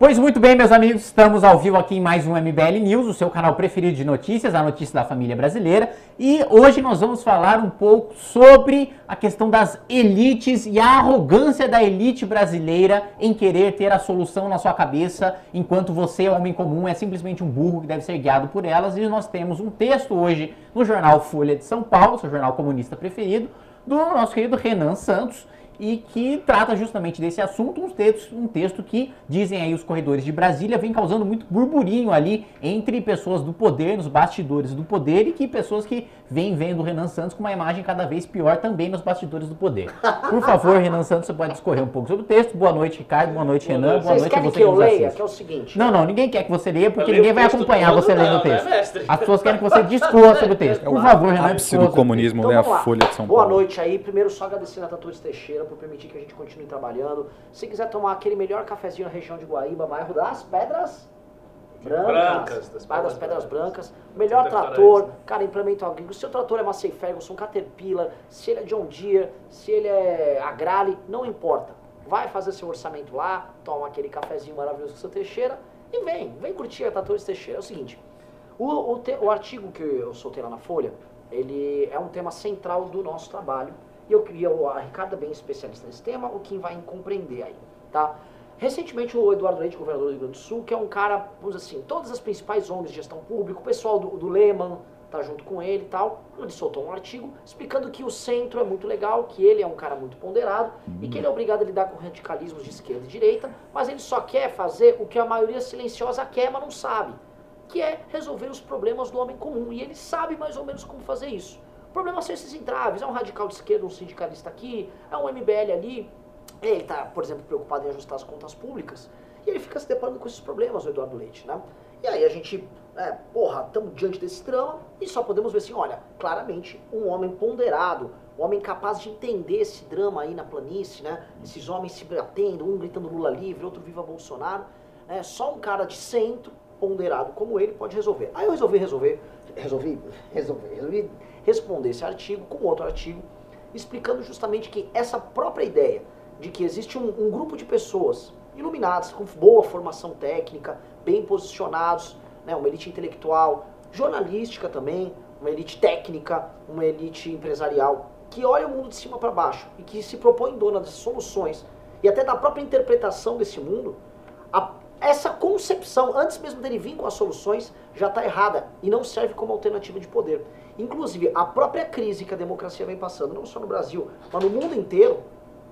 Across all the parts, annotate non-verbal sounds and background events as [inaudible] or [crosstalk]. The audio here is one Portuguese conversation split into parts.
Pois muito bem, meus amigos, estamos ao vivo aqui em mais um MBL News, o seu canal preferido de notícias, a notícia da família brasileira. E hoje nós vamos falar um pouco sobre a questão das elites e a arrogância da elite brasileira em querer ter a solução na sua cabeça, enquanto você, homem comum, é simplesmente um burro que deve ser guiado por elas. E nós temos um texto hoje no jornal Folha de São Paulo, seu jornal comunista preferido, do nosso querido Renan Santos e que trata justamente desse assunto, um texto, um texto que, dizem aí os corredores de Brasília, vem causando muito burburinho ali entre pessoas do poder, nos bastidores do poder, e que pessoas que vêm vendo o Renan Santos com uma imagem cada vez pior também nos bastidores do poder. Por favor, Renan Santos, você pode discorrer um pouco sobre o texto. Boa noite, Ricardo. Boa noite, Renan. Boa noite a você que eu leia, que é o seguinte. Não, não, ninguém quer que você leia, porque ninguém vai acompanhar você lendo o texto. Né, As pessoas querem que você [laughs] discorra sobre o texto. Por favor, Renan. Ápice do comunismo, então, lê a Folha de São Paulo. Boa noite aí. Primeiro, só agradecendo a Tatuís Teixeira por permitir que a gente continue trabalhando. Se quiser tomar aquele melhor cafezinho na região de Guaíba, bairro das Pedras Brancas, brancas das, das Pedras Brancas, melhor trator, cara, implemento agrícola. Se o trator é Massey Ferguson, Caterpillar, se ele é John Deere, se ele é Agrale, não importa. Vai fazer seu orçamento lá, toma aquele cafezinho maravilhoso com seu Teixeira e vem, vem curtir a Tratores Teixeira. É o seguinte, o, o, te, o artigo que eu soltei lá na Folha, ele é um tema central do nosso trabalho e eu queria, a Ricardo bem especialista nesse tema, o Kim vai compreender aí, tá? Recentemente o Eduardo Leite, governador do Rio Grande do Sul, que é um cara, vamos assim, todas as principais ONGs de gestão pública, o pessoal do, do Lehman tá junto com ele e tal, ele soltou um artigo explicando que o centro é muito legal, que ele é um cara muito ponderado uhum. e que ele é obrigado a lidar com radicalismos de esquerda e direita, mas ele só quer fazer o que a maioria silenciosa quer, mas não sabe, que é resolver os problemas do homem comum, e ele sabe mais ou menos como fazer isso. Problema são esses entraves, é um radical de esquerda, um sindicalista aqui, é um MBL ali. Ele está, por exemplo, preocupado em ajustar as contas públicas e ele fica se deparando com esses problemas, o Eduardo Leite, né? E aí a gente, é, porra, estamos diante desse drama e só podemos ver assim, olha, claramente um homem ponderado, um homem capaz de entender esse drama aí na planície, né? Esses homens se batendo, um gritando Lula livre, outro viva Bolsonaro, né? Só um cara de centro, ponderado como ele, pode resolver. Aí eu resolvi resolver, resolvi, [laughs] resolvi, resolvi responder esse artigo com outro artigo, explicando justamente que essa própria ideia de que existe um, um grupo de pessoas iluminadas, com boa formação técnica, bem posicionados, né, uma elite intelectual, jornalística também, uma elite técnica, uma elite empresarial, que olha o mundo de cima para baixo e que se propõe dona das soluções e até da própria interpretação desse mundo, a, essa concepção, antes mesmo dele vir com as soluções, já está errada e não serve como alternativa de poder. Inclusive, a própria crise que a democracia vem passando, não só no Brasil, mas no mundo inteiro,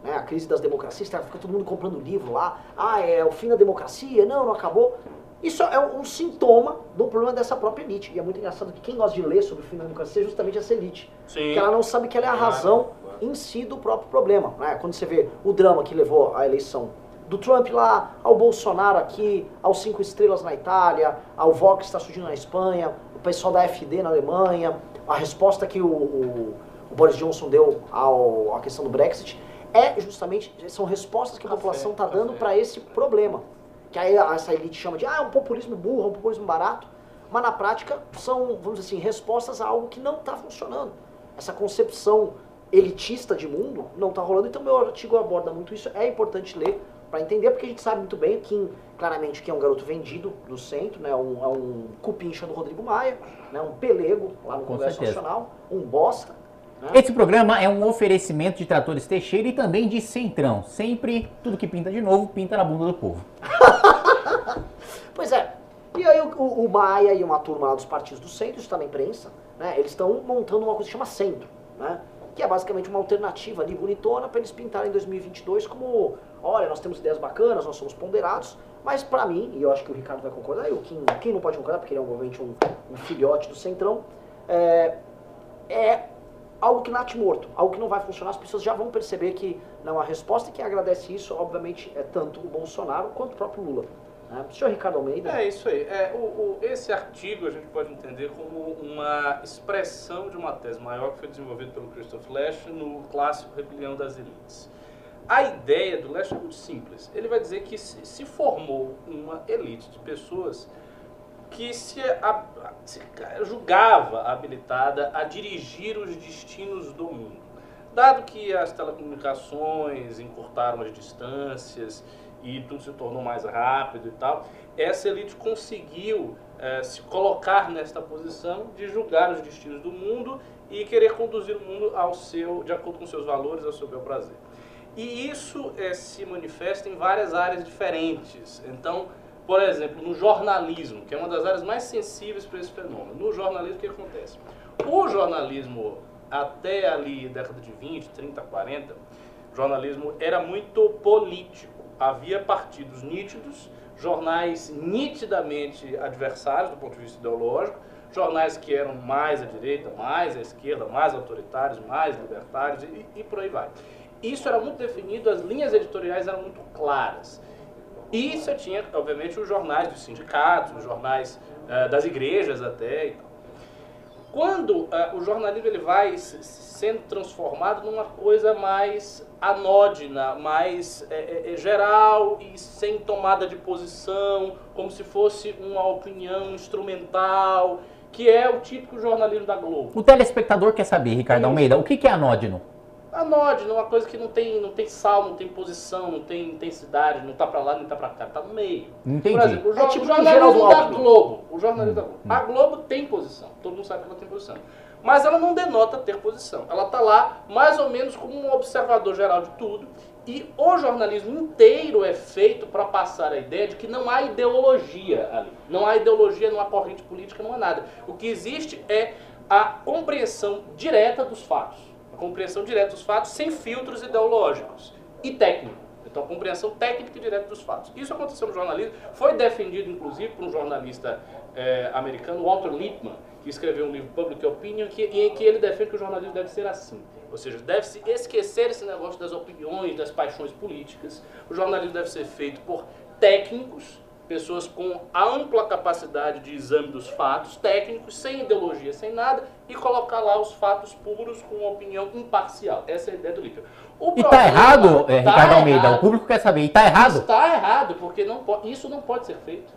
né, a crise das democracias, tá, fica todo mundo comprando livro lá, ah, é o fim da democracia, não, não acabou. Isso é um, um, sintoma do problema dessa própria elite. E é muito engraçado que quem gosta de ler sobre o fim da democracia é justamente essa elite. Sim. Que ela não sabe que ela é a razão em si do próprio problema. Né? Quando você vê o drama que levou à eleição do Trump lá, ao Bolsonaro aqui, aos cinco estrelas na Itália, ao Vox que está surgindo na Espanha, o pessoal da FD na Alemanha, a resposta que o, o, o Boris Johnson deu ao, à questão do Brexit, é justamente, são respostas que a população está dando para esse problema. Que aí essa elite chama de, ah, é um populismo burro, é um populismo barato, mas na prática são, vamos dizer assim, respostas a algo que não está funcionando. Essa concepção elitista de mundo não está rolando, então meu artigo aborda muito isso, é importante ler para entender, porque a gente sabe muito bem que, claramente, que é um garoto vendido do centro, né, um, é um cupincha do Rodrigo Maia, né, um pelego lá no Com Congresso certeza. Nacional, um bosta. Né? Esse programa é um oferecimento de tratores Teixeira e também de Centrão. Sempre, tudo que pinta de novo, pinta na bunda do povo. [laughs] pois é. E aí o, o, Maia e uma turma lá dos partidos do centro, isso está na imprensa, né, eles estão montando uma coisa que chama centro, né? Que é basicamente uma alternativa ali bonitona para eles pintarem em 2022 como, olha, nós temos ideias bacanas, nós somos ponderados, mas para mim, e eu acho que o Ricardo vai concordar, e o Kim, Kim não pode concordar porque ele é obviamente um, um filhote do Centrão, é, é algo que nate morto, algo que não vai funcionar, as pessoas já vão perceber que não há resposta e quem agradece isso, obviamente, é tanto o Bolsonaro quanto o próprio Lula. Né? Senhor Ricardo Almeida. É isso aí. É, o, o, esse artigo a gente pode entender como uma expressão de uma tese maior que foi desenvolvida pelo Christoph Lasch no clássico Rebelião das Elites. A ideia do Lasch é muito simples. Ele vai dizer que se, se formou uma elite de pessoas que se, a, se julgava habilitada a dirigir os destinos do mundo. Dado que as telecomunicações encurtaram as distâncias e tudo se tornou mais rápido e tal, essa elite conseguiu é, se colocar nesta posição de julgar os destinos do mundo e querer conduzir o mundo ao seu, de acordo com seus valores, ao seu bel prazer. E isso é, se manifesta em várias áreas diferentes. Então, por exemplo, no jornalismo, que é uma das áreas mais sensíveis para esse fenômeno. No jornalismo, o que acontece? O jornalismo, até ali, década de 20, 30, 40, o jornalismo era muito político. Havia partidos nítidos, jornais nitidamente adversários do ponto de vista ideológico, jornais que eram mais à direita, mais à esquerda, mais autoritários, mais libertários e, e por aí vai. Isso era muito definido, as linhas editoriais eram muito claras. E você tinha, obviamente, os jornais dos sindicatos, os jornais uh, das igrejas até e tal. Quando uh, o jornalismo ele vai sendo transformado numa coisa mais anódina, mais é, é, geral e sem tomada de posição, como se fosse uma opinião instrumental, que é o típico jornalismo da Globo. O telespectador quer saber, Ricardo Almeida, o que é anódino? Anódino, uma coisa que não tem, não tem sal, não tem posição, não tem intensidade, não tá para lá, nem tá para cá, tá no meio. Entendi. Por exemplo, o, é tipo o jornalismo da Globo. O jornalismo hum, da Globo. Hum. A Globo tem posição, todo mundo sabe que ela tem posição. Mas ela não denota ter posição. Ela tá lá mais ou menos como um observador geral de tudo. E o jornalismo inteiro é feito para passar a ideia de que não há ideologia ali. Não há ideologia, não há corrente política, não há nada. O que existe é a compreensão direta dos fatos a compreensão direta dos fatos sem filtros ideológicos e técnicos. Então, a compreensão técnica e direta dos fatos. Isso aconteceu no jornalismo, foi defendido, inclusive, por um jornalista é, americano, Walter Lippmann, que escreveu um livro, Public Opinion, que, em que ele defende que o jornalismo deve ser assim. Ou seja, deve-se esquecer esse negócio das opiniões, das paixões políticas. O jornalismo deve ser feito por técnicos, pessoas com ampla capacidade de exame dos fatos técnicos, sem ideologia, sem nada, e colocar lá os fatos puros com uma opinião imparcial. Essa é a ideia do livro. O e está errado, é, tá Ricardo Almeida? Errado. O público quer saber. E está errado? Está errado, porque não pode, isso não pode ser feito.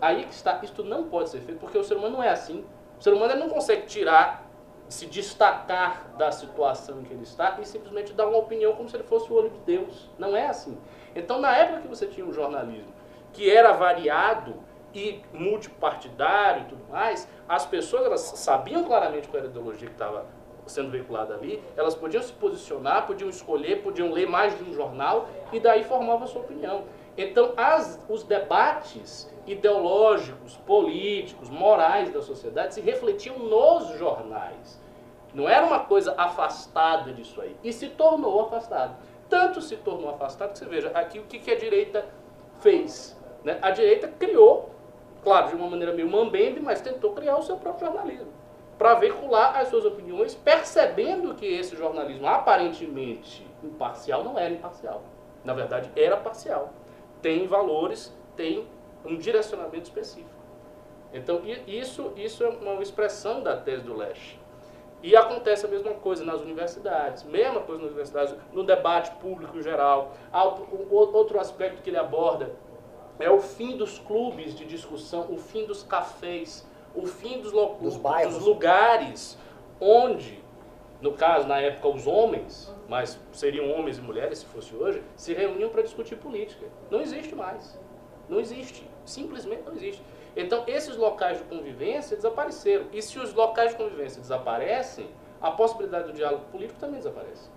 Aí que está, isso não pode ser feito, porque o ser humano não é assim. O ser humano não consegue tirar, se destacar da situação em que ele está e simplesmente dar uma opinião como se ele fosse o olho de Deus. Não é assim. Então, na época que você tinha o jornalismo, que era variado e multipartidário e tudo mais, as pessoas elas sabiam claramente qual era a ideologia que estava sendo veiculada ali, elas podiam se posicionar, podiam escolher, podiam ler mais de um jornal e daí formavam a sua opinião. Então, as, os debates ideológicos, políticos, morais da sociedade se refletiam nos jornais. Não era uma coisa afastada disso aí. E se tornou afastado. Tanto se tornou afastado que você veja aqui o que, que a direita fez. Né? A direita criou, claro, de uma maneira meio mambembe, mas tentou criar o seu próprio jornalismo. Para veicular as suas opiniões, percebendo que esse jornalismo aparentemente imparcial não era imparcial. Na verdade, era parcial. Tem valores, tem um direcionamento específico. Então, isso, isso é uma expressão da tese do Leste. E acontece a mesma coisa nas universidades, mesma coisa nas universidades, no debate público em geral. Outro aspecto que ele aborda é o fim dos clubes de discussão, o fim dos cafés, o fim dos, dos, dos lugares onde, no caso, na época, os homens, mas seriam homens e mulheres se fosse hoje, se reuniam para discutir política. Não existe mais. Não existe. Simplesmente não existe. Então, esses locais de convivência desapareceram. E se os locais de convivência desaparecem, a possibilidade do diálogo político também desaparece.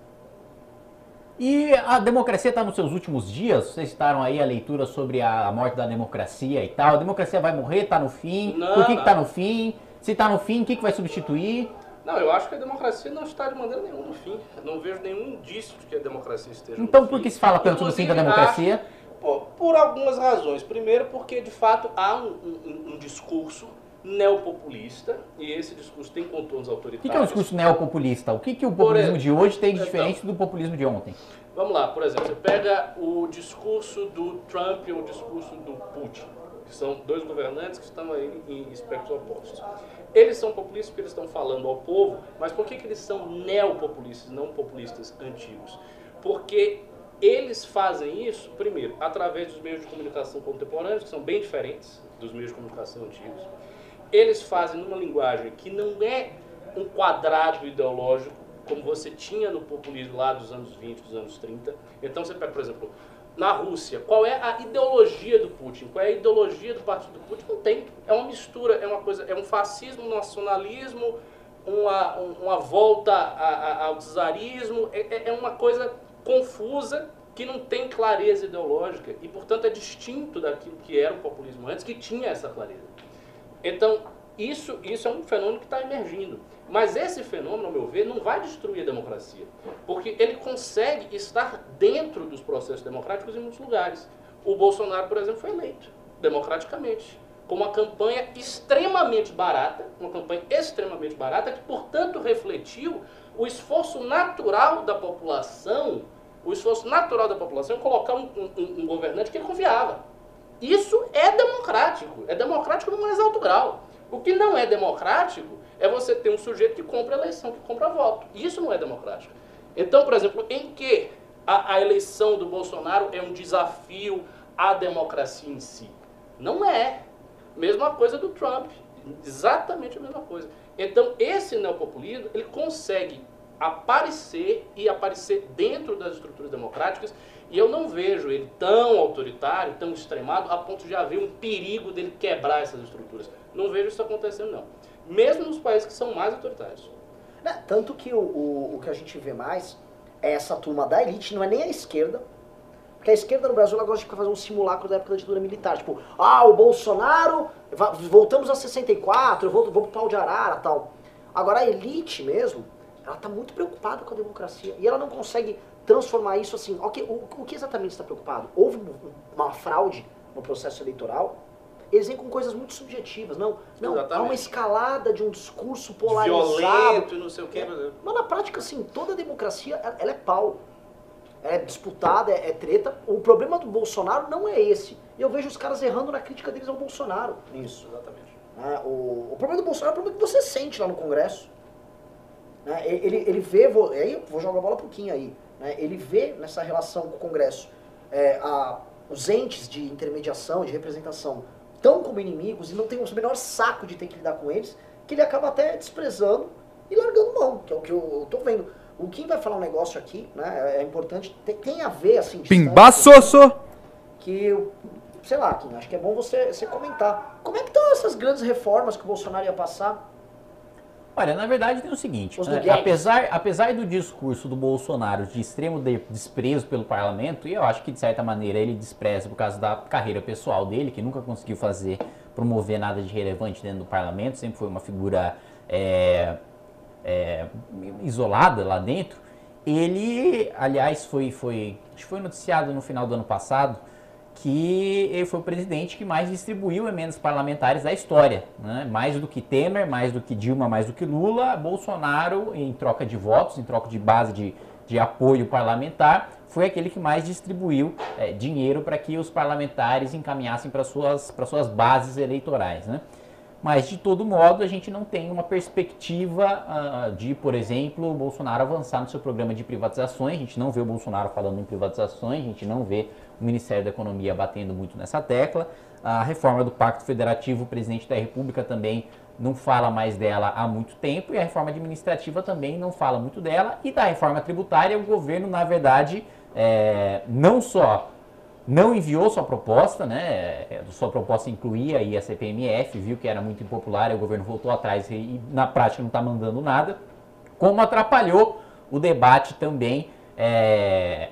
E a democracia está nos seus últimos dias? Vocês citaram aí a leitura sobre a morte da democracia e tal. A democracia vai morrer? Está no fim? Não, Por que está no fim? Se está no fim, o que, que vai substituir? Não, eu acho que a democracia não está de maneira nenhuma no fim. Eu não vejo nenhum indício de que a democracia esteja então, no fim. Por que se fala tanto do fim da democracia? Acho, por, por, algumas razões. Primeiro porque, de fato, há um, um, um discurso neopopulista, e esse discurso tem contornos autoritários. O que, é um discurso neopopulista? O que, que o populismo exemplo, de hoje tem de então, diferente então, do populismo de ontem? Vamos lá, por exemplo, você pega o discurso do Trump ou o discurso do Putin, que são dois governantes que estão aí em espectros opostos. Eles são populistas porque eles estão falando ao povo, mas por que, que eles são neopopulistas, não populistas antigos? Porque eles fazem isso, primeiro, através dos meios de comunicação contemporâneos, que são bem diferentes dos meios de comunicação antigos eles fazem numa linguagem que não é um quadrado ideológico, como você tinha no populismo lá dos anos 20, dos anos 30. Então você pega, por exemplo, na Rússia, qual é a ideologia do Putin, qual é a ideologia do partido do Putin, não tem. É uma mistura, é uma coisa, é um fascismo, um nacionalismo, uma, uma volta ao czarismo, é, é, é uma coisa confusa que não tem clareza ideológica e, portanto, é distinto daquilo que era o populismo antes, que tinha essa clareza. Então, isso, isso é um fenômeno que está emergindo. Mas esse fenômeno, ao meu ver, não vai destruir a democracia, porque ele consegue estar dentro dos processos democráticos em muitos lugares. O Bolsonaro, por exemplo, foi eleito democraticamente, com uma campanha extremamente barata, uma campanha extremamente barata, que, portanto, refletiu o esforço natural da população, o esforço natural da população em colocar um, um, um governante que ele confiava. Isso é democrático, é democrático no mais alto grau. O que não é democrático é você ter um sujeito que compra eleição, que compra voto. Isso não é democrático. Então, por exemplo, em que a, a eleição do Bolsonaro é um desafio à democracia em si? Não é. Mesma coisa do Trump. Exatamente a mesma coisa. Então, esse neopopulismo, ele consegue aparecer e aparecer dentro das estruturas democráticas e eu não vejo ele tão autoritário, tão extremado, a ponto de haver um perigo dele quebrar essas estruturas. Não vejo isso acontecendo, não. Mesmo nos países que são mais autoritários. É, tanto que o, o, o que a gente vê mais é essa turma da elite, não é nem a esquerda, porque a esquerda no Brasil ela gosta de fazer um simulacro da época da ditadura militar. Tipo, ah, o Bolsonaro, voltamos a 64, eu vou, vou pro pau de arara tal. Agora a elite mesmo, ela está muito preocupada com a democracia. E ela não consegue transformar isso assim. Okay, o, o que exatamente está preocupado? Houve uma fraude no processo eleitoral? Eles vêm com coisas muito subjetivas. Não, não há uma escalada de um discurso polarizado. Violento, não sei o quê. É, mas na prática, assim, toda democracia, ela é pau. É disputada, é, é treta. O problema do Bolsonaro não é esse. E eu vejo os caras errando na crítica deles ao Bolsonaro. Isso, exatamente. Ah, o, o problema do Bolsonaro é o problema que você sente lá no Congresso. Né? Ele, ele vê, vou, aí eu vou jogar a bola pro Kim aí, né? ele vê nessa relação com o Congresso é, a, os entes de intermediação, de representação, tão como inimigos e não tem o menor saco de ter que lidar com eles, que ele acaba até desprezando e largando mão, que é o que eu, tô vendo. O Kim vai falar um negócio aqui, né? É importante, tem, tem a ver, assim, Pimbaçoso! Que, sei lá, Kim, acho que é bom você, você comentar. Como é que estão essas grandes reformas que o Bolsonaro ia passar? Olha, na verdade tem o seguinte, né, apesar, apesar do discurso do Bolsonaro de extremo de desprezo pelo parlamento, e eu acho que de certa maneira ele despreza por causa da carreira pessoal dele, que nunca conseguiu fazer, promover nada de relevante dentro do parlamento, sempre foi uma figura é, é, isolada lá dentro, ele, aliás, foi, foi, acho que foi noticiado no final do ano passado, que ele foi o presidente que mais distribuiu emendas parlamentares da história. Né? Mais do que Temer, mais do que Dilma, mais do que Lula, Bolsonaro, em troca de votos, em troca de base de, de apoio parlamentar, foi aquele que mais distribuiu é, dinheiro para que os parlamentares encaminhassem para suas, suas bases eleitorais. Né? Mas, de todo modo, a gente não tem uma perspectiva uh, de, por exemplo, o Bolsonaro avançar no seu programa de privatizações. A gente não vê o Bolsonaro falando em privatizações, a gente não vê o Ministério da Economia batendo muito nessa tecla. A reforma do Pacto Federativo, o presidente da República também não fala mais dela há muito tempo, e a reforma administrativa também não fala muito dela. E da reforma tributária, o governo, na verdade, é, não só não enviou sua proposta, né? É, sua proposta incluía aí a CPMF, viu que era muito impopular, e o governo voltou atrás e, e na prática não está mandando nada, como atrapalhou o debate também, é,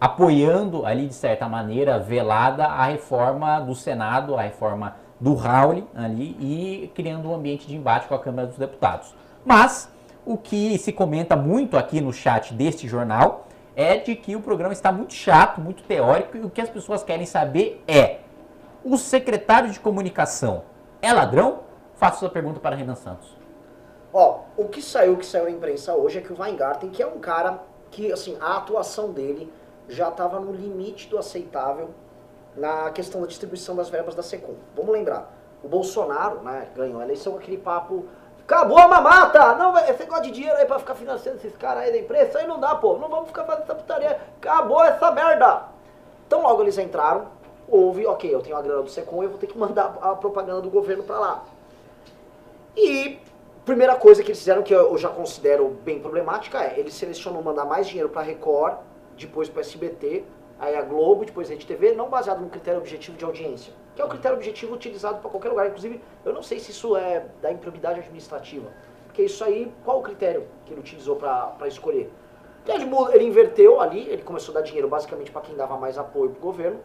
apoiando ali de certa maneira velada a reforma do Senado, a reforma do Raul ali e criando um ambiente de embate com a Câmara dos Deputados. Mas o que se comenta muito aqui no chat deste jornal é de que o programa está muito chato, muito teórico, e o que as pessoas querem saber é: o secretário de comunicação é ladrão? Faço essa pergunta para Renan Santos. Ó, o que saiu, que saiu na imprensa hoje é que o Weingarten, que é um cara que, assim, a atuação dele já estava no limite do aceitável na questão da distribuição das verbas da Secom. Vamos lembrar, o Bolsonaro, né, ganhou a eleição com aquele papo Acabou a mamata! Não, esse negócio de dinheiro aí pra ficar financiando esses caras aí da isso aí não dá, pô. Não vamos ficar fazendo essa putaria. Acabou essa merda! Então logo eles entraram, houve, ok, eu tenho a grana do Secom, eu vou ter que mandar a propaganda do governo pra lá. E primeira coisa que eles fizeram, que eu já considero bem problemática, é eles selecionam mandar mais dinheiro pra Record, depois pro SBT, aí a Globo, depois a Rede TV, não baseado no critério objetivo de audiência, que é o critério objetivo utilizado para qualquer lugar. Inclusive, eu não sei se isso é da improbidade administrativa, porque isso aí, qual o critério que ele utilizou para escolher? Ele, ele inverteu ali, ele começou a dar dinheiro basicamente para quem dava mais apoio para o governo.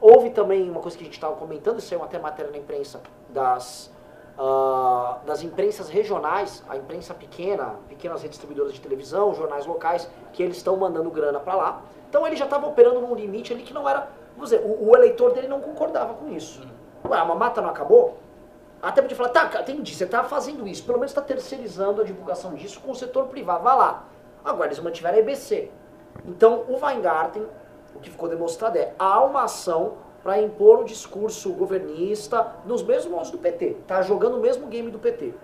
Houve também uma coisa que a gente estava comentando, isso é até matéria na imprensa, das, uh, das imprensas regionais, a imprensa pequena, pequenas redistribuidoras de televisão, jornais locais, que eles estão mandando grana para lá. Então ele já estava operando num limite ali que não era. Vamos dizer, o, o eleitor dele não concordava com isso. Ué, a mamata não acabou? Até podia falar, tá, entendi, você está fazendo isso, pelo menos está terceirizando a divulgação disso com o setor privado, vá lá. Agora eles mantiveram a EBC. Então o Weingarten, o que ficou demonstrado é, há uma ação para impor o discurso governista nos mesmos modos do PT, tá jogando o mesmo game do PT.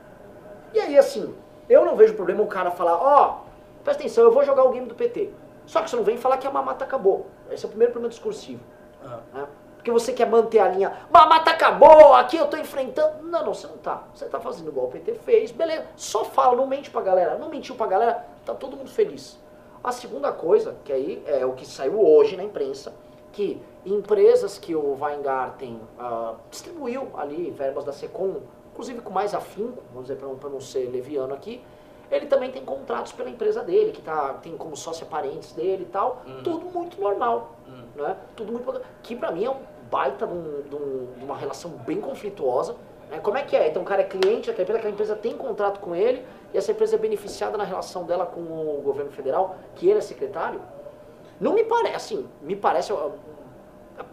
E aí assim, eu não vejo problema o cara falar, ó, oh, presta atenção, eu vou jogar o game do PT. Só que você não vem falar que a mamata acabou. Esse é o primeiro problema discursivo. Né? Porque você quer manter a linha, mamata acabou, aqui eu tô enfrentando. Não, não, você não tá. Você tá fazendo igual o PT fez, beleza. Só fala, não mente pra galera. Não mentiu pra galera, tá todo mundo feliz. A segunda coisa, que aí é o que saiu hoje na imprensa, que empresas que o Weingarten uh, distribuiu ali, verbas da Secom, inclusive com mais afinco, vamos dizer para não, não ser leviano aqui, ele também tem contratos pela empresa dele, que tá, tem como sócia parentes dele e tal. Uhum. Tudo muito normal. Uhum. Né? Tudo muito Que pra mim é um baita de, um, de, um, uma relação bem conflituosa. Né? Como é que é? Então o cara é cliente daquela empresa, aquela empresa tem contrato com ele e essa empresa é beneficiada na relação dela com o governo federal, que ele é secretário. Não me parece, assim, me parece.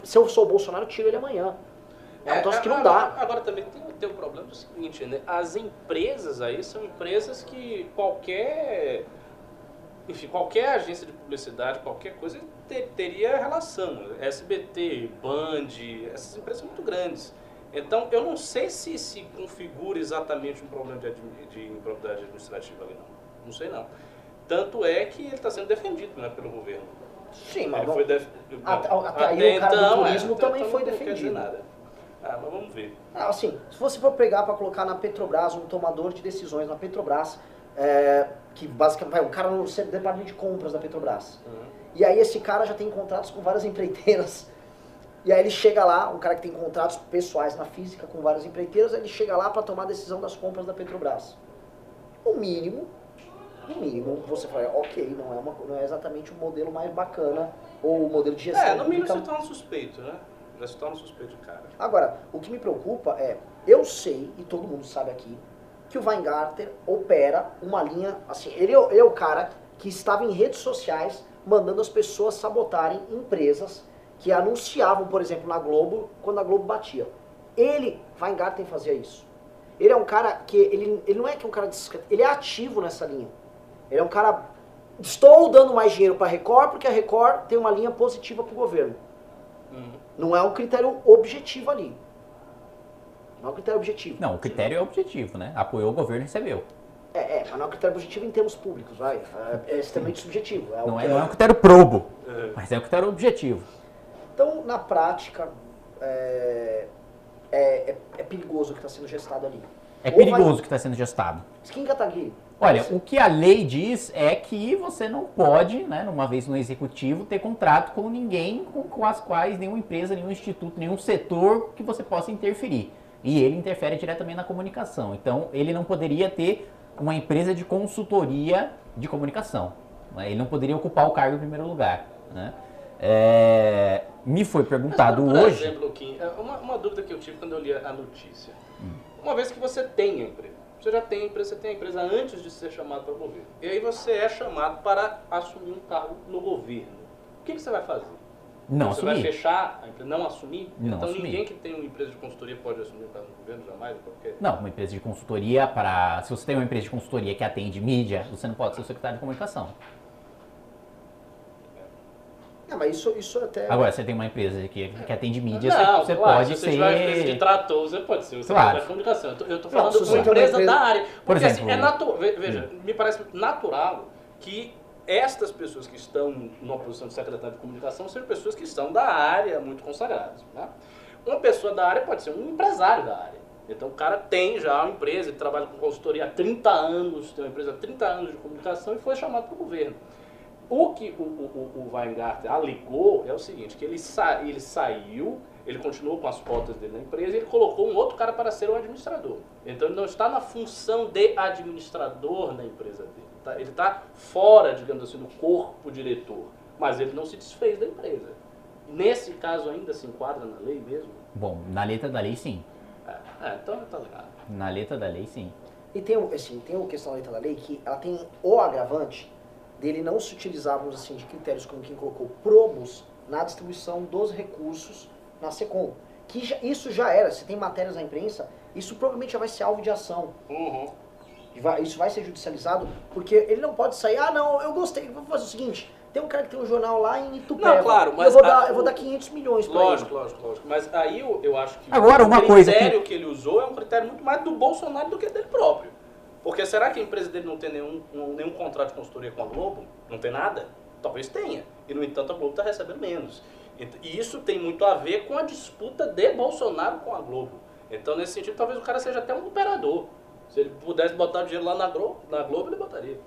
Se eu sou o Bolsonaro, eu tiro ele amanhã. É um é, troço que não dá. Agora também tem, tem o problema do seguinte, né? As empresas aí são empresas que qualquer. Enfim, qualquer agência de publicidade, qualquer coisa, ter, teria relação. SBT, Band, essas empresas são muito grandes. Então, eu não sei se se configura exatamente um problema de, de improbidade administrativa ali, não. Não sei, não. Tanto é que ele está sendo defendido né, pelo governo. Sim, mas foi def... até, até, até aí o cara então, do turismo é, também então foi defendido. Nada. Ah, mas vamos ver. Ah, assim, se você for pegar para colocar na Petrobras, um tomador de decisões na Petrobras, é, que basicamente vai um cara no departamento de compras da Petrobras. Uhum. E aí esse cara já tem contratos com várias empreiteiras. E aí ele chega lá, um cara que tem contratos pessoais na física com várias empreiteiras, ele chega lá para tomar a decisão das compras da Petrobras. O mínimo, no mínimo, você fala, ok, não é, uma, não é exatamente o modelo mais bacana ou o modelo de gestão. É, no mínimo você torna suspeito, né? Já se torna suspeito de cara. Agora, o que me preocupa é, eu sei, e todo mundo sabe aqui, que o Weingarten opera uma linha, assim, ele, ele é o cara que estava em redes sociais mandando as pessoas sabotarem empresas que anunciavam, por exemplo, na Globo, quando a Globo batia. Ele, Weingarten, fazia isso. Ele é um cara que, ele, ele não é que é um cara discreto, ele é ativo nessa linha. Ele é um cara, estou dando mais dinheiro para a Record porque a Record tem uma linha positiva para o governo. Uhum. Não é um critério objetivo ali. Não é um critério objetivo. Não, o critério é objetivo, né? Apoiou o governo e recebeu. É, é, mas não é um critério objetivo em termos públicos, vai. É, é extremamente Sim. subjetivo. É não, é, não é um critério probo, é. mas é um critério objetivo. Então, na prática, é, é, é, é perigoso o que está sendo gestado ali. É Ou perigoso o vai... que está sendo gestado. Skin Kataguiri. Olha, o que a lei diz é que você não pode, né, uma vez no executivo, ter contrato com ninguém com, com as quais nenhuma empresa, nenhum instituto, nenhum setor que você possa interferir. E ele interfere diretamente na comunicação. Então, ele não poderia ter uma empresa de consultoria de comunicação. Né? Ele não poderia ocupar o cargo em primeiro lugar. Né? É, me foi perguntado Mas, por hoje. Exemplo, Kim, é uma, uma, dúvida que eu tive quando eu li a notícia. Hum. Uma vez que você tem a empresa, você já tem a empresa, você tem a empresa antes de ser chamado para o governo. E aí você é chamado para assumir um cargo no governo. O que, que você vai fazer? Não você assumir. vai fechar a empresa, não assumir? Não então assumir. ninguém que tem uma empresa de consultoria pode assumir o cargo no governo, jamais? Qualquer... Não, uma empresa de consultoria para. Se você tem uma empresa de consultoria que atende mídia, você não pode ser o secretário de comunicação. Não, mas isso, isso até. Agora, você tem uma empresa que, que atende mídia, não, você, claro, pode se você ser. Uma empresa de trator, você pode ser o claro. de comunicação. Eu estou falando de uma empresa da área. Porque, Por exemplo, assim, é natural. Veja, hum. me parece natural que estas pessoas que estão numa posição de secretário de comunicação sejam pessoas que estão da área muito consagradas. Né? Uma pessoa da área pode ser um empresário da área. Então o cara tem já uma empresa, ele trabalha com consultoria há 30 anos, tem uma empresa há 30 anos de comunicação e foi chamado para o governo O que o, o, o Weingarten alegou é o seguinte, que ele, sa, ele saiu, ele continuou com as cotas dele na empresa e ele colocou um outro cara para ser o administrador. Então ele não está na função de administrador na empresa dele. Tá? Ele está fora, digamos assim, do corpo diretor. Mas ele não se desfez da empresa. Nesse caso ainda se enquadra na lei mesmo? Bom, na letra da lei sim. É, é então tá ligado. Na letra da lei sim. E tem, assim, tem uma questão da letra da lei que ela tem o agravante dele não se utilizar, vamos assim, de critérios como quem colocou probos na distribuição dos recursos na SECOM. Que já, isso já era, se tem matérias na imprensa, isso provavelmente já vai ser alvo de ação. Uhum. Isso vai ser judicializado, porque ele não pode sair, ah não, eu gostei, vou fazer o seguinte, tem um cara que tem um jornal lá em Itupeva. Não, claro, mas... Eu vou, dar, eu vou dar 500 milhões pra lógico, ele. Lógico, lógico, Mas aí eu, eu acho que Agora, uma o coisa critério que... que ele usou é um critério muito mais do Bolsonaro do que dele próprio. Porque será que a empresa dele não tem nenhum, nenhum contrato de consultoria com a Globo? Não tem nada? Talvez tenha. E, no entanto, a Globo está recebendo menos. E isso tem muito a ver com a disputa de Bolsonaro com a Globo. Então, nesse sentido, talvez o cara seja até um operador. Se ele pudesse botar dinheiro lá na Globo, na Globo ele botaria.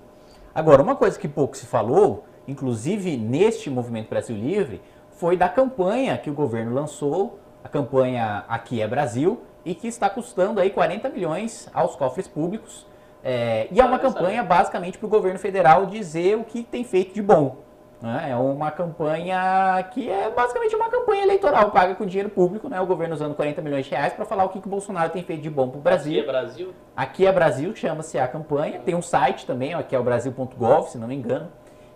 Agora, uma coisa que pouco se falou inclusive neste Movimento Brasil Livre, foi da campanha que o governo lançou, a campanha Aqui é Brasil, e que está custando aí 40 milhões aos cofres públicos. É, e é uma campanha basicamente para o governo federal dizer o que tem feito de bom. Né? É uma campanha que é basicamente uma campanha eleitoral, paga com dinheiro público, né? o governo usando 40 milhões de reais para falar o que, que o Bolsonaro tem feito de bom para o Brasil. Aqui é Brasil? Aqui é Brasil, chama-se a campanha. Tem um site também, aqui é o brasil.gov, se não me engano.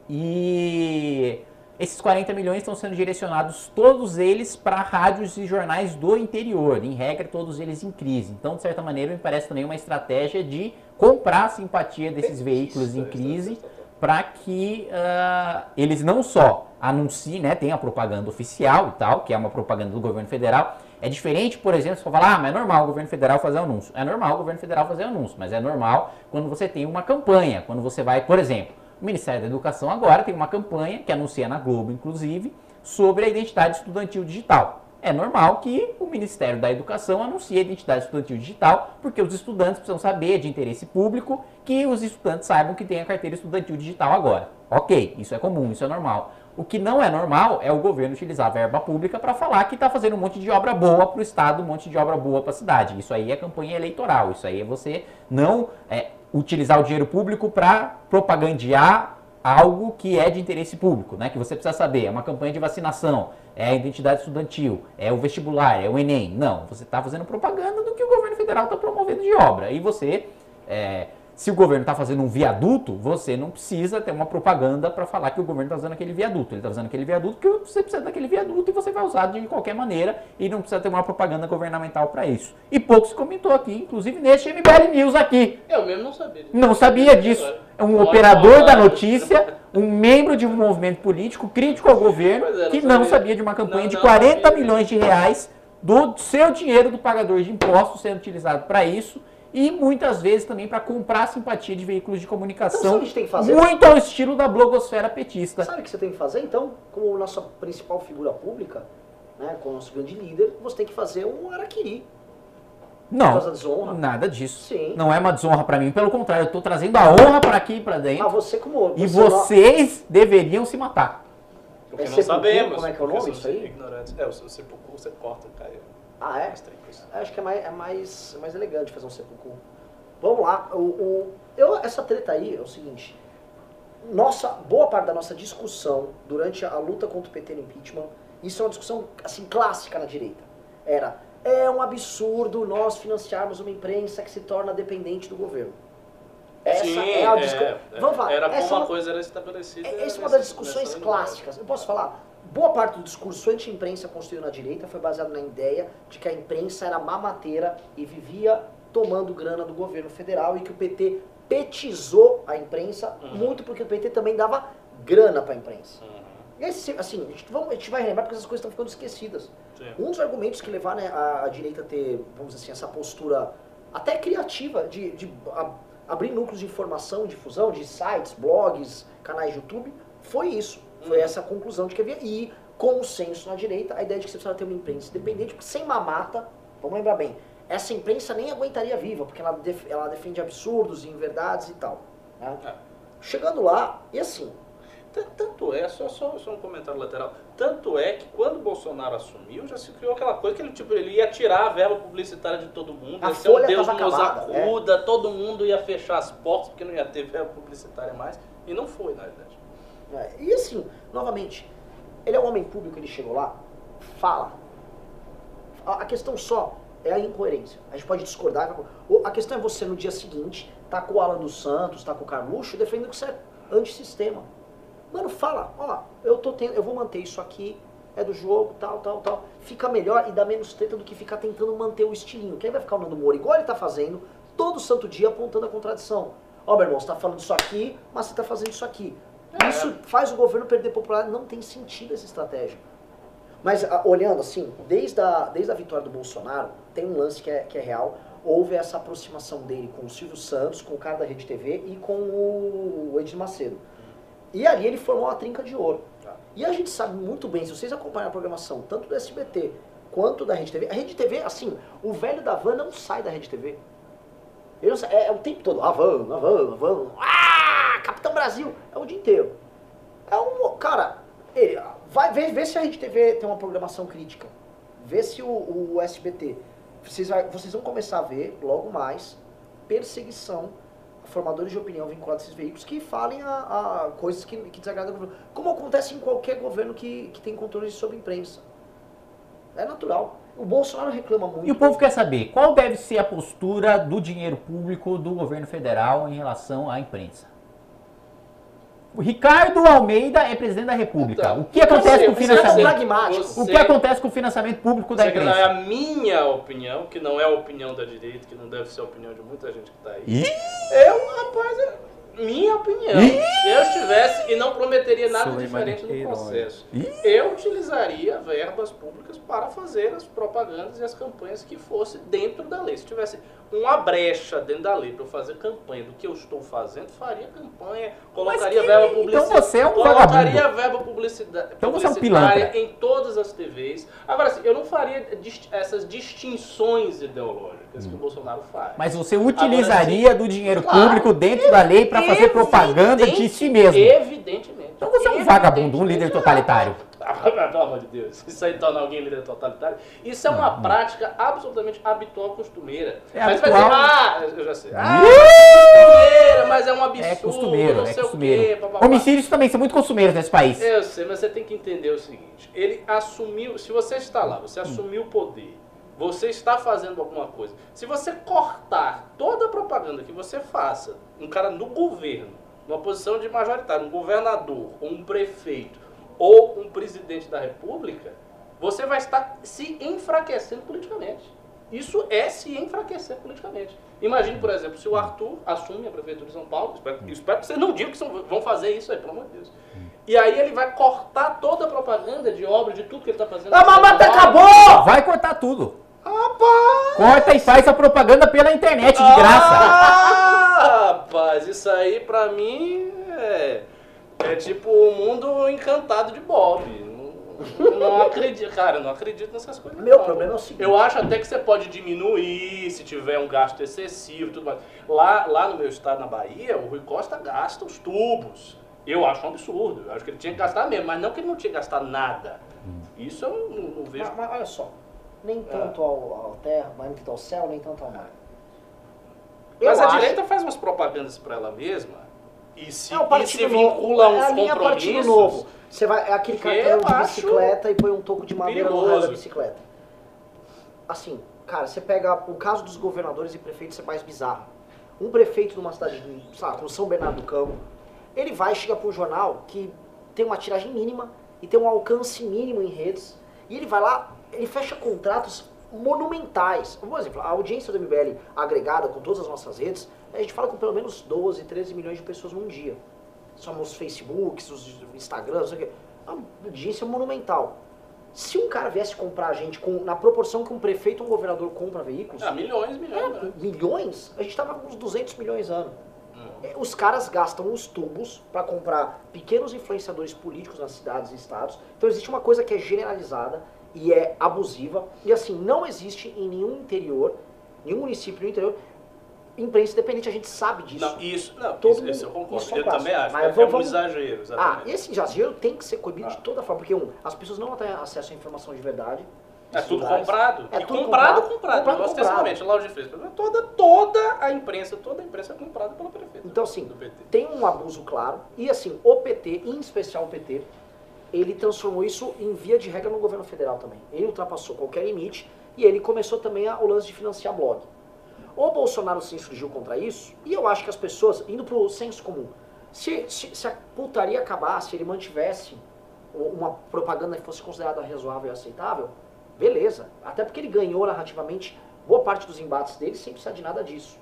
E esses 40 milhões estão sendo direcionados todos eles para rádios e jornais do interior, em regra todos eles em crise. Então, de certa maneira, me parece também uma estratégia de comprar a simpatia desses veículos em crise para que uh, eles não só anunciem, né, tem a propaganda oficial e tal, que é uma propaganda do governo federal. É diferente, por exemplo, se falar, ah, mas é normal o governo federal fazer anúncio. É normal o governo federal fazer anúncio, mas é normal quando você tem uma campanha, quando você vai, por exemplo, o Ministério da Educação agora tem uma campanha, que anuncia na Globo, inclusive, sobre a identidade estudantil digital. É normal que o Ministério da Educação anuncie a identidade estudantil digital, porque os estudantes precisam saber, de interesse público, que os estudantes saibam que tem a carteira estudantil digital agora. Ok, isso é comum, isso é normal. O que não é normal é o governo utilizar a verba pública para falar que está fazendo um monte de obra boa para o Estado, um monte de obra boa para a cidade. Isso aí é campanha eleitoral, isso aí é você não é, utilizar o dinheiro público para propagandear algo que é de interesse público, né? Que você precisa saber, é uma campanha de vacinação, é a identidade estudantil, é o vestibular, é o Enem. Não, você está fazendo propaganda do que o governo federal está promovendo de obra. E você é, se o governo está fazendo um viaduto, você não precisa ter uma propaganda para falar que o governo está fazendo aquele viaduto. Ele está fazendo aquele viaduto porque você precisa daquele viaduto e você vai usar de qualquer maneira e não precisa ter uma propaganda governamental para isso. E pouco se comentou aqui, inclusive neste MBL News aqui. Eu mesmo não sabia. Disso. Não sabia disso. É um operador da notícia, um membro de um movimento político crítico ao governo é, que não sabia de uma campanha não, de 40 milhões de reais do seu dinheiro do pagador de impostos sendo utilizado para isso e muitas vezes também para comprar simpatia de veículos de comunicação. Então, que tem que fazer? Muito ao estilo da blogosfera petista. Sabe o que você tem que fazer? Então, como nossa principal figura pública, né, como nosso grande líder, você tem que fazer um araquiri. Não, nada disso. Sim. Não é uma desonra para mim, pelo contrário, eu estou trazendo a honra para aqui para dentro. Mas você como você E vocês não... deveriam se matar. Porque é não sabemos. Como é que é o nome isso aí? Ignorantes. É, o sepulcro você corta, Caio. Ah, é? Acho que é mais, é mais, é mais elegante fazer um sepulcro. Vamos lá. O, o, eu, essa treta aí é o seguinte. Nossa, boa parte da nossa discussão durante a luta contra o PT no impeachment, isso é uma discussão assim clássica na direita. Era, é um absurdo nós financiarmos uma imprensa que se torna dependente do governo. Essa Sim, é a discussão. É, Vamos falar. Era essa uma coisa era estabelecida. Essa é uma das discussões clássicas. Eu posso falar? Boa parte do discurso anti-imprensa construído na direita foi baseado na ideia de que a imprensa era mamateira e vivia tomando grana do governo federal e que o PT petizou a imprensa uhum. muito porque o PT também dava grana para a imprensa. Uhum. E esse, assim, a gente, vamos, a gente vai relembrar porque essas coisas estão ficando esquecidas. Sim. Um dos argumentos que levaram né, a, a, direita a ter, vamos dizer assim, essa postura até criativa de, de a, abrir núcleos de informação e difusão, de sites, blogs, canais de YouTube, foi isso. Foi uhum. essa conclusão de que havia. E consenso na direita, a ideia de que você precisava ter uma imprensa independente, porque sem mamata, vamos lembrar bem, essa imprensa nem aguentaria viva, porque ela, def, ela defende absurdos e inverdades e tal. Né? É. Chegando lá, e assim, Tanto é, só, só, só um comentário lateral. Tanto é que quando Bolsonaro assumiu, já se criou aquela coisa que ele, tipo, ele ia tirar a verba publicitária de todo mundo, A ia ser um Deus nos acabada, é. acuda, todo mundo ia fechar as portas porque não ia ter verba publicitária mais. E não foi, na verdade. É, E assim, novamente, ele é um homem público, ele chegou lá, fala. A, a questão só é a incoerência. A gente pode discordar. o- A questão é você no dia seguinte, tá com o Alan dos Santos, tá com o Carluxo, defendendo que você é antissistema. Mano, fala, ó, eu tô tendo, eu vou manter isso aqui, é do jogo, tal, tal, tal. Fica melhor e dá menos treta do que ficar tentando manter o estilinho. Quem vai ficar o Nando Moura igual ele tá fazendo, todo santo dia apontando a contradição. Ó, meu irmão, você tá falando isso aqui, mas você tá fazendo isso aqui. É. Isso faz o governo perder popularidade. Não tem sentido essa estratégia. Mas ah, olhando assim, desde a, desde a vitória do Bolsonaro, tem um lance que é, que é real. Houve essa aproximação dele com o Silvio Santos, com o cara da Rede TV e com o Edir Macedo. E ali ele formou uma trinca de ouro. E a gente sabe muito bem, se vocês acompanham a programação, tanto do SBT quanto da Rede TV, a Rede TV, assim, o velho da van não sai da Rede TV. Ele sai, é, é o tempo todo, a van, a van, a van, ah, Capitão Brasil, é o dia inteiro. É um, cara, ele, vai ver, vê se a Rede TV tem uma programação crítica. Vê se o, o SBT, vocês, vai- vocês vão começar a ver logo mais perseguição formadores de opinião vinculados a esses veículos que falem a, a coisas que, que desagradam o governo. Como acontece em qualquer governo que, que tem controle sobre imprensa. É natural. O Bolsonaro reclama muito. E o povo quer saber qual deve ser a postura do dinheiro público do governo federal em relação à imprensa. O Ricardo Almeida é presidente da República. Então, o que acontece com o financiamento? você-. O que acontece com o financiamento público da imprensa? a minha opinião, que não é a opinião da direita, que não deve ser a opinião de muita gente que está aí. Ih, Eu, rapaz, é minha opinião. Ih! Se eu estivesse e não prometeria nada Suleimani diferente no processo, Ih! eu utilizaria verbas públicas para fazer as propagandas e as campanhas que fosse dentro da lei. Se tivesse uma brecha dentro da lei para eu fazer campanha do que eu estou fazendo, faria campanha, colocaria que- verba então publicitária. você é um Colocaria verba publicidade, Então você é um publicitária pilantra. em todas as TVs. Agora, assim, eu não faria dist- essas distinções ideológicas que o Bolsonaro faz. Mas você utilizaria do dinheiro Claro. público dentro da lei para fazer propaganda de si mesmo. Evidentemente. Então você é um vagabundo, um líder totalitário. Pelo amor de Deus, isso aí torna alguém líder totalitário. Isso é uma prática absolutamente habitual, costumeira. É mas habitual. vai dizer, ah, eu já sei. Ah, costumeira, mas é um absurdo. É costumeiro, não é costumeiro. O quê. Homicídios também são muito costumeiros nesse país. Eu sei, mas você tem que entender o seguinte: ele assumiu, se você está lá, você assumiu o poder, você está fazendo alguma coisa. Se você cortar toda a propaganda que você faça, um cara no governo, numa posição de majoritário, um governador, ou um prefeito, ou um presidente da república, você vai estar se enfraquecendo politicamente. Isso é se enfraquecer politicamente. Imagine, por exemplo, se o Arthur assume a prefeitura de São Paulo, espero, espero que vocês não digam que são- vão fazer isso aí, pelo amor de Deus. E aí ele vai cortar toda a propaganda de obra, de tudo que ele está fazendo. A mamata São Paulo. acabou! Vai cortar tudo. Rapaz! Corta e faz a propaganda pela internet de graça. Ah, rapaz, isso aí pra mim é, é tipo o mundo encantado de Bob. Não, não acredito, cara, eu não acredito nessas coisas. Meu não. problema é o seguinte. Eu acho até que você pode diminuir se tiver um gasto excessivo e tudo mais. Lá, lá no meu estado, na Bahia, o Rui Costa gasta os tubos. Eu acho um absurdo. Eu acho que ele tinha que gastar mesmo, mas não que ele não tinha que gastar nada. Isso eu não, não vejo. Mas, mas olha só, nem tanto ao, ao terra, mas nem tanto ao céu, nem tanto ao mar. Eu Mas a acho- direita faz umas propagandas pra ela mesma e se, É o e se partido vincula a novo. uns É a linha partido compromissos. novo. Você vai, é aquele que cartão de bicicleta e põe um toco de madeira no raio da bicicleta. Assim, cara, você pega o caso dos governadores e prefeitos é mais bizarro. Um prefeito de uma cidade, sei lá, como São Bernardo do Campo, ele vai chega para um jornal que tem uma tiragem mínima e tem um alcance mínimo em redes, e ele vai lá, ele fecha contratos monumentais. Por exemplo, a audiência do MBL agregada com todas as nossas redes, a gente fala com pelo menos 12, 13 milhões de pessoas num dia. Somos os Facebooks, os Instagrams, não sei o quê. É uma audiência monumental. Se um cara viesse comprar a gente com, na proporção que um prefeito ou um governador compra veículos, Ah, milhões, milhões. é, né? milhões, a gente tava com uns 200 milhões ano. Hum. É, Os caras gastam os tubos para comprar pequenos influenciadores políticos nas cidades e estados. Então existe uma coisa que é generalizada e é abusiva. E assim, não existe em nenhum interior, nenhum município no interior. imprensa independente, a gente sabe disso. Não, isso, não, Todo isso, isso eu concordo. Isso eu também acho. Mas é, vamos, é um exagero, exatamente. Ah, esse exagero tem que ser coibido ah. de toda forma, porque um, as pessoas não têm acesso à informação de verdade. É tudo comprado. É e tudo comprado, comprado. comprado. comprado ostensivamente, lá de fez. Toda, toda a imprensa, toda a imprensa é comprada pelo prefeito. Então, assim, tem um abuso claro. E, assim, o PT, em especial o PT, ele transformou isso em via de regra no governo federal também. Ele ultrapassou qualquer limite e ele começou também a, o lance de financiar blog. O Bolsonaro se insurgiu contra isso, e eu acho que as pessoas, indo pro senso comum, se, se, se a putaria acabasse, ele mantivesse uma propaganda que fosse considerada razoável e aceitável, beleza. Até porque ele ganhou narrativamente boa parte dos embates dele sem precisar de nada disso.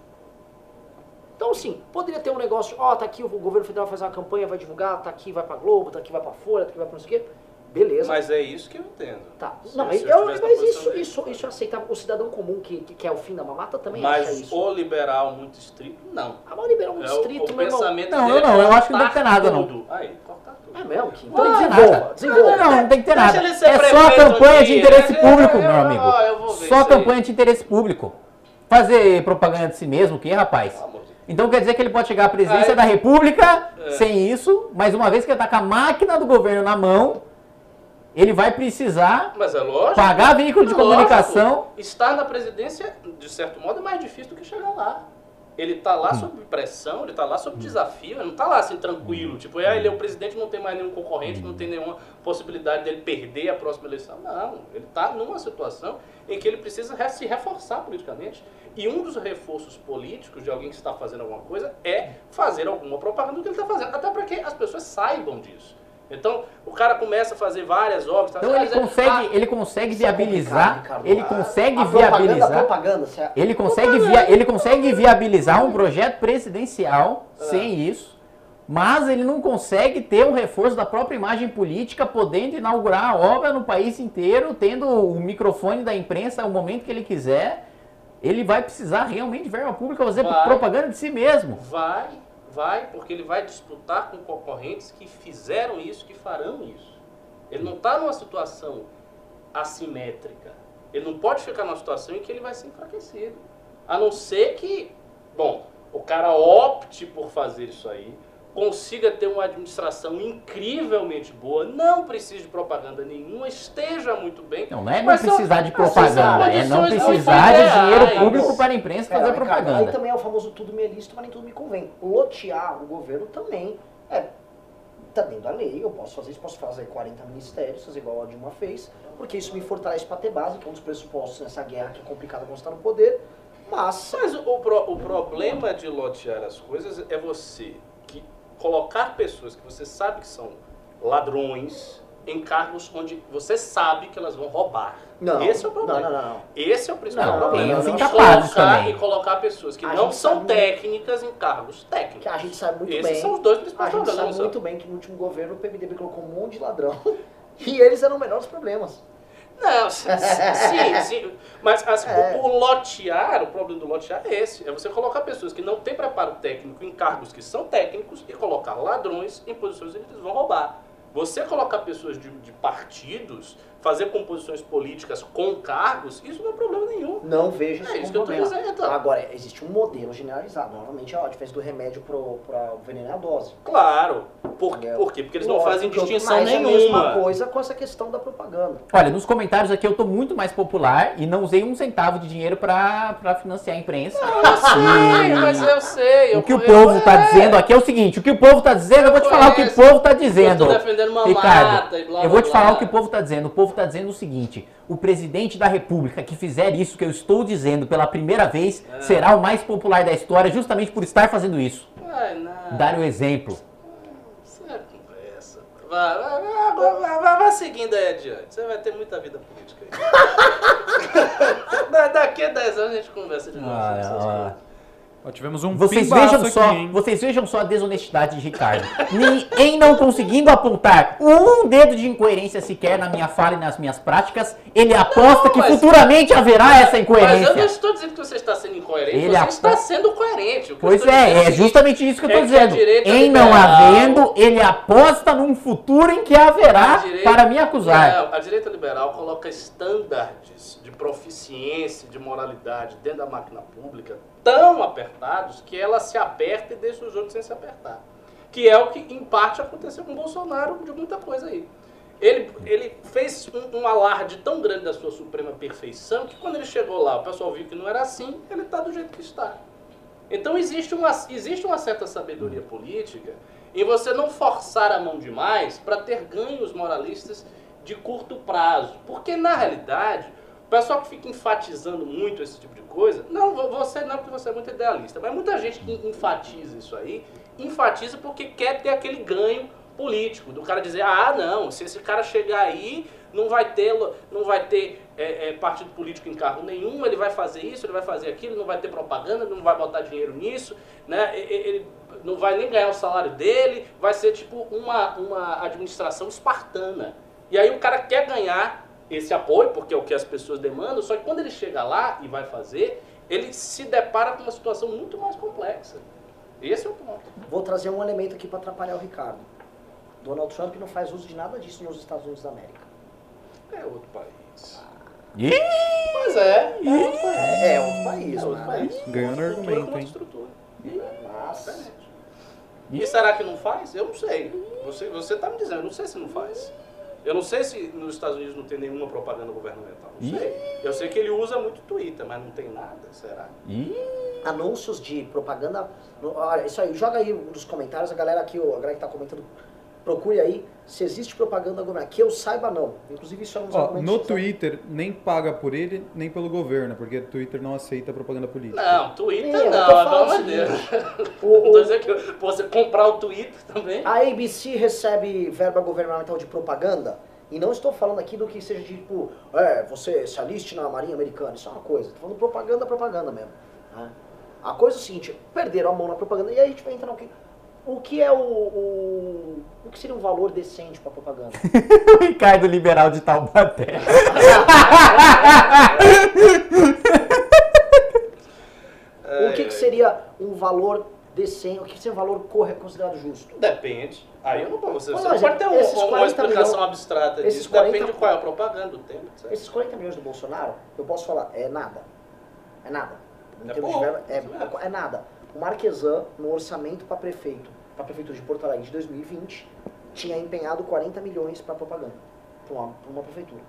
Então, assim, poderia ter um negócio, ó, oh, tá aqui o governo federal faz uma campanha, vai divulgar, tá aqui vai pra Globo, tá aqui vai pra Folha, tá aqui vai pra não sei o quê. Beleza. Mas é isso que eu entendo. Tá. Se não, eu, eu mas isso, isso, isso é aceitável. O cidadão comum que, que quer o fim da mamata também mas acha isso. Mas o liberal muito estrito, não. Ah, mas o liberal muito é estrito, o, o pensamento Não, eu não, eu acho que não tem que ter nada, não. Aí, cortar tudo. É mesmo? Que... Então desenvolva, desenvolva. Não, não, não tem que ter nada. É só a campanha de interesse público, meu amigo. Só campanha de interesse público. Fazer propaganda de si mesmo, o que, rapaz? Então quer dizer que ele pode chegar à presidência da República é. sem isso, mas uma vez que ele está com a máquina do governo na mão, ele vai precisar é lógico, pagar veículo de lógico, comunicação. Estar na presidência, de certo modo, é mais difícil do que chegar lá. Ele está lá hum. sob pressão, ele está lá sob hum. desafio, ele não está lá assim tranquilo. Hum. Tipo, ah, ele é o presidente, não tem mais nenhum concorrente, não tem nenhuma possibilidade dele perder a próxima eleição. Não, ele está numa situação em que ele precisa se reforçar politicamente. E um dos reforços políticos de alguém que está fazendo alguma coisa é fazer alguma propaganda do que ele está fazendo. Até para que as pessoas saibam disso. Então, o cara começa a fazer várias obras. Tá então, ele consegue, ah, ele consegue é viabilizar, ele consegue viabilizar, propaganda, ele consegue via, ele consegue viabilizar um projeto presidencial é. sem isso, mas ele não consegue ter um reforço da própria imagem política, podendo inaugurar a obra no país inteiro, tendo o microfone da imprensa no momento que ele quiser. Ele vai precisar realmente de verba pública fazer vai, propaganda de si mesmo. Vai, Vai, porque ele vai disputar com concorrentes que fizeram isso, que farão isso. Ele não está numa situação assimétrica. Ele não pode ficar numa situação em que ele vai ser enfraquecido. A não ser que, bom, o cara opte por fazer isso aí, consiga ter uma administração incrivelmente boa, não precise de propaganda nenhuma, esteja muito bem. Não, não é não precisar de propaganda, é não precisar de dinheiro público para a imprensa fazer propaganda. Aí também é o famoso tudo me é lícito, mas nem tudo me convém. Lotear o governo também é tá dentro da lei, eu posso fazer isso, posso fazer 40 ministérios, fazer igual a Dilma fez, porque isso me fortalece para ter base, que é um dos pressupostos nessa guerra que é complicada quando está no poder, mas... Mas o, pro, o problema de lotear as coisas é você colocar pessoas que você sabe que são ladrões em cargos onde você sabe que elas vão roubar. Não, Esse é o problema. Não, não, não. Esse é o principal não, problema. Tem os colocar, também. E colocar pessoas que a não são técnicas muito... em cargos técnicos. Que a gente sabe muito Esses bem. Esses são os dois principais problemas. A gente sabe muito bem que no último governo o PMDB colocou um monte de ladrão [laughs] e eles eram o menor dos problemas. Não, sim, sim. Mas assim, é. o, o, lotear, o problema do lotear é esse. É você colocar pessoas que não têm preparo técnico em cargos que são técnicos e colocar ladrões em posições que eles vão roubar. Você colocar pessoas de, de partidos fazer composições políticas com cargos, isso não é problema nenhum. Não vejo isso é isso que problema. eu tô dizendo. Agora, existe um modelo generalizado. Novamente, a diferença do remédio para o veneno é a dose. Claro. Por, por quê? Porque eles não fazem distinção nenhuma. É a mesma coisa com essa questão da propaganda. Olha, nos comentários aqui eu tô muito mais popular e não usei um centavo de dinheiro para financiar a imprensa. Não, eu sei, mas eu sei. Eu o que o povo está dizendo aqui é o seguinte, o que o povo está dizendo, eu, eu vou te falar o que o povo está dizendo. Eu tô defendendo uma Ricardo, mata e blá, blá, Eu vou te blá. falar o que o povo está dizendo. O povo está dizendo o seguinte: o presidente da República que fizer isso que eu estou dizendo pela primeira vez é. será o mais popular da história, justamente por estar fazendo isso. Não. Dar o exemplo. É conversa. Vai, vai, vai, vai, vai, vai seguindo aí adiante. Você vai ter muita vida política aí. [laughs] Daqui a 10 anos a gente conversa de novo. Ah, tivemos um vocês vejam só, aqui, Vocês vejam só a desonestidade de Ricardo. em não conseguindo apontar um dedo de incoerência sequer na minha fala e nas minhas práticas, ele aposta não, que futuramente haverá essa incoerência. Mas eu não estou dizendo que você está sendo incoerente, ele você está sendo coerente. Pois é, é justamente isso que eu estou é dizendo. Em não havendo, ele aposta num futuro em que haverá direita, para me acusar. Não, a direita liberal coloca estándares de proficiência, de moralidade dentro da máquina pública tão apertados que ela se aperta e deixa os outros sem se apertar. Que é o que, em parte, aconteceu com o Bolsonaro de muita coisa aí. Ele, ele fez um, um, alarde tão grande da sua suprema perfeição que quando ele chegou lá, o pessoal viu que não era assim, ele está do jeito que está. Então existe uma, existe uma certa sabedoria política em você não forçar a mão demais para ter ganhos moralistas de curto prazo. Porque na realidade, o pessoal que fica enfatizando muito esse tipo de coisa, não, você não, porque você é muito idealista, mas muita gente que enfatiza isso aí, enfatiza porque quer ter aquele ganho político, do cara dizer, ah, não, se esse cara chegar aí, não vai ter, não vai ter é, é, partido político em carro nenhum, ele vai fazer isso, ele vai fazer aquilo, não vai ter propaganda, não vai botar dinheiro nisso, né? ele não vai nem ganhar o salário dele, vai ser tipo uma, uma administração espartana. E aí o cara quer ganhar esse apoio, porque é o que as pessoas demandam, só que quando ele chega lá e vai fazer, ele se depara com uma situação muito mais complexa. Esse é o ponto. Vou trazer um elemento aqui para atrapalhar o Ricardo. Donald Trump não faz uso de nada disso nos Estados Unidos da América. É outro país. Ih! Mas é, é outro país. É, é outro país. É outro país. Ganhando argumento, hein? Estrutura. Nossa. E será que não faz? Eu não sei. Você, você tá me dizendo, eu não sei se não faz. Eu não sei se nos Estados Unidos não tem nenhuma propaganda governamental. Não sei. Eu sei que ele usa muito Twitter, mas não tem nada, será? Anúncios de propaganda. Olha, isso aí, joga aí nos comentários, a galera aqui, a galera que tá comentando procure aí se existe propaganda governamental. Que eu saiba, não. Inclusive, isso é um Ó, No Twitter, nem paga por ele, nem pelo governo, porque o Twitter não aceita propaganda política. Não, Twitter Sim, não, pelo amor de Deus. [laughs] O, o, dizer que você comprar o Twitter também. A ABC recebe verba governamental de propaganda. E não estou falando aqui do que seja de, tipo, é, você se aliste na Marinha Americana. Isso é uma coisa. Estou falando propaganda, propaganda mesmo. Né? A coisa é o seguinte, perderam a mão na propaganda. E aí a gente vai entrar no que o que é o, o, o que seria um valor decente para propaganda? [laughs] o Ricardo Liberal de Taubaté. o que, que, seria um valor decente? O que seria um valor considerado justo? Depende. Aí eu não posso. Você não pode ter uma, uma explicação milhões, abstrata disso. 40, Depende de qual é a propaganda, do tempo. Certo? Esses 40 milhões do Bolsonaro, eu posso falar, é nada. É nada. É, termos de verba, é, é, nada. O Marquesan, no orçamento para prefeito, a prefeitura de Porto Alegre de 2020, tinha empenhado 40 milhões para propaganda, para uma, uma, prefeitura.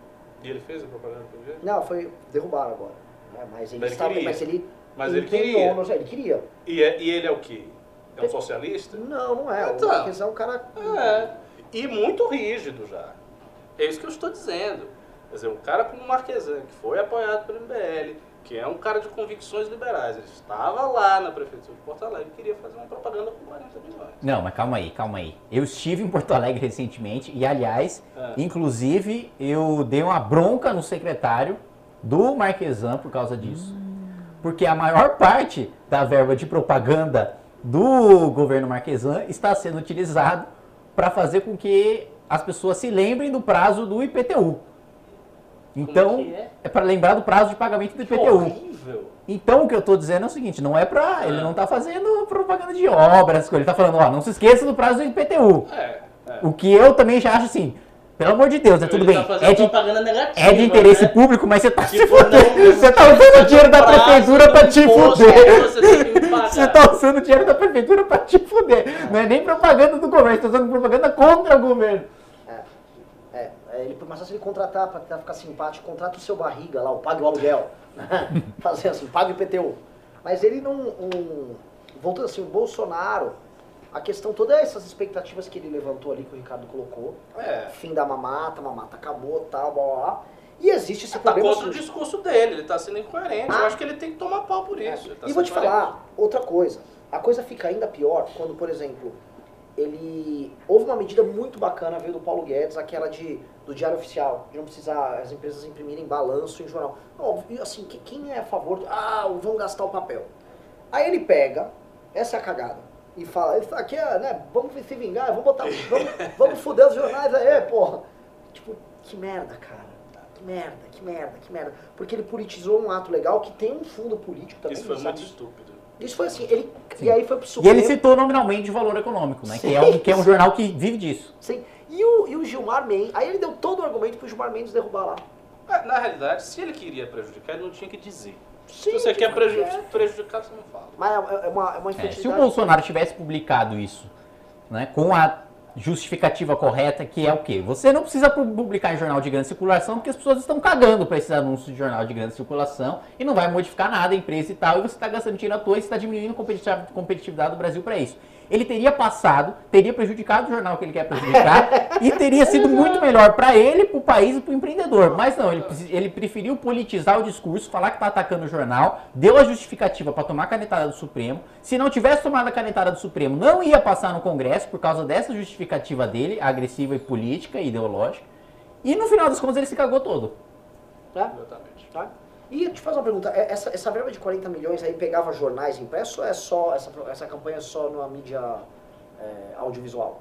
E ele fez a propaganda pelo jeito? Não, foi derrubaram agora. Né? Mas ele, mas estava, queria. mas ele, mas ele queria. Ele queria. E, é, e ele é o quê? É um socialista? Não, não é. Então, o Marquesan é um cara. É. E muito rígido já. É isso que eu estou dizendo. Quer dizer, um cara como o Marquesan, que foi apoiado pelo MBL, que é um cara de convicções liberais. Ele estava lá na prefeitura de Porto Alegre e queria fazer uma propaganda com 40 milhões. Não, mas calma aí, calma aí. Eu estive em Porto Alegre recentemente e, aliás, é. inclusive, eu dei uma bronca no secretário do Marquesan por causa disso. Hum. Porque a maior parte da verba de propaganda do governo Marquesan está sendo utilizado para fazer com que as pessoas se lembrem do prazo do IPTU. Então, é, é para lembrar do prazo de pagamento do IPTU. Horrível. Então, o que eu estou dizendo é o seguinte, não é para, ele não está fazendo propaganda de obras, ele está falando, ó, não se esqueça do prazo do IPTU. É, é. O que eu também já acho assim, pelo amor de Deus, é tudo bem. Tá é, de, negativa, é de interesse né? público, mas você está tipo, se fudendo. Você está usando o dinheiro da prefeitura para te fuder. Você está usando o dinheiro da prefeitura para te fuder. Não é nem propaganda do governo, você está usando propaganda contra o governo. É, ele, mas se ele contratar para tentar ficar simpático, contrata o seu barriga lá, o pague o aluguel. [laughs] Fazer assim, pague o IPTU. Mas ele não. Um, voltando assim, o Bolsonaro, a questão toda é essas expectativas que ele levantou ali, que o Ricardo colocou. É. Fim da mamata, mamata acabou, tal, blá blá blá. E existe esse tá problema. Tá contra o discurso dele, ele tá sendo incoerente. Ah. Eu acho que ele tem que tomar pau por isso. É. Tá e vou te falar outra coisa. A coisa fica ainda pior quando, por exemplo, ele. Houve uma medida muito bacana, veio do Paulo Guedes, aquela de do Diário Oficial, de não precisar as empresas imprimirem balanço em jornal. Não, assim, quem é a favor ah, vão gastar o papel? Aí ele pega, essa é a cagada, e fala, aqui é, né, vamos se vingar, vamos botar, vamos, vamos foder os jornais aí, porra. Tipo, que merda, cara. Que merda, que merda, que merda. Porque ele politizou um ato legal que tem um fundo político também. Isso foi muito estúpido. Isso foi assim, ele, e aí foi pro Supremo. E ele citou nominalmente de valor econômico, né? que, é um, que é um jornal que vive disso. Sim. E o, e o Gilmar Mendes, aí ele deu todo o argumento pro Gilmar Mendes derrubar lá. Na realidade, se ele queria prejudicar, ele não tinha que dizer. Sim, se você quer prejudicar, prejudicar, você não fala. Mas é, é uma, é uma é, Se o Bolsonaro tivesse publicado isso, né, com a justificativa correta, que é o quê? Você não precisa publicar em jornal de grande circulação, porque as pessoas estão cagando para esses anúncios de jornal de grande circulação e não vai modificar nada a empresa e tal, e você está gastando dinheiro à toa e está diminuindo a competitividade do Brasil para isso ele teria passado, teria prejudicado o jornal que ele quer prejudicar [laughs] e teria sido muito melhor para ele, para o país e para o empreendedor. Mas não, ele, ele preferiu politizar o discurso, falar que está atacando o jornal, deu a justificativa para tomar a canetada do Supremo. Se não tivesse tomado a canetada do Supremo, não ia passar no Congresso por causa dessa justificativa dele, agressiva e política e ideológica. E no final das contas ele se cagou todo. É? Exatamente. Tá? E te fazer uma pergunta, é, essa, essa verba de 40 milhões aí pegava jornais impressos ou é só, essa, essa campanha é só numa mídia é, audiovisual?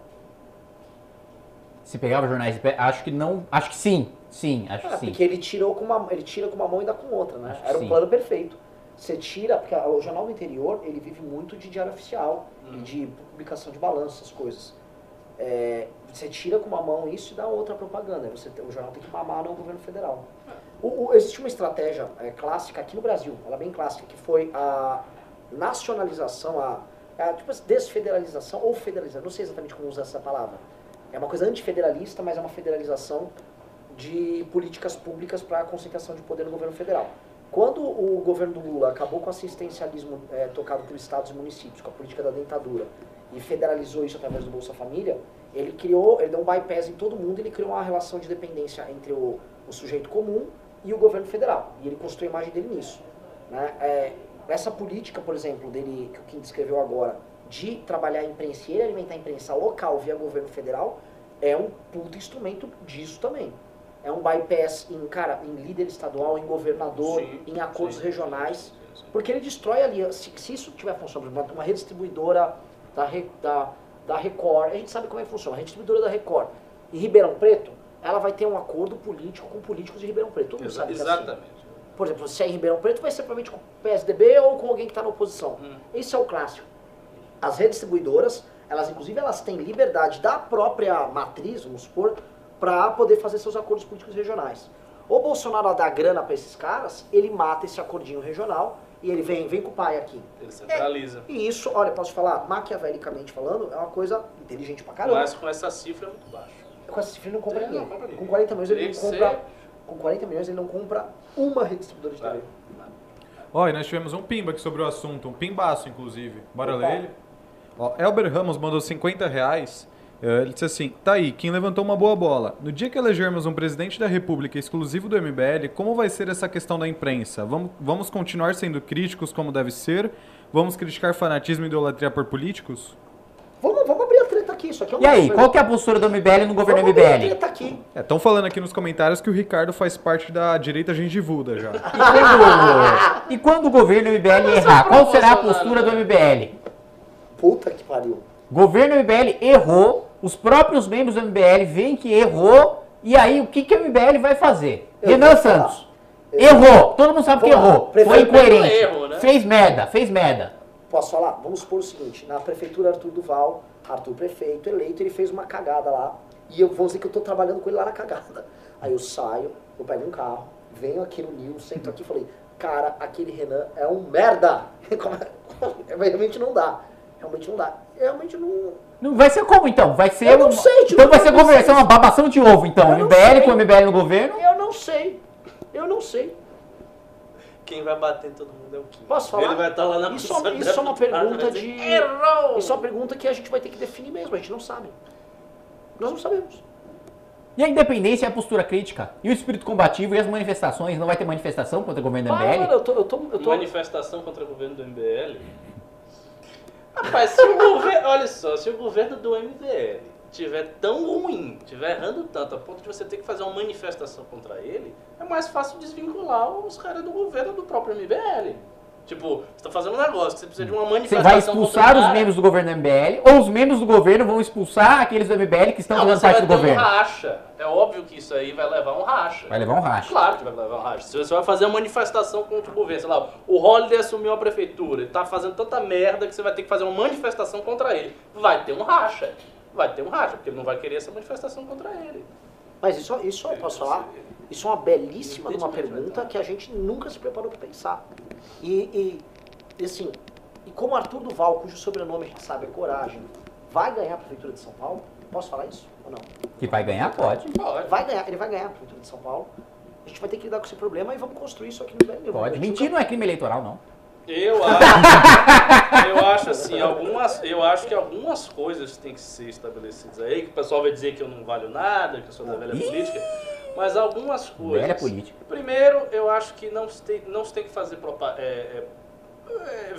Se pegava jornais impressos, acho que não, acho que sim, sim, acho é, que sim. Porque ele tirou com uma, ele tira com uma mão e dá com outra, né? Era um sim. plano perfeito. Você tira, porque o Jornal do Interior, ele vive muito de diário oficial hum. e de publicação de balanço, essas coisas. É, você tira com uma mão isso e dá outra propaganda. Você, o jornal tem que mamar no governo federal. O, o, existe uma estratégia é, clássica aqui no Brasil, ela é bem clássica, que foi a nacionalização, a, a tipo, desfederalização ou federalização, não sei exatamente como usar essa palavra. É uma coisa antifederalista, mas é uma federalização de políticas públicas para a concentração de poder no governo federal. Quando o governo do Lula acabou com o assistencialismo é, tocado por estados e municípios, com a política da dentadura, e federalizou isso através do Bolsa Família, ele criou, ele deu um bypass em todo mundo, ele criou uma relação de dependência entre o, o sujeito comum e o governo federal. E ele construiu a imagem dele nisso. Né? É, essa política, por exemplo, dele que o Kim descreveu agora, de trabalhar a imprensa e alimentar a imprensa local via governo federal, é um puto instrumento disso também. É um bypass em, cara, em líder estadual, em governador, sim, em acordos sim, regionais. Sim, porque ele destrói ali, se, se isso tiver funcionando, uma, uma redistribuidora da, da, da Record, a gente sabe como é que funciona, a redistribuidora da Record em Ribeirão Preto, ela vai ter um acordo político com políticos de Ribeirão Preto. Todo mundo Exa sabe exatamente. É assim. Por exemplo, se é em Ribeirão Preto, vai ser provavelmente com o PSDB ou com alguém que está na oposição. Hum. Esse é o clássico. As redistribuidoras, elas inclusive elas têm liberdade da própria matriz, vamos supor, para poder fazer seus acordos políticos regionais. O Bolsonaro dá grana para esses caras, ele mata esse acordinho regional e ele vem, vem com o pai aqui. Ele centraliza. É, e isso, olha, posso falar, maquiavelicamente falando, é uma coisa inteligente pra caramba. Mas com essa cifra é muito baixo. Com essa cifra ele não compra é, ninguém. Não compra com 40 milhões ele não compra. Ser... Com 40 milhões ele não compra uma redistribuidora de TV. Ó, e nós tivemos um pimba aqui sobre o assunto, um pimbaço, inclusive. Bora Opa. ler ele? Ó, Elber Ramos mandou 50 reais. Eh, ele disse assim: tá aí, quem levantou uma boa bola. No dia que elegermos um presidente da República exclusivo do MBL, como vai ser essa questão da imprensa? Vamos, vamos continuar sendo críticos como deve ser? Vamos criticar fanatismo e idolatria por políticos? Vamos, vamos aqui. Isso aqui é e aí, qual que é a postura do MBL no governo vamos MBL? A treta aqui. Estão é, falando aqui nos comentários que o Ricardo faz parte da direita gengivuda já. [laughs] e, quando, e quando o governo MBL errar, qual será a postura do MBL? Puta que pariu. Governo MBL errou, os próprios membros do MBL veem que errou, e aí o que, que o MBL vai fazer? Eu Renan Santos. Errou. Todo mundo sabe que errou. Foi incoerente. Erro, né? Fez merda, fez merda. Posso falar? Vamos supor o seguinte, na prefeitura Arthur Duval, Arthur prefeito, eleito, ele fez uma cagada lá, e eu vou dizer que eu tô trabalhando com ele lá na cagada. Aí eu saio, eu pego um carro, venho aqui no Nil, sento aqui e falei, cara, aquele Renan é um merda. [laughs] Realmente não dá. Realmente não dá. Realmente não. Não vai ser como então? Vai ser. Eu não sei, tipo, Então vai ser, vai ser uma babação de ovo, então. MBL com MBL no governo? Eu não sei. Eu não sei. Quem vai bater todo mundo é o Kim. Posso falar? Ele vai estar lá na Isso, isso é uma pergunta de. Errou! Isso é uma pergunta que a gente vai ter que definir mesmo, a gente não sabe. Nós não sabemos. E a independência é a postura crítica. E o espírito combativo e as manifestações. Não vai ter manifestação contra o governo do MBL? Mano, eu tô, eu tô, eu tô... Manifestação contra o governo do MBL? Rapaz, se o governo. [laughs] Olha só, se o governo do MBL tiver tão ruim, tiver errando tanto, a ponto de você ter que fazer uma manifestação contra ele, é mais fácil desvincular os caras do governo do próprio MBL. Tipo, você tá fazendo um negócio, você precisa de uma manifestação. Você vai expulsar os membros do governo do MBL, ou os membros do governo vão expulsar aqueles do MBL que estão fazendo parte do governo? Um racha. É óbvio que isso aí vai levar um racha. Vai levar um racha. Claro que vai levar um racha. Se você vai fazer uma manifestação contra o governo, sei lá, o Holiday assumiu a prefeitura e tá fazendo tanta merda que você vai ter que fazer uma manifestação contra ele. Vai ter um racha. Vai ter um racha, porque ele não vai querer essa manifestação contra ele. Mas isso, isso eu posso falar? Isso é uma belíssima uma pergunta que a gente nunca se preparou para pensar. E, e, e, assim, e como Arthur Duval, cujo sobrenome a gente sabe é Coragem, vai ganhar a Prefeitura de São Paulo, posso falar isso ou não? Que vai ganhar, pode. Vai ganhar, ele vai ganhar a Prefeitura de São Paulo. A gente vai ter que lidar com esse problema e vamos construir isso aqui no Brasil. Pode. Mentir não é crime eleitoral, não. Eu [laughs] acho, eu acho assim, algumas, eu acho que algumas coisas têm que ser estabelecidas aí, que o pessoal vai dizer que eu não valho nada, que eu sou da velha política, mas algumas coisas. Velha política. Primeiro, eu acho que não se tem, não se tem que fazer é, é, é,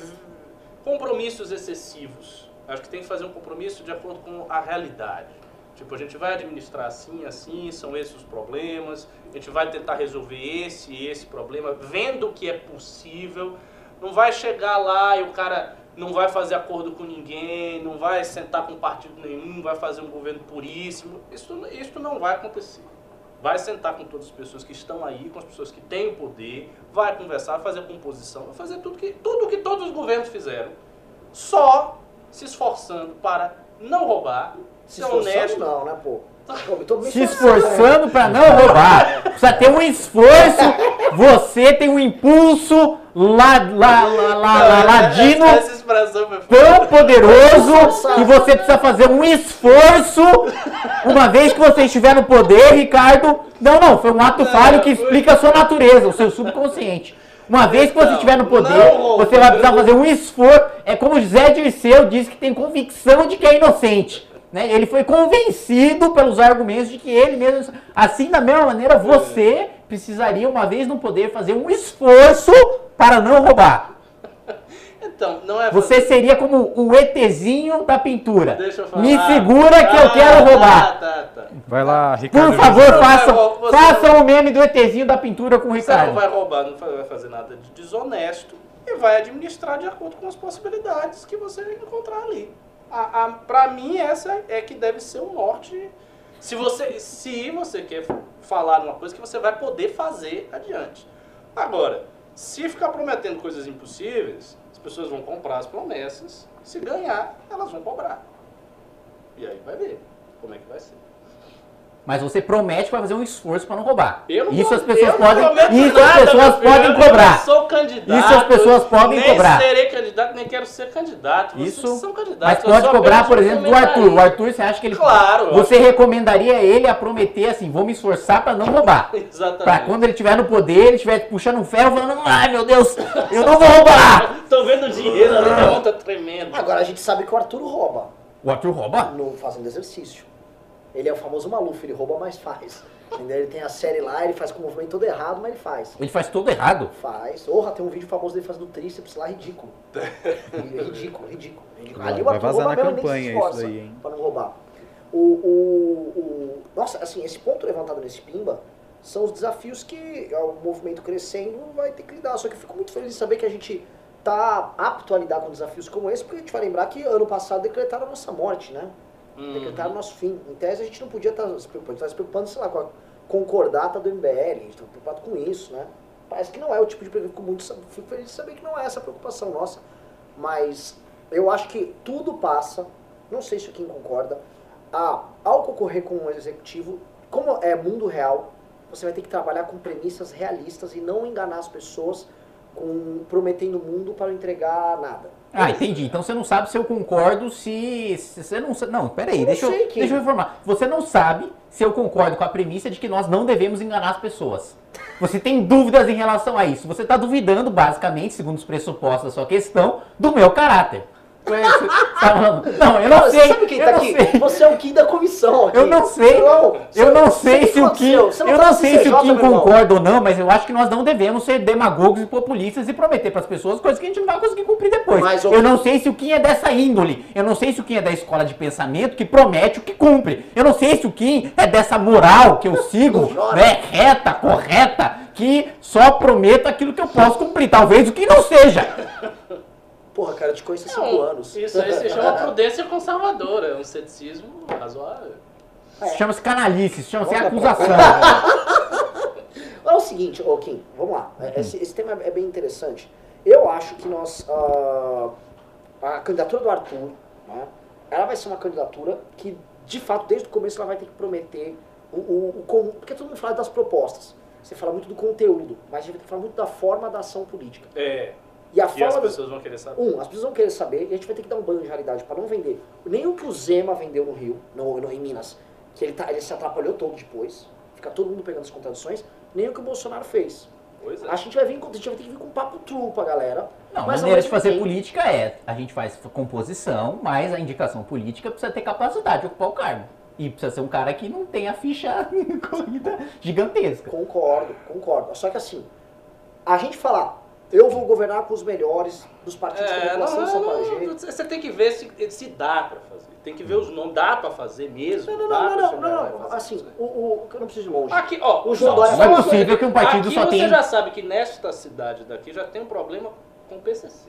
compromissos excessivos. Acho que tem que fazer um compromisso de acordo com a realidade. Tipo, a gente vai administrar assim, assim, são esses os problemas, a gente vai tentar resolver esse e esse problema, vendo que é possível não vai chegar lá e o cara não vai fazer acordo com ninguém, não vai sentar com partido nenhum, vai fazer um governo puríssimo. Isso, isso não vai acontecer. Vai sentar com todas as pessoas que estão aí, com as pessoas que têm o poder, vai conversar, vai fazer composição, vai fazer tudo que, tudo que todos os governos fizeram. Só se esforçando para não roubar, se ser honesto. não, né, pô? Se esforçando para não roubar. Precisa ter um esforço. Você tem um impulso lá, lá, lá, lá, ladino tão poderoso que você precisa fazer um esforço. Uma vez que você estiver no poder, Ricardo. Não, não, foi um ato falho que explica a sua natureza, o seu subconsciente. Uma vez que você estiver no poder, você vai precisar fazer um esforço. É como José Dirceu disse que tem convicção de que é inocente. Né? Ele foi convencido pelos argumentos de que ele mesmo. Assim, da mesma maneira, você precisaria, uma vez no poder, fazer um esforço para não roubar. [laughs] Então, não é Você seria como o ETzinho da pintura. Deixa eu falar. Me segura que ah, eu quero tá, roubar. Tá, tá, vai lá, Ricardo. Por favor, faça, você... faça o meme do ETzinho da pintura com o Ricardo. Você não vai roubar, não vai fazer nada de desonesto e vai administrar de acordo com as possibilidades que você encontrar ali a, a, pra mim, essa é que deve ser o norte. Se você, se você quer falar uma coisa que você vai poder fazer adiante. Agora, se ficar prometendo coisas impossíveis, as pessoas vão comprar as promessas. Se ganhar, elas vão cobrar. E aí vai ver como é que vai ser. Mas você promete que vai fazer um esforço para não roubar. Eu não isso as pessoas podem, isso nada, as pessoas podem cobrar. Eu sou candidato. Isso as pessoas podem nem cobrar. Nem serei candidato, nem quero ser candidato. Vocês isso. São candidatos. Mas pode cobrar, por exemplo, do Arthur. O Arthur, você acha que ele Claro. Você recomendaria ele a prometer assim, vou me esforçar para não roubar. [laughs] Exatamente. Para quando ele estiver no poder, ele estiver puxando um ferro falando: "Ai, meu Deus, eu não vou roubar". [laughs] Tô vendo dinheiro ali, a conta tremendo. Agora a gente sabe que o Arthur rouba. O Arthur rouba? No fazendo exercício. Ele é o famoso Maluf, ele rouba, mas faz. Entendeu? Ele tem a série lá, ele faz com o movimento todo errado, mas ele faz. Ele faz todo errado? Faz. Porra, tem um vídeo famoso dele fazendo tríceps lá, ridículo. [laughs] ridículo, ridículo. ridículo. Ali vai vazar na campanha isso aí, hein? Pra não roubar. O, o, o, nossa, assim, esse ponto levantado nesse Pimba são os desafios que o movimento crescendo vai ter que lidar. Só que eu fico muito feliz de saber que a gente tá apto a lidar com desafios como esse, porque a gente vai lembrar que ano passado decretaram a nossa morte, né? Uhum. decretaram nosso fim. Em tese, a gente não podia estar se preocupando, estar se preocupando, sei lá, com a concordata do MBL, a gente está preocupado com isso, né? Parece que não é o tipo de preocupação, muito, fico feliz de saber que não é essa preocupação nossa, mas eu acho que tudo passa, não sei se o Kim concorda, a, ao concorrer com um executivo, como é mundo real, você vai ter que trabalhar com premissas realistas e não enganar as pessoas com prometendo o mundo para não entregar nada. Ah, entendi. Então você não sabe se eu concordo se. se você não Não, peraí, deixa, eu, que... deixa eu informar. Você não sabe se eu concordo com a premissa de que nós não devemos enganar as pessoas. Você tem dúvidas em relação a isso. Você está duvidando, basicamente, segundo os pressupostos da sua questão, do meu caráter. Não, eu não, sei. Sabe quem tá aqui? Sei. Você é o Kim da comissão. Aqui. Eu não sei. Não, eu não sei se o Kim. Eu não sei se o Kim concorda ou não, mas eu acho que nós não devemos ser demagogos e populistas e prometer para as pessoas coisas que a gente não vai conseguir cumprir depois. Mas, eu não sei se o Kim é dessa índole. Eu não sei se o Kim é da escola de pensamento que promete o que cumpre. Eu não sei se o Kim é dessa moral que eu sigo, né, reta, correta, que só prometo aquilo que eu posso cumprir. Talvez o que não seja. Porra, cara, te conheço há cinco anos. Isso aí se chama [laughs] prudência conservadora, é um ceticismo razoável. É. Chama-se canalice, chama-se acusação. [laughs] Olha o seguinte, ô Kim, vamos lá. É, esse, esse, tema é bem interessante. Eu acho que nós. Uh, a candidatura do Arthur, né, ela vai ser uma candidatura que, de fato, desde o começo ela vai ter que prometer o, o, o porque todo mundo fala das propostas. você fala muito do conteúdo, mas a gente vai ter que falar muito da forma da ação política. É. E, a E forma as pessoas vão querer saber. Um, as pessoas vão querer saber e a gente vai ter que dar um banho de realidade para não vender. Nem o que o Zema vendeu no Rio, no, no- em Minas, que ele, tá, ele se atrapalhou todo depois, fica todo mundo pegando as contradições, nem o que o Bolsonaro fez. Pois é. A gente vai vir com, a gente vai ter que vir com um papo true pra galera. Não, a mas ao maneira de fazer tempo- política é, a gente faz composição, mas a indicação política precisa ter capacidade de ocupar o cargo. E precisa ser um cara que não tenha ficha [laughs] corrida gigantesca. Concordo, concordo. Só que assim, a gente falar, eu vou governar com os melhores dos partidos que a É, não, população de São Paulo não, eleger. não, você tem que ver se, se dá pra fazer. Tem que ver os nomes. Dá pra fazer mesmo? Não, não, dá não, não, não, não, Assim, o, o, eu não preciso ir longe. Aqui, ó, O João só- Dória- Não é possível que um partido aqui só você tenha- já sabe que nesta cidade daqui já tem um problema com o PCC.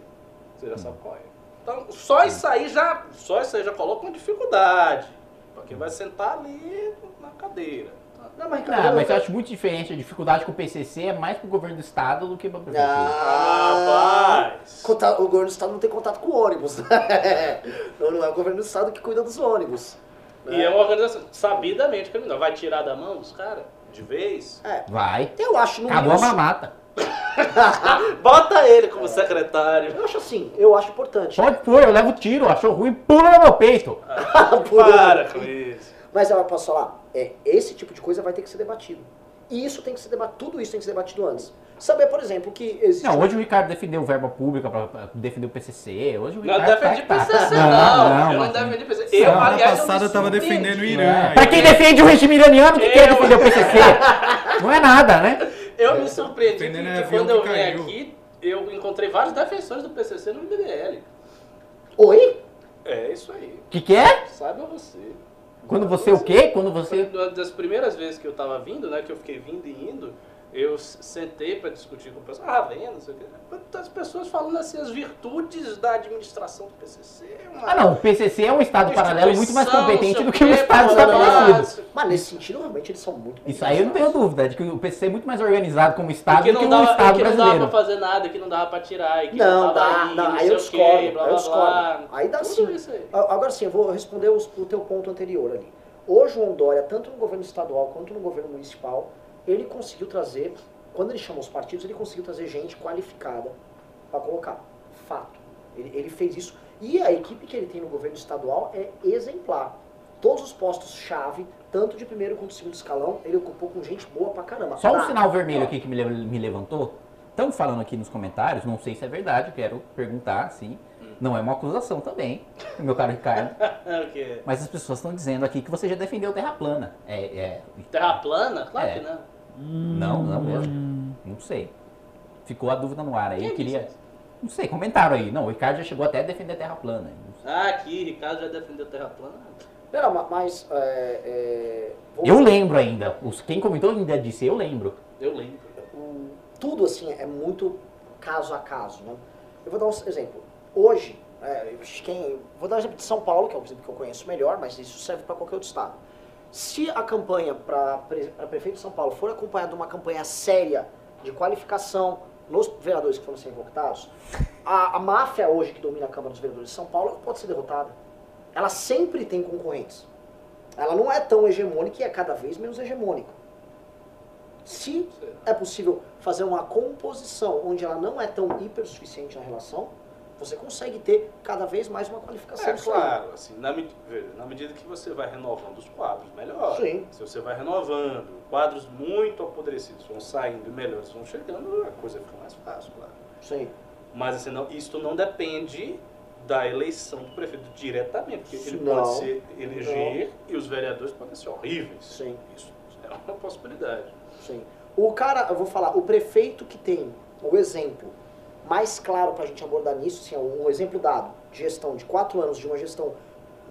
Você já sabe qual é. Então, só isso aí já, só isso aí já coloca uma dificuldade. Pra quem vai sentar ali na cadeira. Não, mas, Ricardo, Não, eu- mas eu acho muito diferente. A dificuldade com o PCC é mais pro governo do estado do que pra prefeitura. Ah, Rapaz! o governo do estado não tem contato com o ônibus. [laughs] não, não é o governo do estado que cuida dos ônibus. né? E é uma organização sabidamente criminosa. Vai tirar da mão dos caras? De vez? É, Vai. eu acho no Acabou a mamata. [laughs] Bota ele como secretário. Eu acho assim, eu acho importante. Pode pôr, eu levo tiro, achou ruim, pula no meu peito. [laughs] Para com isso. Mas eu posso falar, é, esse tipo de coisa vai ter que ser debatido. E isso tem que ser debatido, tudo isso tem que ser debatido antes. Saber, por exemplo, que existe. Não, hoje o Ricardo defendeu verba pública pra, pra defender o PCC. Hoje o Não Ricardo defendi tá, que tá. PCC, não. Eu não defendi PCC. Eu, Semana aliás, eu passada eu tava surpreendi. defendendo o Irã. É. Pra quem defende o regime iraniano, que quer defender o PCC? [laughs] Não é nada, né? Eu me surpreendi que, que avião quando eu vim aqui, eu encontrei vários defensores do PCC no MBL. Oi? É isso aí. O que, que é? Saiba você. Quando você o quê? Quando você. Uma das primeiras vezes que eu tava vindo, né, que eu fiquei vindo e indo, eu sentei pra discutir com o pessoal, ah, vendo, não sei o quê. As pessoas falando assim, as virtudes da administração do PCC. uma Ah não, o PCC é um estado paralelo muito mais competente do que o estado estabelecido. Mas nesse sentido, realmente, eles são muito Isso aí eu não tenho dúvida, de que o PCC é muito mais organizado como estado que do que não, o estado que não dava brasileiro. pra fazer nada, que não dava pra tirar, e que Não, não dá, aí, não, não aí sei eu o quê, discordo, blá, aí eu blá, blá. discordo. Aí dá Tudo sim. isso aí. A- Agora sim, eu vou responder os- o teu ponto anterior ali. O João Dória, tanto no governo estadual quanto no governo municipal, ele conseguiu trazer, quando ele chamou os partidos, ele conseguiu trazer gente qualificada para colocar. Fato. Ele, ele fez isso. E a equipe que ele tem no governo estadual é exemplar. Todos os postos-chave, tanto de primeiro quanto de segundo escalão, ele ocupou com gente boa pra caramba. Só um Tá. sinal vermelho aqui que me, me levantou. Estão falando aqui nos comentários, não sei se é verdade, quero perguntar, sim. Não é uma acusação também, meu caro Ricardo. [laughs] O quê? Mas as pessoas estão dizendo aqui que você já defendeu terra plana. É, é, Terra plana? Claro É. que não. Não, não mesmo. Não sei. Ficou a dúvida no ar aí. Quem Eu queria. isso? Não sei, comentaram aí. Não, o Ricardo já chegou até a defender terra plana. Ah, aqui, Ricardo já defendeu terra plana. Não, ma- mas. É, é, vou- Eu lembro ainda. Os, quem comentou ainda disse, eu lembro. Eu lembro. o- tudo assim é muito caso a caso. Né? Eu vou dar um exemplo. Hoje, é, quem, vou dar um exemplo de São Paulo, que é o exemplo que eu conheço melhor, mas isso serve para qualquer outro estado. Se a campanha para prefeito de São Paulo for acompanhada de uma campanha séria de qualificação nos vereadores que foram ser votados, a, a máfia hoje que domina a Câmara dos Vereadores de São Paulo não pode ser derrotada. Ela sempre tem concorrentes. Ela não é tão hegemônica e é cada vez menos hegemônica. Se é possível fazer uma composição onde ela não é tão hipersuficiente na relação, você consegue ter cada vez mais uma qualificação É claro, assim, na, veja, na medida que você vai renovando os quadros, melhor. Sim. Se você vai renovando, quadros muito apodrecidos vão saindo e melhores vão chegando, a coisa fica mais fácil, claro. Sim. Mas assim, não, isto não depende da eleição do prefeito diretamente, porque ele Não. pode ser eleger e os vereadores podem ser horríveis. Sim. Isso é uma possibilidade. Sim. O cara, eu vou falar, o prefeito que tem o exemplo mais claro pra gente abordar nisso, assim, um exemplo dado de gestão de quatro anos, de uma gestão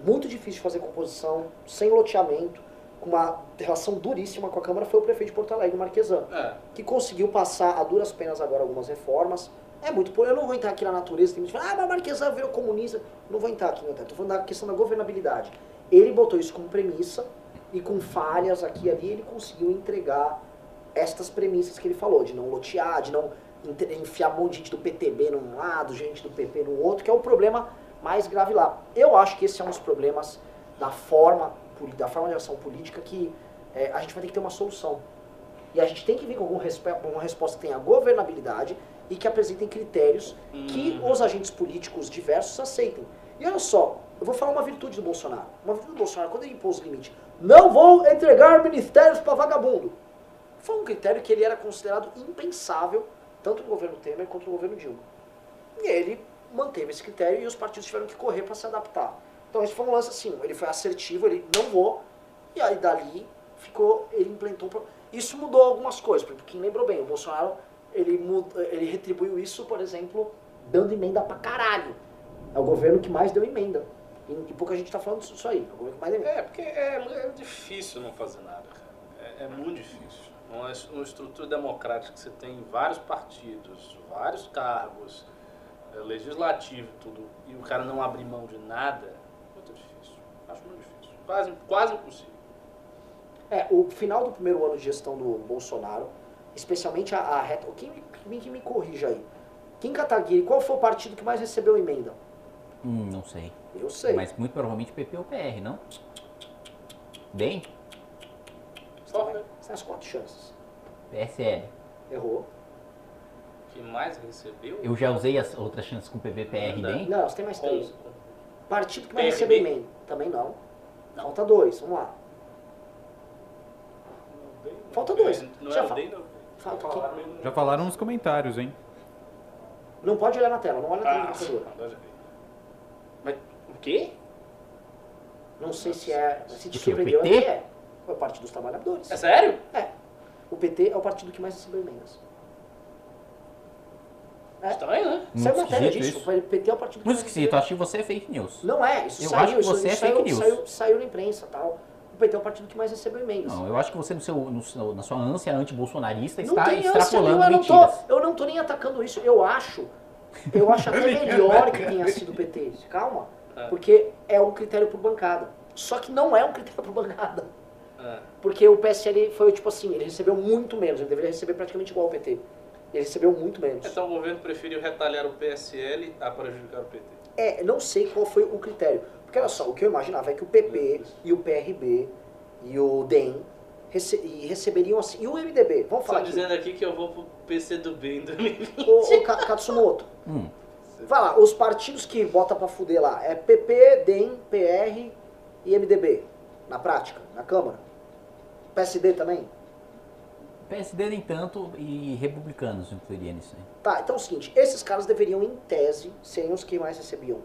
muito difícil de fazer composição, sem loteamento, com uma relação duríssima com a Câmara, foi o prefeito de Porto Alegre, Marquesan. É, que conseguiu passar a duras penas agora algumas reformas. É muito por. Eu não vou entrar aqui na natureza, tem gente que fala, ah, mas Marquesan virou comunista. Não vou entrar aqui, não. Estou falando da questão da governabilidade. Ele botou isso como premissa e com falhas aqui e ali ele conseguiu entregar estas premissas que ele falou, de não lotear, de não enfiar um monte de gente do PTB num lado, gente do PP no outro, que é o problema mais grave lá. Eu acho que esse é um dos problemas da forma, da forma de ação política que é, a gente vai ter que ter uma solução. E a gente tem que vir com alguma resposta que tenha governabilidade e que apresentem critérios hum. que os agentes políticos diversos aceitem. E olha só, eu vou falar uma virtude do Bolsonaro. Uma virtude do Bolsonaro, quando ele impôs o limite, não vou entregar ministérios para vagabundo. Foi um critério que ele era considerado impensável, tanto no governo Temer quanto no governo Dilma. E ele manteve esse critério e os partidos tiveram que correr para se adaptar. Então esse foi um lance assim, ele foi assertivo, ele não vou, e aí dali ficou, ele implementou. Isso mudou algumas coisas, porque quem lembrou bem, o Bolsonaro ele, ele retribuiu isso, por exemplo, dando emenda pra caralho. É o governo que mais deu emenda. E, e pouca gente tá falando disso aí. É o governo que mais deu emenda. É, porque é, é difícil não fazer nada, cara. É, é muito difícil. Uma, uma estrutura democrática que você tem vários partidos, vários cargos, é, legislativo tudo, e o cara não abrir mão de nada, muito difícil. Acho muito difícil. Quase, quase impossível. É, o final do primeiro ano de gestão do Bolsonaro, especialmente a, a reta. Quem, quem que me corrija aí? Kim Kataguiri, qual foi o partido que mais recebeu emenda? Hum, não sei. Eu sei. Mas muito provavelmente PP ou PR, não? Bem? Só você as quatro chances. PSL. Errou. Que mais recebeu? Eu já usei as outras chances com PVPR não, bem? Não, você tem mais três. Partido que mais recebeu emenda? Também não. Falta dois, vamos lá. Falta dois. Não já, é fala. Falta já falaram nos comentários, hein? Não pode olhar na tela, não olha na tela do computador. Mas o quê? Não sei se é. Se te surpreendeu, é é. Foi o Partido dos Trabalhadores. É sério? É. O PT é o partido que mais recebeu emendas. É. Estranho, né? Saiu matéria disso. Isso. O PT é o partido que Muito esquisito, eu acho que você é fake news. Não é, isso eu saiu. acho que você isso, é fake saiu, news. Saiu, saiu na imprensa e tal. PT é o partido que mais recebeu emendas. Não, eu acho que você, no seu, no, na sua ânsia anti-bolsonarista, não está extrapolando ânsia, eu mentiras. Não tô, eu não estou nem atacando isso. Eu acho, eu acho [laughs] até melhor que tenha sido o PT. Calma. É. Porque é um critério por bancada. Só que não é um critério por bancada. É. Porque o PSL foi tipo assim, ele recebeu muito menos. Ele deveria receber praticamente igual ao PT. Ele recebeu muito menos. Então o governo preferiu retalhar o PSL a prejudicar o PT. É, não sei qual foi o critério. Porque olha só, o que eu imaginava é que o PP e o PRB e o DEM rece e receberiam assim. E o MDB? Vamos falar. Estou dizendo aqui que eu vou pro PC do B em 2020. Ô, ô Katsumoto. Hum. Vai lá, os partidos que bota pra fuder lá é PP, DEM, PR e MDB. Na prática, na Câmara. PSD também? PSD nem tanto e republicanos incluiria nisso aí. Tá, então é o seguinte, esses caras deveriam, em tese, serem os que mais recebiam.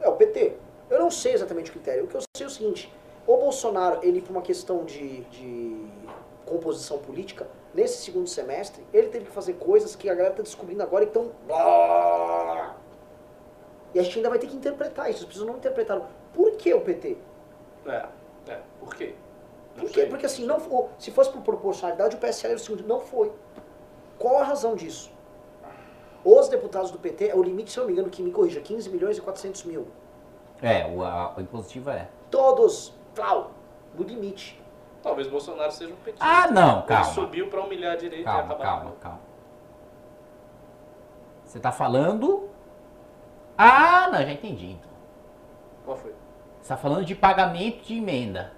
É o PT. Eu não sei exatamente o critério. O que eu sei é o seguinte: o Bolsonaro, ele, por uma questão de, de composição política, nesse segundo semestre, ele teve que fazer coisas que a galera está descobrindo agora e estão. E a gente ainda vai ter que interpretar isso. As pessoas não interpretaram. Por que o PT? É, é. Por quê? Por quê? Porque assim, não, se fosse por proporcionalidade, o PSL era o segundo. Não foi. Qual a razão disso? Os deputados do PT, é o limite, se eu não me engano, que me corrija, 15 milhões e 400 mil. É, o, a, o impositivo é. Todos, plau, no limite. Talvez Bolsonaro seja um petista. Ah, não, calma. Ele subiu para humilhar a direita calma, e acabar. Calma, calma. Você está falando. Ah, não, já entendi. Então. Qual foi? Você está falando de pagamento de emenda.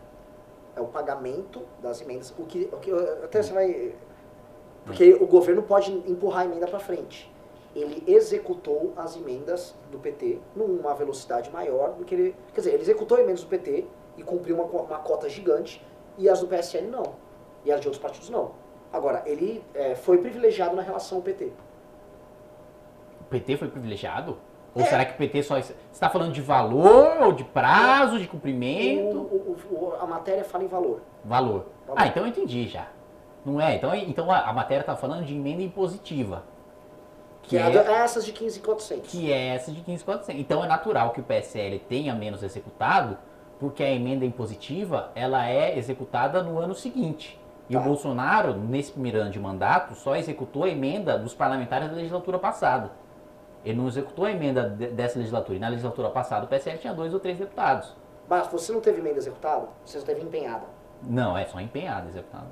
É o pagamento das emendas. O que, o que até você vai. Porque o governo pode empurrar a emenda para frente ele executou as emendas do PT numa velocidade maior do que ele. Quer dizer, ele executou emendas do PT e cumpriu uma, uma cota gigante, e as do PSL não. E as de outros partidos não. Agora, ele é, foi privilegiado na relação ao PT. O PT foi privilegiado? Ou é. será que o PT só. Você está falando de valor, ou de prazo, de cumprimento? O, o, o, a matéria fala em valor. valor. Valor. Ah, então eu entendi já. Não é? Então, então a, a matéria está falando de emenda impositiva. Que, é, é essas de 15,400. Que é essas de 15,400. Então é natural que o PSL tenha menos executado, porque a emenda impositiva ela é executada no ano seguinte. E tá. o Bolsonaro, nesse primeiro ano de mandato, só executou a emenda dos parlamentares da legislatura passada. Ele não executou a emenda dessa legislatura. E na legislatura passada o PSL tinha dois ou três deputados. Mas você não teve emenda executada? Você só teve empenhada? Não, é só empenhada, executada.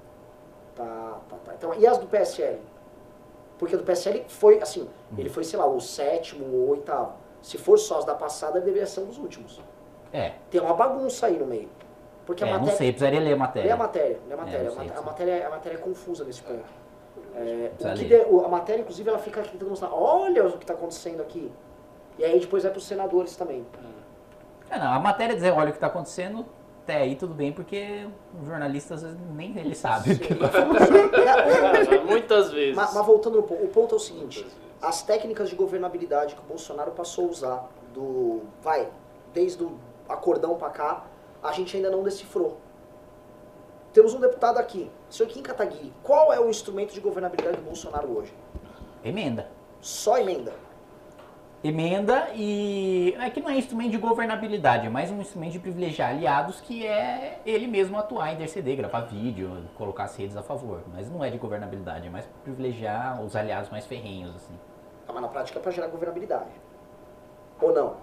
Tá, tá, tá. Então, e as do PSL? Porque do PSL foi, assim, hum. ele foi, sei lá, o sétimo ou oitavo. Se for só as da passada, ele deveria ser um dos últimos. É. Tem uma bagunça aí no meio. Porque é, a matéria, não sei, precisaria ler a matéria. Lê a matéria, lê a matéria. É, a, matéria a, matéria, a matéria é confusa nesse ponto. É, o que de- o- a matéria, inclusive, ela fica aqui tentando mostrar, olha o que está acontecendo aqui. E aí depois vai para os senadores também. É, não, a matéria dizer, olha o que está acontecendo, até aí tudo bem, porque os jornalistas nem ele sabe o [laughs] É, o- Muitas vezes. mas, mas voltando no ponto, o ponto é o seguinte, vezes. as técnicas de governabilidade que o Bolsonaro passou a usar, do, vai, desde o acordão para cá, a gente ainda não decifrou. Temos um deputado aqui, senhor Kim Kataguiri. Qual é o instrumento de governabilidade do Bolsonaro hoje? Emenda. Só emenda. Emenda e. É que não é instrumento de governabilidade, é mais um instrumento de privilegiar aliados que é ele mesmo atuar, interceder, gravar vídeo, colocar as redes a favor. Mas não é de governabilidade, é mais privilegiar os aliados mais ferrenhos, assim. Ah, Mas na prática é para gerar governabilidade. Ou não?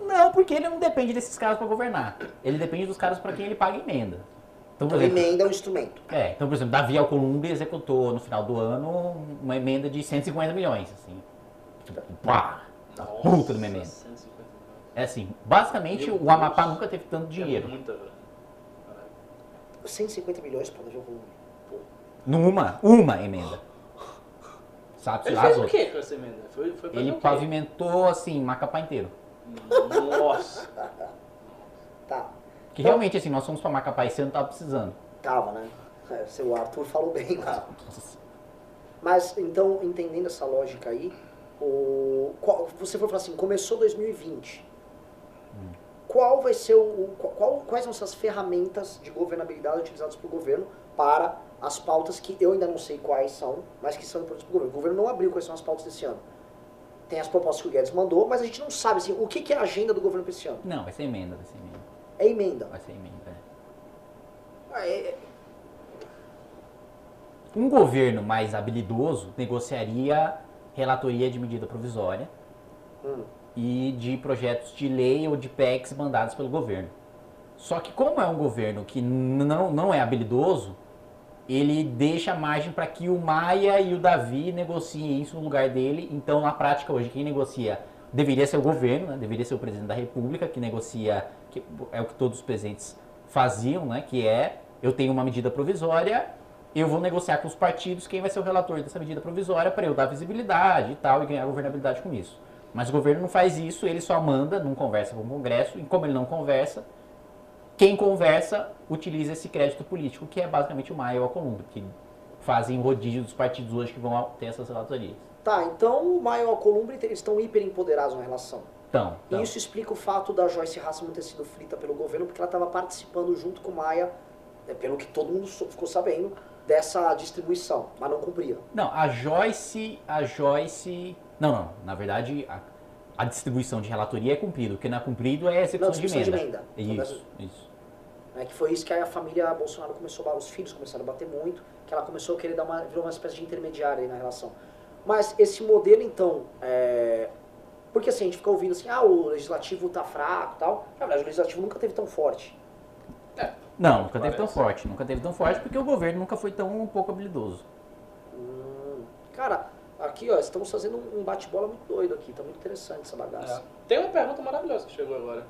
Não, porque ele não depende desses caras para governar. Ele depende dos caras para quem ele paga emenda. Então, por Então exemplo, emenda é um instrumento. é, então, por exemplo, Davi Alcolumbre executou no final do ano uma emenda de 150 milhões, assim. Tipo, pá! Puta de uma emenda. 150 É assim, basicamente Meu o Amapá Deus. nunca teve tanto É dinheiro. muita grana. 150 milhões para ver o volume. Numa, uma emenda. Sabe, Ele lá fez o que com essa emenda? Foi, foi Ele o pavimentou, assim, Macapá inteiro. Nossa. Tá. Que realmente, assim, nós fomos pra Macapá esse ano, tava precisando. Tava, né? É, seu Arthur falou bem lá. Mas, então, entendendo essa lógica aí, o, qual- você foi falar assim, começou 2020. Qual vai ser o. o- qual- quais são essas ferramentas de governabilidade utilizadas pelo governo para as pautas que eu ainda não sei quais são, mas que são importantes para o governo? O governo não abriu quais são as pautas desse ano. Tem as propostas que o Guedes mandou, mas a gente não sabe assim, o que, que é a agenda do governo para esse ano. Não, vai ser emenda, vai ser emenda. É emenda. Vai ser emenda, é. Ah, é- Um governo mais habilidoso negociaria relatoria de medida provisória hum. e de projetos de lei ou de PECs mandados pelo governo. Só que como é um governo que não, não é habilidoso, ele deixa margem para que o Maia e o Davi negociem isso no lugar dele. Então, na prática, hoje, quem negocia deveria ser o governo, né? deveria ser o presidente da República, que negocia, que é o que todos os presidentes faziam, né? que é, eu tenho uma medida provisória, eu vou negociar com os partidos quem vai ser o relator dessa medida provisória para eu dar visibilidade e tal, e ganhar governabilidade com isso. Mas o governo não faz isso, ele só manda, não conversa com o Congresso, e como ele não conversa, quem conversa utiliza esse crédito político, que é basicamente o Maia e o Alcolumbre, que fazem o rodízio dos partidos hoje que vão ter essas relatorias. Tá, então o Maio e o Alcolumbre estão hiper empoderados na relação. Então, então isso explica o fato da Joyce Hasselman ter sido frita pelo governo, porque ela estava participando junto com Maia, é, pelo que todo mundo ficou sabendo, dessa distribuição, mas não cumpria. Não, a Joyce, a Joyce, não, não, na verdade a, a distribuição de relatoria é cumprido, o que não é cumprido é a execução, Não, de distribuição de emenda. emenda. Isso, isso. É que foi isso que a família Bolsonaro começou, a- os filhos começaram a bater muito, que ela começou a querer dar uma, virou uma espécie de intermediária aí na relação. Mas esse modelo, então, é... porque assim, a gente fica ouvindo assim, ah, o legislativo tá fraco e tal. Na verdade, o legislativo nunca teve tão forte. É, Não, nunca teve tão Parece. forte, nunca teve tão forte porque o governo nunca foi tão pouco habilidoso. Hum, Cara, aqui ó, estamos fazendo um bate-bola muito doido aqui, tá muito interessante essa bagaça. É. Tem uma pergunta maravilhosa que chegou agora.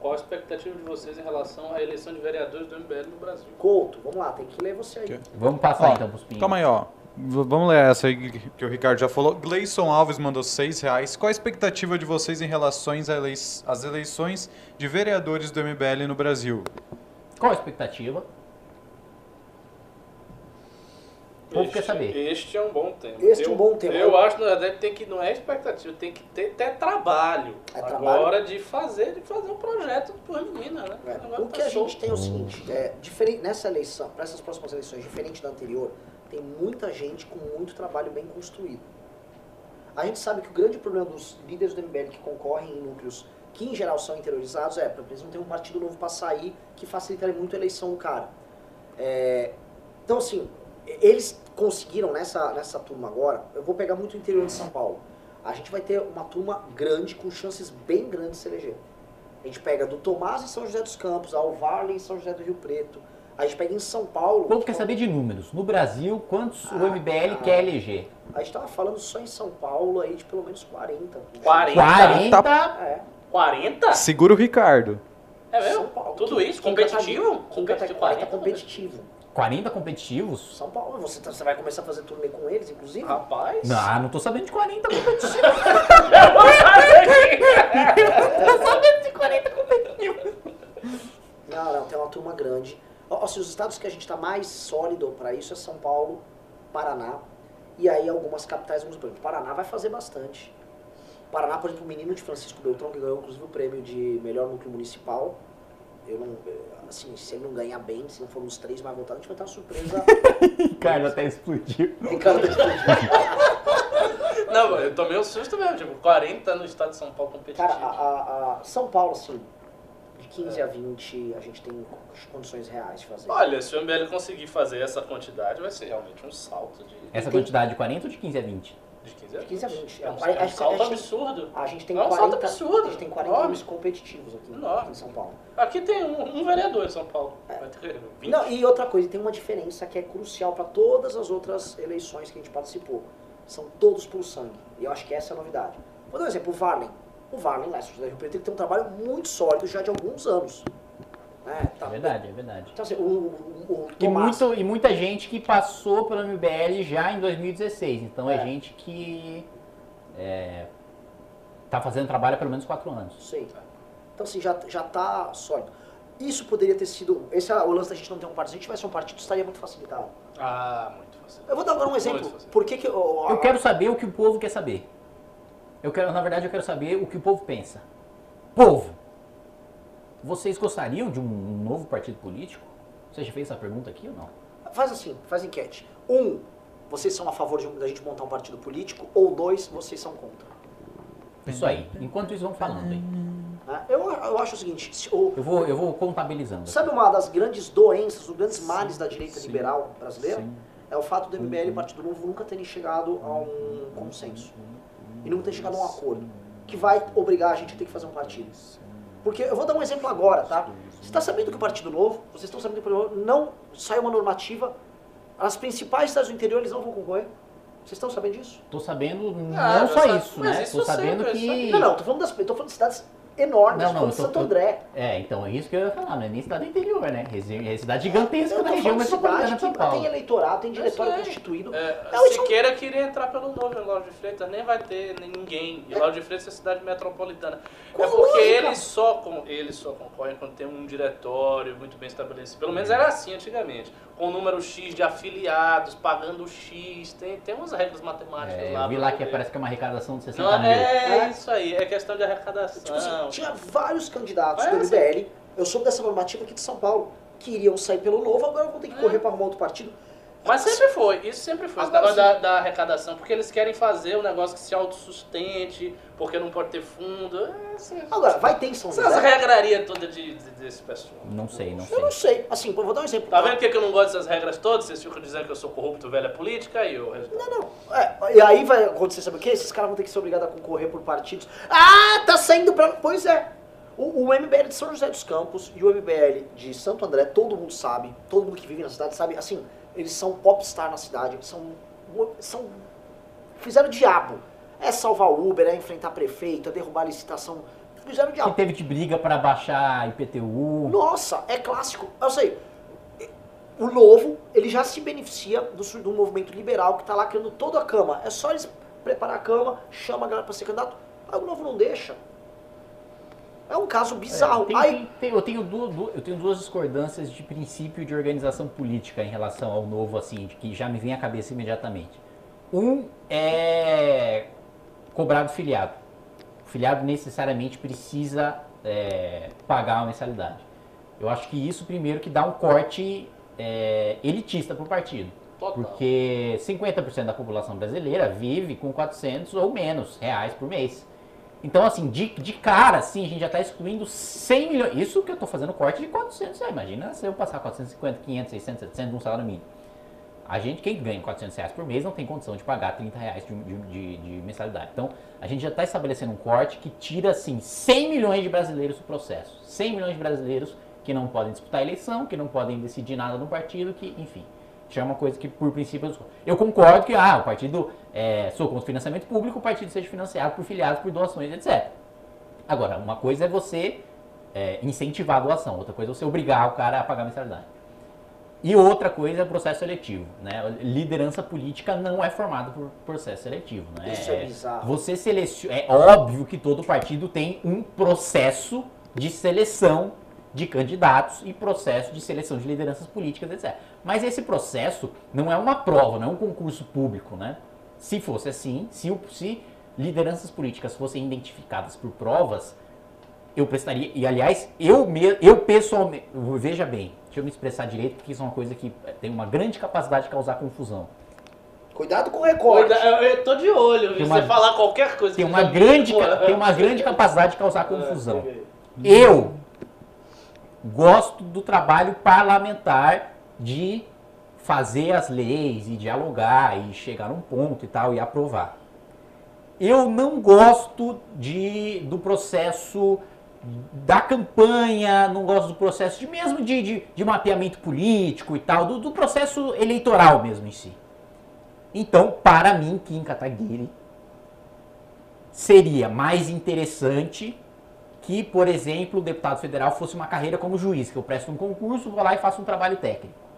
Qual a expectativa de vocês em relação à eleição de vereadores do MBL no Brasil? Couto, vamos lá, tem que ler você aí. Vamos passar Ó, então pros pinhos. Calma aí, ó. V- vamos ler essa aí que- o Ricardo já falou. Gleison Alves mandou 6 reais. Qual a expectativa de vocês em relação às elei- às eleições de vereadores do MBL no Brasil? Qual a expectativa? O povo quer Este- saber. Este é um bom tema. Este é um bom tema. Eu acho que na verdade tem que não é expectativa, tem que ter, ter trabalho. É agora trabalho. de fazer, de fazer um projeto por menina, né? É, O tá que a solto. gente tem é o seguinte, é, diferente, nessa eleição, para essas próximas eleições, diferente da anterior, tem muita gente com muito trabalho bem construído. A gente sabe que o grande problema dos líderes do MBL que concorrem em núcleos que em geral são interiorizados é, porque eles não têm um partido novo para sair que facilitaria muito a eleição do cara. É, então assim, eles conseguiram nessa, nessa turma agora, eu vou pegar muito o interior de São Paulo. A gente vai ter uma turma grande, com chances bem grandes de se eleger. A gente pega do Tomás em São José dos Campos, ao Varley em São José do Rio Preto. A gente pega em São Paulo. O povo que quer é um- saber de números. No Brasil, quantos o Ah, MBL ah. quer eleger? A gente tava falando só em São Paulo aí de pelo menos 40. 40? 40? É. 40? Segura o Ricardo. É mesmo? Tudo isso? Competitivo? Competitivo? 40 competitivo. 40 competitivos? São Paulo, você, tá, você vai começar a fazer turnê com eles, inclusive? Rapaz. Não, não tô sabendo de 40 competitivos. não [laughs] tô sabendo de 40 competitivos. Não, não, tem uma turma grande. Assim, os estados que a gente tá mais sólido para isso é São Paulo, Paraná. E aí algumas capitais, por Paraná vai fazer bastante. Paraná, por exemplo, o menino de Francisco Beltrão, que ganhou inclusive o prêmio de melhor núcleo municipal. Eu não, assim, se ele não ganhar bem, se não for nos três mais votados, a gente vai ter uma surpresa. [laughs] Ricardo até explodiu. Ricardo até explodiu. não, eu tomei um susto mesmo, tipo, 40 no estado de São Paulo competitivo. Cara, a, a, a São Paulo, assim, 15 é. a 20, a gente tem condições reais de fazer. Olha, se o MBL conseguir fazer essa quantidade, vai ser realmente um salto de... Essa quantidade de 40 ou de 15 a 20? De 15 a 20. De 15 a 20. É um, é um salto absurdo. A gente tem é um 40, salto absurdo. A gente tem 40 times competitivos aqui, aqui, em São Paulo. Aqui tem um, um vereador em São Paulo. É. Vai ter 20. Não, e outra coisa, tem uma diferença que é crucial para todas as outras eleições que a gente participou. São todos por sangue. E eu acho que essa é a novidade. Vou dar um exemplo, o Varley. O Varley, Lester da Rio Preto, ele tem um trabalho muito sólido já de alguns anos. É, tá é verdade, é verdade. Então, assim, o, o, o e, muito, e muita gente que passou pelo MBL já em 2016. Então é, é gente que é, tá fazendo trabalho há pelo menos quatro anos. Sim. Então, assim, já, já tá sólido. Isso poderia ter sido. Esse é o lance da gente não ter um partido. Se a gente tivesse um partido, estaria muito facilitado. Ah, muito facilitado. Eu vou dar agora um exemplo. Por que, que eu, eu quero saber o que o povo quer saber. Eu quero, na verdade, eu quero saber o que o povo pensa. Povo, vocês gostariam de um novo partido político? Você já fez essa pergunta aqui ou não? Faz assim, faz enquete. Um, vocês são a favor de da gente montar um partido político? Ou dois, vocês são contra? Isso aí. Enquanto isso, vão falando aí. Ah, eu, eu acho o seguinte... Se, o, eu, vou, eu vou contabilizando. Sabe uma das grandes doenças, os grandes males da direita sim, liberal brasileira? Sim. É o fato do MBL e Partido Novo nunca terem chegado a um consenso. E nunca terem chegado a um acordo. Que vai obrigar a gente a ter que fazer um partido. Porque eu vou dar um exemplo agora, tá? Você está sabendo que o Partido Novo, vocês estão sabendo que o Partido Novo não saiu uma normativa, as principais cidades do interior eles não vão concorrer. Vocês estão sabendo disso? Estou sabendo ah, não só isso, né? Estou sabendo que... Não, não, estou falando, das, tô falando de cidades enormes, não, não, como Santo André. É, então é isso que eu ia falar, não é nem cidade interior, né? É cidade gigantesca da região metropolitana de São Paulo. Tem eleitorado, tem diretório constituído. É, não, Siqueira isso... queria entrar pelo novo em Lauro de Freitas, nem vai ter ninguém. E é. Lauro de Freitas é cidade metropolitana. é porque eles só, com, eles só concorrem quando tem um diretório muito bem estabelecido. Pelo menos era assim antigamente. Com o número X de afiliados, pagando X, tem, tem umas regras matemáticas é, lá. Eu vi lá que parece que é uma arrecadação de 60 não, mil. É, é isso aí, é questão de arrecadação. Tipo assim, tinha vários candidatos do MBL, eu soube dessa normativa aqui de São Paulo, que iriam sair pelo novo, agora vão ter que correr para arrumar outro partido. Mas sempre foi, isso sempre foi, esse negócio da, da, arrecadação, porque eles querem fazer um negócio que se autossustente, porque não pode ter fundo. É, assim, Agora, vai ter em São José. Essas regrarias todas de, de, desse pessoal. Não sei, não sei. Eu não sei. Assim, vou dar um exemplo. Tá vendo que eu não gosto dessas regras todas? Vocês ficam dizendo que eu sou corrupto, velha política, e eu... Não, não. É, e aí vai acontecer, sabe o quê? Esses caras vão ter que ser obrigados a concorrer por partidos. Ah, tá saindo pra... Pois é. O, o MBL de São José dos Campos e o MBL de Santo André, todo mundo sabe, todo mundo que vive na cidade sabe, assim, eles são popstar na cidade, são, são fizeram o diabo. É salvar o Uber, é enfrentar prefeito, é derrubar a licitação. Fizeram o diabo. Que teve de briga para baixar IPTU. Nossa, é clássico. Eu sei, o novo, ele já se beneficia do, do movimento liberal que está lá criando toda a cama. É só eles preparar a cama, chama a galera para ser candidato. Aí o novo não deixa. É um caso bizarro. É, tem, Aí... tem, eu, tenho duas, eu tenho duas discordâncias de princípio de organização política em relação ao novo, assim, que já me vem à cabeça imediatamente. Um é cobrar do filiado. O filiado necessariamente precisa é, pagar uma mensalidade. Eu acho que isso, primeiro, que dá um corte é, elitista para o partido. Total. Porque 50% da população brasileira vive com 400 ou menos reais por mês. Então, assim, de, de cara, assim, a gente já está excluindo 100 milhões. Isso que eu estou fazendo corte de 400 reais. Imagina se eu passar 450, 500, 600, 700 de um salário mínimo. A gente, quem ganha 400 reais por mês, não tem condição de pagar 30 reais de, de, de mensalidade. Então, a gente já está estabelecendo um corte que tira, assim, 100 milhões de brasileiros do processo. 100 milhões de brasileiros que não podem disputar a eleição, que não podem decidir nada no partido, que, enfim já é uma coisa que, por princípio, eu concordo que ah, o partido, é, sou contra o financiamento público, o partido seja financiado por filiados, por doações, etc. Agora, uma coisa é você é, incentivar a doação, outra coisa é você obrigar o cara a pagar a mensalidade. E outra coisa é o processo seletivo. Né? Liderança política não é formada por processo seletivo. Né? Isso é, é bizarro. Você seleciona. É óbvio que todo partido tem um processo de seleção de candidatos e processo de seleção de lideranças políticas, etc. Mas esse processo não é uma prova, não é um concurso público. Né? Se fosse assim, se, se lideranças políticas fossem identificadas por provas, eu prestaria. E aliás, eu, eu pessoalmente. Veja bem, deixa eu me expressar direito, porque isso é uma coisa que tem uma grande capacidade de causar confusão. Cuidado com o recorte. Eu tô de olho, se você falar qualquer coisa. Tem uma, grande, tem uma grande capacidade de causar confusão. [laughs] Eu gosto do trabalho parlamentar de fazer as leis e dialogar e chegar num ponto e tal e aprovar. Eu não gosto de, do processo da campanha, não gosto do processo de mesmo de, de, de mapeamento político e tal, do, do, processo eleitoral mesmo em si. Então, para mim, Kim Kataguiri seria mais interessante que, por exemplo, o deputado federal fosse uma carreira como juiz, que eu presto um concurso, vou lá e faço um trabalho técnico.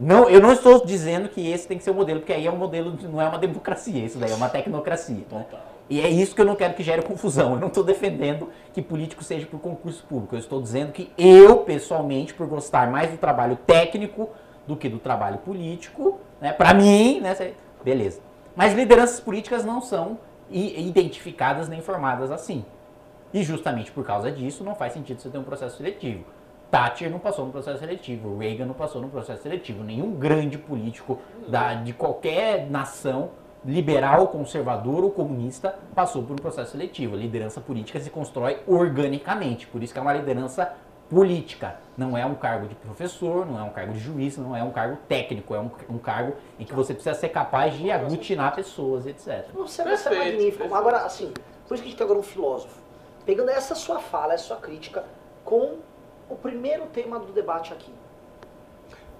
Não, eu não estou dizendo que esse tem que ser o modelo, porque aí é um modelo, não é uma democracia, isso daí é uma tecnocracia. Né? E é isso que eu não quero que gere confusão. Eu não estou defendendo que político seja por concurso público. Eu estou dizendo que eu, pessoalmente, por gostar mais do trabalho técnico do que do trabalho político, né, para mim, né, beleza. Mas lideranças políticas não são identificadas nem formadas assim. E justamente por causa disso não faz sentido você ter um processo seletivo. Thatcher não passou no processo seletivo, Reagan não passou no processo seletivo, nenhum grande político da, de qualquer nação liberal, conservador ou comunista passou por um processo seletivo. A liderança política se constrói organicamente, por isso que é uma liderança política. Não é um cargo de professor, não é um cargo de juiz, não é um cargo técnico, é um, um cargo em que você precisa ser capaz de aglutinar pessoas, etc. Você, você é magnífico. Perfeito. Agora, assim, por isso que a gente tem agora um filósofo. Pegando essa sua fala, essa sua crítica, com o primeiro tema do debate aqui.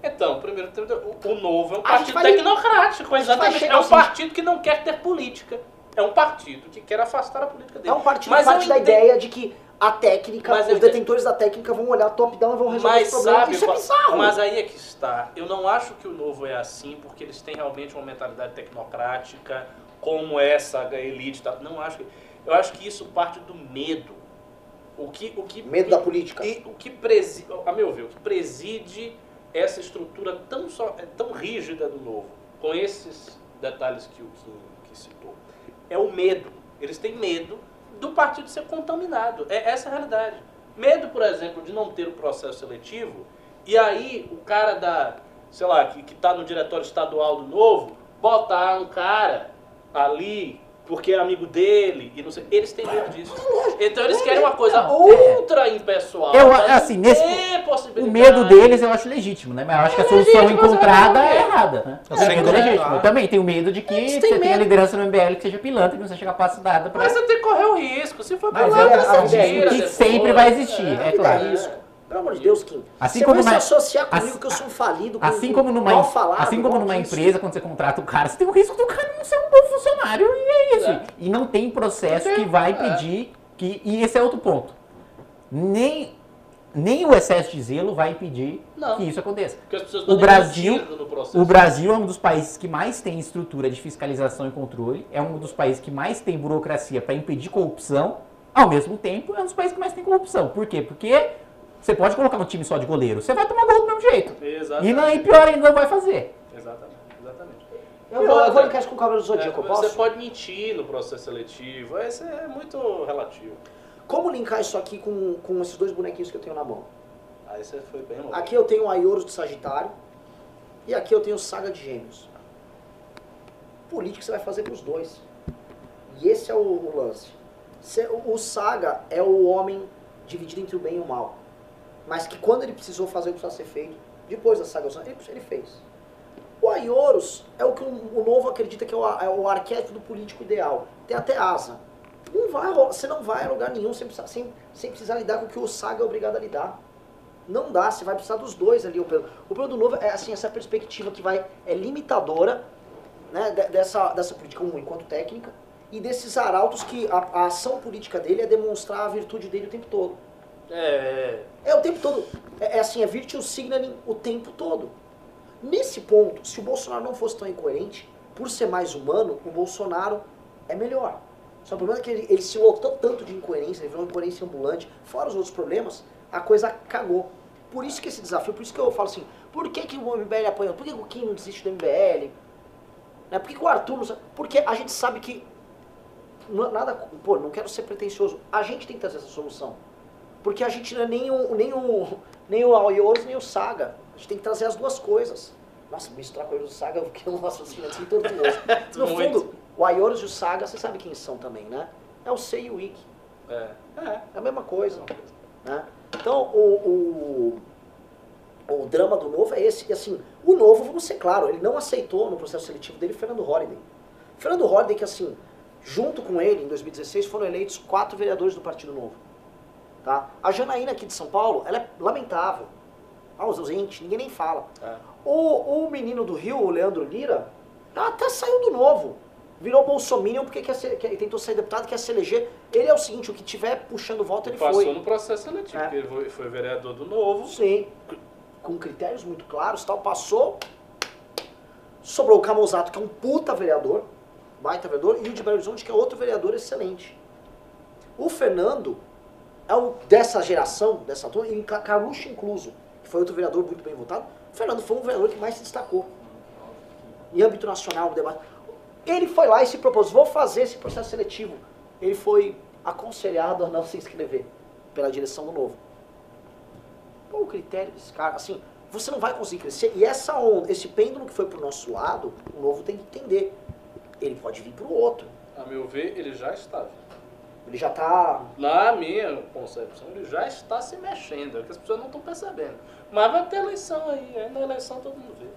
Então, primeiro, o, o Novo é um partido tecnocrático, exatamente. É um assim. partido que não quer ter política. É um partido que quer afastar a política dele. É um partido que parte da ideia de que a técnica, mas os detentores da técnica vão olhar top-down e vão resolver mas os problemas. Sabe, Isso é bizarro. Mas aí é que está. Eu não acho que o Novo é assim, porque eles têm realmente uma mentalidade tecnocrática, como essa elite. Não acho que... Eu acho que isso parte do medo. O que, o que, medo da política. E, o que preside, a meu ver, o que preside essa estrutura tão, só, é tão rígida do novo, com esses detalhes que o Kim que citou, é o medo. Eles têm medo do partido ser contaminado. É essa a realidade. Medo, por exemplo, de não ter o processo seletivo, e aí o cara da, sei lá, que está no diretório estadual do novo, botar um cara ali porque é amigo dele e não sei. Eles têm medo disso. Então eles querem uma coisa ultra impessoal. Eu, assim, nesse, o medo deles eu acho legítimo, né? Mas eu acho que a solução encontrada é errada, né? O medo é legítimo. Eu também tenho medo de que você tenha liderança no MBL que seja pilantra, que não seja capacitada para. Mas você tem que correr o risco. Se for pilantra, você tira. Que sempre vai existir, é claro. Pelo amor de Deus, Kim. Assim você como vai se associar comigo que eu sou um falido, com, assim como numa, falado, Assim como numa empresa, quando você contrata o cara, você tem o risco do cara não ser um bom funcionário e é isso. É. E não tem processo que vai impedir que... E esse é outro ponto. Nem, nem o excesso de zelo vai impedir não. que isso aconteça. o Brasil, o Brasil é um dos países que mais tem estrutura de fiscalização e controle, é um dos países que mais tem burocracia para impedir corrupção, ao mesmo tempo é um dos países que mais tem corrupção. Por quê? Porque você pode colocar um time só de goleiro, você vai tomar gol do mesmo jeito. Exatamente. E, não, e pior ainda não vai fazer. Exatamente. Exatamente. Eu vou, eu vou linkar com o Cavaleiro do Zodíaco, é, eu posso? Você pode mentir no processo seletivo, isso é muito relativo. Como linkar isso aqui com, com esses dois bonequinhos que eu tenho na mão? Aí você foi bem louco. Aqui eu tenho o Aioros de Sagitário e aqui eu tenho o Saga de Gêmeos. Política você vai fazer com os dois. E esse é o, o lance. O Saga é o homem dividido entre o bem e o mal mas que quando ele precisou fazer o que precisava ser feito, depois da saga ele, ele fez. O Aioros é o que o, Novo acredita que é o, é o, arquétipo do político ideal. Tem até asa. Não vai, você não vai a lugar nenhum sem, sem, sem precisar lidar com o que o Saga é obrigado a lidar. Não dá, você vai precisar dos dois ali. O Pedro do Novo é assim, essa perspectiva que vai é limitadora né, dessa, dessa política um, enquanto técnica e desses arautos que a, a ação política dele é demonstrar a virtude dele o tempo todo. É. É o tempo todo. É, é assim, é virtue signaling o tempo todo. Nesse ponto, se o Bolsonaro não fosse tão incoerente, por ser mais humano, o Bolsonaro é melhor. Só o problema é que ele, ele se lotou tanto de incoerência, ele virou uma incoerência ambulante, fora os outros problemas, a coisa cagou. Por isso que esse desafio, por isso que eu falo assim, por que, que o MBL apanhou? Por que o Kim não desiste do MBL? Né? Por que, que o Arthur não Porque a gente sabe que nada, pô, não quero ser pretencioso. A gente tem que trazer essa solução. Porque a gente não é nem o, nem o, nem o Aoyos, nem o Saga. A gente tem que trazer as duas coisas. Nossa, misturar com o Saga, [laughs] porque é um raciocínio assim tortuoso. no fundo, o Aioros e o Saga, você sabe quem são também, né? É o Sei e o Ikki. É. é. É a mesma coisa. Né? Então, o, o, o drama do Novo é esse. E assim, o Novo, vamos ser claro, ele não aceitou no processo seletivo dele Fernando Holliday. Fernando Holliday, que assim, junto com ele, em 2016, foram eleitos quatro vereadores do Partido Novo. Tá? A Janaína aqui de São Paulo, ela é lamentável. Ah, os ausentes, ninguém nem fala. É. O, o menino do Rio, o Leandro Lira, até saiu do Novo. Virou bolsominion porque quer ser, quer, tentou ser deputado, quer se eleger. Ele é o seguinte, o que tiver puxando voto, ele Passou foi. Passou no processo seletivo, é. porque ele foi, vereador do Novo. Sim, com critérios muito claros tal. Passou, sobrou o Camozato, que é um puta vereador, baita vereador, e o de Belo Horizonte, que é outro vereador excelente. O Fernando é o dessa geração, dessa turma, e Carluxo incluso, que foi outro vereador muito bem votado, o Fernando foi um vereador que mais se destacou. Em âmbito nacional, no debate. Ele foi lá e se propôs, vou fazer esse processo seletivo. Ele foi aconselhado a não se inscrever pela direção do Novo. Qual o critério desse cara? Assim, você não vai conseguir crescer. E essa onda, esse pêndulo que foi pro nosso lado, o Novo tem que entender. Ele pode vir pro outro. A meu ver, ele já está. Ele já está. Na minha concepção, ele já está se mexendo. É que as pessoas não estão percebendo. Mas vai ter eleição aí. Aí na eleição todo mundo vê.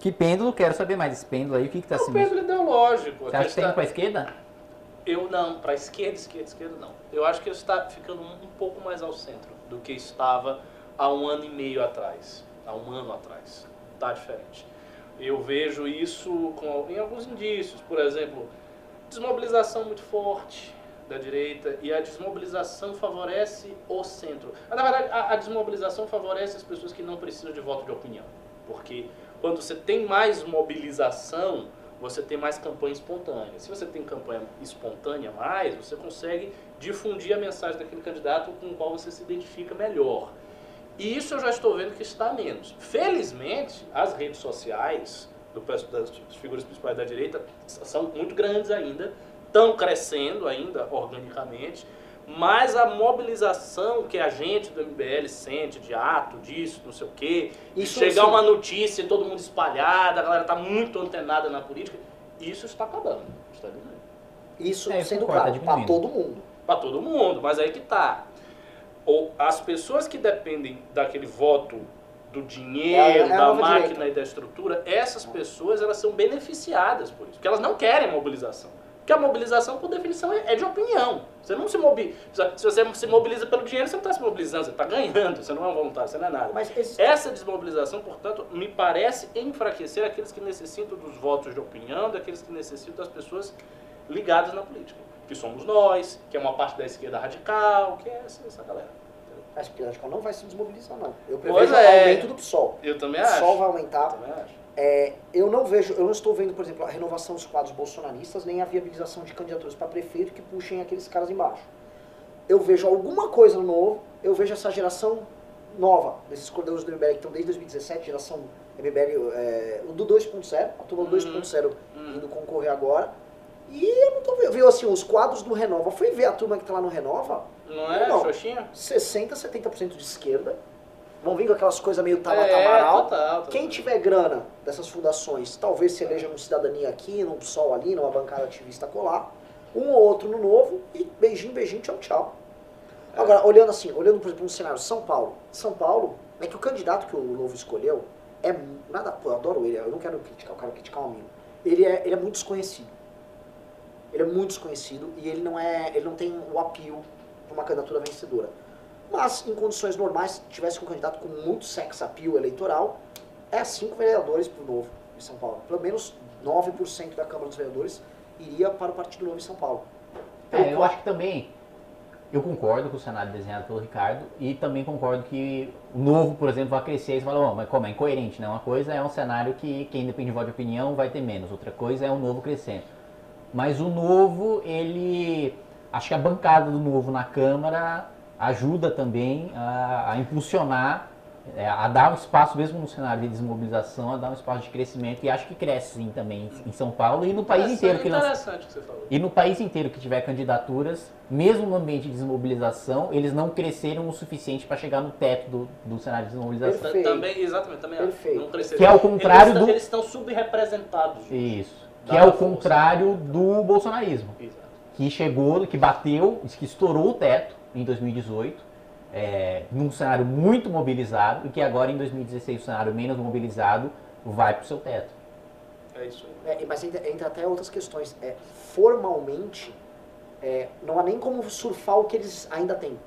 Que pêndulo? Quero saber mais. Esse pêndulo aí, o que está se mexendo? O pêndulo ideológico. Você acha que tem tá... para a esquerda? Eu não. Para a esquerda, esquerda, esquerda não. Eu acho que ele está ficando um, um pouco mais ao centro do que estava há um ano e meio atrás. Há um ano atrás. Está diferente. Eu vejo isso com, em alguns indícios. Por exemplo, desmobilização muito forte da direita e a desmobilização favorece o centro. Na verdade, a, a, desmobilização favorece as pessoas que não precisam de voto de opinião. Porque quando você tem mais mobilização, você tem mais campanha espontânea. Se você tem campanha espontânea mais, você consegue difundir a mensagem daquele candidato com o qual você se identifica melhor. E isso eu já estou vendo que está menos. Felizmente, as redes sociais do, das figuras principais da direita são muito grandes ainda, estão crescendo ainda organicamente, mas a mobilização que a gente do MBL sente de ato, disso, não sei o quê, isso chegar sim. uma notícia e todo mundo espalhado, a galera está muito antenada na política, isso está acabando. Está Isso é, sendo claro, para todo mundo. Para todo mundo, mas aí que está. Ou as pessoas que dependem daquele voto do dinheiro, é, é da máquina direita. e da estrutura, essas pessoas elas são beneficiadas por isso, porque elas não querem mobilização. Porque a mobilização, por definição, é, é de opinião. Você não se mobiliza. Se você se mobiliza pelo dinheiro, você não está se mobilizando, você está ganhando, você não é voluntário, você não é nada. Mas esse... Essa desmobilização, portanto, me parece enfraquecer aqueles que necessitam dos votos de opinião, daqueles que necessitam das pessoas ligadas na política. Que somos nós, que é uma parte da esquerda radical, que é essa, galera. A esquerda radical não vai se desmobilizar, não. Eu prevejo é. o aumento do PSOL. Eu também acho. O PSOL vai aumentar. Eu também acho. É, eu não vejo, eu não estou vendo, por exemplo, a renovação dos quadros bolsonaristas, nem a viabilização de candidaturas para prefeito que puxem aqueles caras embaixo. Eu vejo alguma coisa novo, eu vejo essa geração nova, desses coordenadores do MBL que estão desde 2017, geração MBL, é, o do 2.0, a turma do uhum. 2.0 uhum. indo concorrer agora. E eu não tô vendo, viu assim, os quadros do Renova. Fui ver a turma que está lá no Renova. Não é, não, Xoxinha? 60, 70% de esquerda, vão vir com aquelas coisas meio Tabata é, Amaral. Total, total. Quem tiver grana dessas fundações, talvez se eleja no Cidadania aqui, no PSOL ali, numa bancada ativista colar. Um ou outro no novo e beijinho, beijinho, tchau, tchau. É. Agora, olhando assim, olhando por exemplo no cenário São Paulo. São Paulo é que o candidato que o Novo escolheu é nada, pô, eu adoro ele, eu não quero criticar, eu quero criticar um amigo. Ele é, ele é muito desconhecido. Ele é muito desconhecido e ele não é, ele não tem o apio para uma candidatura vencedora. Mas, em condições normais, se tivesse um candidato com muito sex appeal eleitoral, é cinco vereadores para o Novo em São Paulo. Pelo menos 9% da Câmara dos Vereadores iria para o Partido Novo em São Paulo. É, eu acho que também Eu concordo com o cenário desenhado pelo Ricardo e também concordo que o novo, por exemplo, vai crescer e você fala, oh, mas como é incoerente, né? Uma coisa é um cenário que quem depende de voto de opinião vai ter menos, outra coisa é o novo crescendo. Mas o novo, ele. Acho que a bancada do novo na Câmara ajuda também a, a impulsionar é, a dar um espaço, mesmo no cenário de desmobilização, a dar um espaço de crescimento. E acho que cresce sim também em São Paulo e no país inteiro. Que interessante que você falou. E no país inteiro que tiver candidaturas, mesmo no ambiente de desmobilização, eles não cresceram o suficiente para chegar no teto do, do cenário de desmobilização. Perfeito. Também, exatamente, também Perfeito. não cresceram. Que é o contrário eles, do... Eles estão subrepresentados. Isso. Que é o contrário do bolsonarismo. Exato. Que chegou, que bateu, que estourou o teto em 2018 é, num cenário muito mobilizado e que agora em 2016 o cenário menos mobilizado vai para o seu teto. É isso aí. É, mas entra, entra, até outras questões. É, formalmente, é, não há nem como surfar o que eles ainda têm.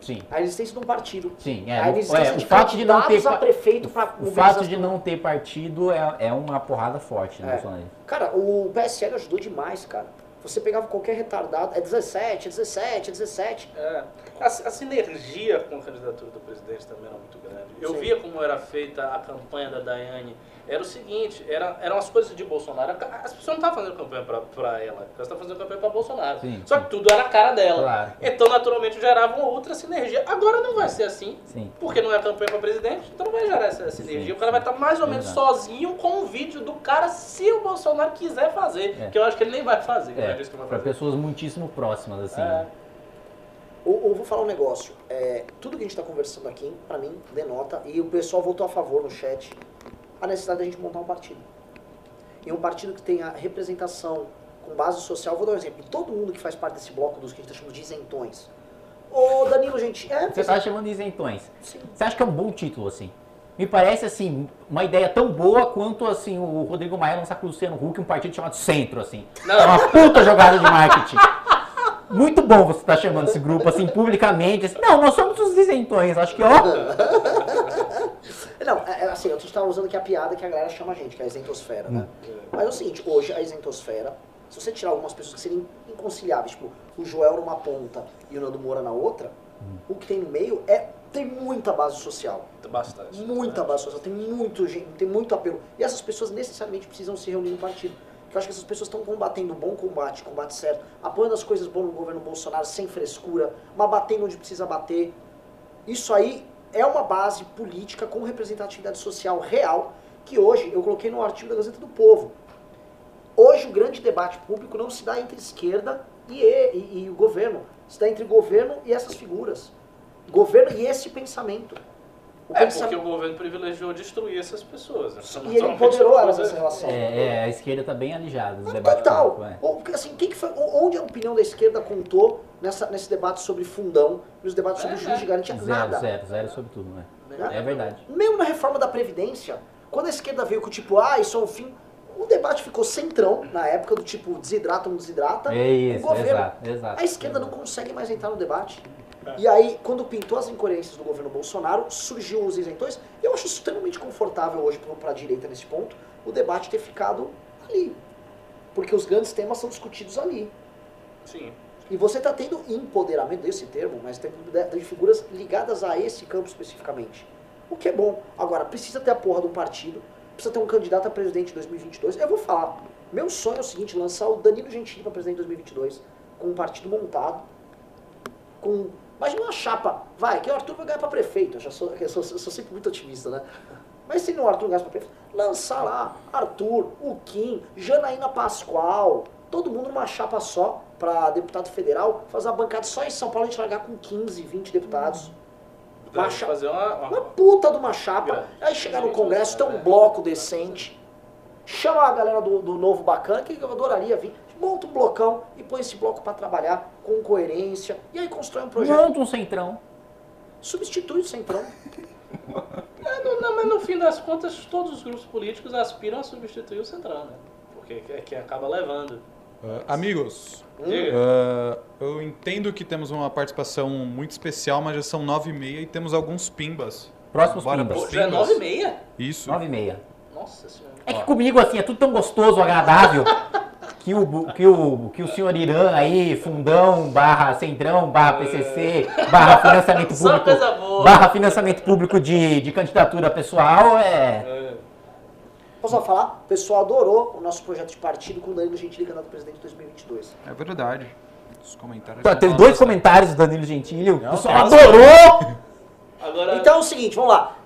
Sim. A existência de um partido. Sim, é. A existência é, de o fato de não ter a prefeito pra o fato de não ter partido é, é uma porrada forte, né, é. Cara, o PSL ajudou demais, cara. Você pegava qualquer retardado, é 17, é 17, é 17. É. A, a sinergia com a candidatura do presidente também era muito grande. Eu Sim. via como era feita a campanha da Daiane era o seguinte, era, eram as coisas de Bolsonaro. As pessoas não estavam fazendo campanha para ela, elas estavam fazendo campanha para Bolsonaro. Sim, Só que tudo era a cara dela. Claro. Então, naturalmente, gerava uma outra sinergia. Agora não vai ser assim, sim. porque não é campanha para presidente, então não vai gerar essa sinergia. Sim, o cara vai estar mais ou menos Exato. sozinho com um vídeo do cara se o Bolsonaro quiser fazer, é. que eu acho que ele nem vai fazer. É, é para pessoas muitíssimo próximas, assim. É. Ou, ou, vou falar um negócio. É, tudo que a gente está conversando aqui, para mim, denota, e o pessoal votou a favor no chat, a necessidade da gente montar um partido. E um partido que tenha representação com base social. Vou dar um exemplo. Todo mundo que faz parte desse bloco dos que a gente está chamando de isentões. Ô, Danilo, gente. É, Você está chamando de isentões. Sim. Você acha que é um bom título, assim? Me parece, assim, uma ideia tão boa quanto, assim, o Rodrigo Maia lançar com o Luciano Huck um partido chamado Centro, assim. Não. É uma puta jogada de marketing. Muito bom você estar tá chamando esse grupo, assim, publicamente. Assim, não, nós somos os isentões. Acho que, ó... [laughs] Não, é, é, assim, eu estava usando aqui a piada que a galera chama a gente, que é a isentosfera, né? Hum. Mas é o seguinte, hoje a isentosfera, se você tirar algumas pessoas que seriam inconciliáveis, tipo o Joel numa ponta e o Nando Moura na outra, hum. o que tem no meio é tem muita base social. Bastante. Muita base social, tem muito gente, tem muito apelo. E essas pessoas necessariamente precisam se reunir no partido. Eu acho que essas pessoas estão combatendo o bom combate, combate certo, apoiando as coisas boas no governo Bolsonaro sem frescura, mas batendo onde precisa bater. Isso aí é uma base política com representatividade social real, que hoje eu coloquei no artigo da Gazeta do Povo. Hoje o grande debate público não se dá entre esquerda e, e, e o governo, se dá entre governo e essas figuras. Governo e esse pensamento. O é, porque o governo privilegiou destruir essas pessoas. Né? E ele empoderou elas nessa relação. É, é, a esquerda está bem alijada no debate Total. Público, é. assim, quem que foi, onde a opinião da esquerda contou nessa, nesse debate sobre fundão, nos debates sobre é, juros de garantia? Zero, nada. zero, zero sobre tudo, né? É, é verdade. Mesmo na reforma da Previdência, quando a esquerda veio com tipo, ah, isso é um fim o debate ficou centrão na época do tipo desidrata ou não desidrata. É isso, o governo. Exato, exato. A esquerda não consegue mais entrar no debate. E aí, quando pintou as incoerências do governo Bolsonaro, surgiu os isentões. Eu acho extremamente confortável hoje para a direita nesse ponto o debate ter ficado ali. Porque os grandes temas são discutidos ali. Sim. E você está tendo empoderamento desse termo, mas tem de figuras ligadas a esse campo especificamente. O que é bom. Agora, precisa ter a porra do partido, precisa ter um candidato a presidente em 2022. Eu vou falar. Meu sonho é o seguinte, lançar o Danilo Gentili para presidente em 2022, com um partido montado, com Imagina uma chapa, vai, que o Arthur vai ganhar para prefeito. Eu, já sou, eu, sou, eu sou sempre muito otimista, né? Mas se não o Arthur ganhar para prefeito, lançar lá Arthur, o Kim, Janaína Pascoal, todo mundo numa chapa só para deputado federal, fazer uma bancada só em São Paulo, a gente largar com 15, 20 deputados. Uma, chapa, fazer uma, uma... uma puta de uma chapa. Aí chegar no Congresso, ter um bloco decente. Chama a galera do, do Novo Bacana, que eu adoraria vir monta um blocão e põe esse bloco para trabalhar com coerência. E aí constrói um projeto. Monta um centrão. Substitui o centrão. [laughs] é, não, não, mas no fim das contas, todos os grupos políticos aspiram a substituir o centrão, né? Porque é que acaba levando. Uh, amigos, uh, eu entendo que temos uma participação muito especial, mas já são nove e meia e temos alguns pimbas. Próximos Bora pimbas. Já é nove e meia? Isso. Nove e meia. Nossa senhora. É que comigo, assim, é tudo tão gostoso, agradável. [laughs] que o, que o, que o senhor Irã aí, fundão, barra centrão, barra PCC, barra [laughs] financiamento público, barra financiamento público de, de candidatura pessoal, é... Posso falar? O pessoal adorou o nosso projeto de partido com o Danilo Gentili, candidato a presidente de 2022. É verdade. Os comentários Tá, teve dois comentários do Danilo Gentili, o pessoal adorou! Agora... Então é o seguinte, vamos lá.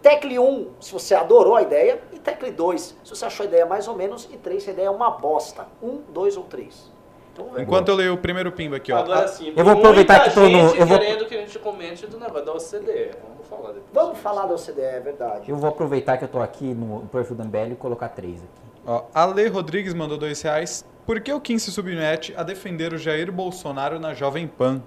Tecle 1, se você adorou a ideia, e tecle 2, se você achou a ideia mais ou menos, e 3, se a ideia é uma bosta. 1, 2 ou 3. Então, Enquanto eu leio o primeiro pimba aqui, ó. Agora sim, eu vou aproveitar que tô no. Eu vou... querendo que a gente comente do negócio da OCDE. Vamos falar depois. Vamos falar da OCDE, é verdade. Eu vou aproveitar que eu tô aqui no perfil da MBL e colocar 3 aqui. Ó, Ale Rodrigues mandou 2 reais. Por que o Kim se submete a defender o Jair Bolsonaro na Jovem Pan?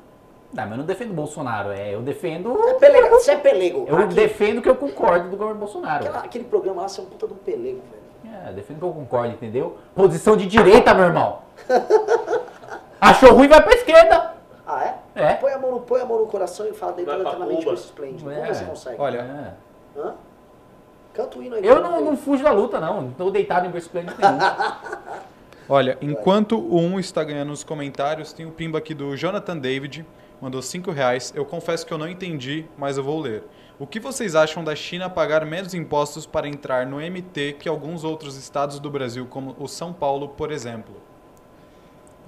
Não, mas eu não defendo o Bolsonaro, é, eu defendo. É pelego, você é pelego. Eu Aqui. defendo que eu concordo do governo Bolsonaro. Aquela, aquele programa lá, você é um puta de um pelego, velho. É, defendo que eu concordo, entendeu? Posição de direita, meu irmão. [laughs] Achou ruim, vai pra esquerda. Ah, é? É. Põe a mão no, põe a mão no coração e fala deitado eternamente com esse esplêndido. Vamos ver se consegue. Olha. É. Hã? Canta o hino aí. Eu não, não fujo da luta, não. Não tô deitado em berço esplêndido nenhum. [laughs] Olha, enquanto o 1 está ganhando os comentários, tem o pimba aqui do Jonathan David mandou 5 reais. Eu confesso que eu não entendi, mas eu vou ler. O que vocês acham da China pagar menos impostos para entrar no MT que alguns outros estados do Brasil, como o São Paulo, por exemplo?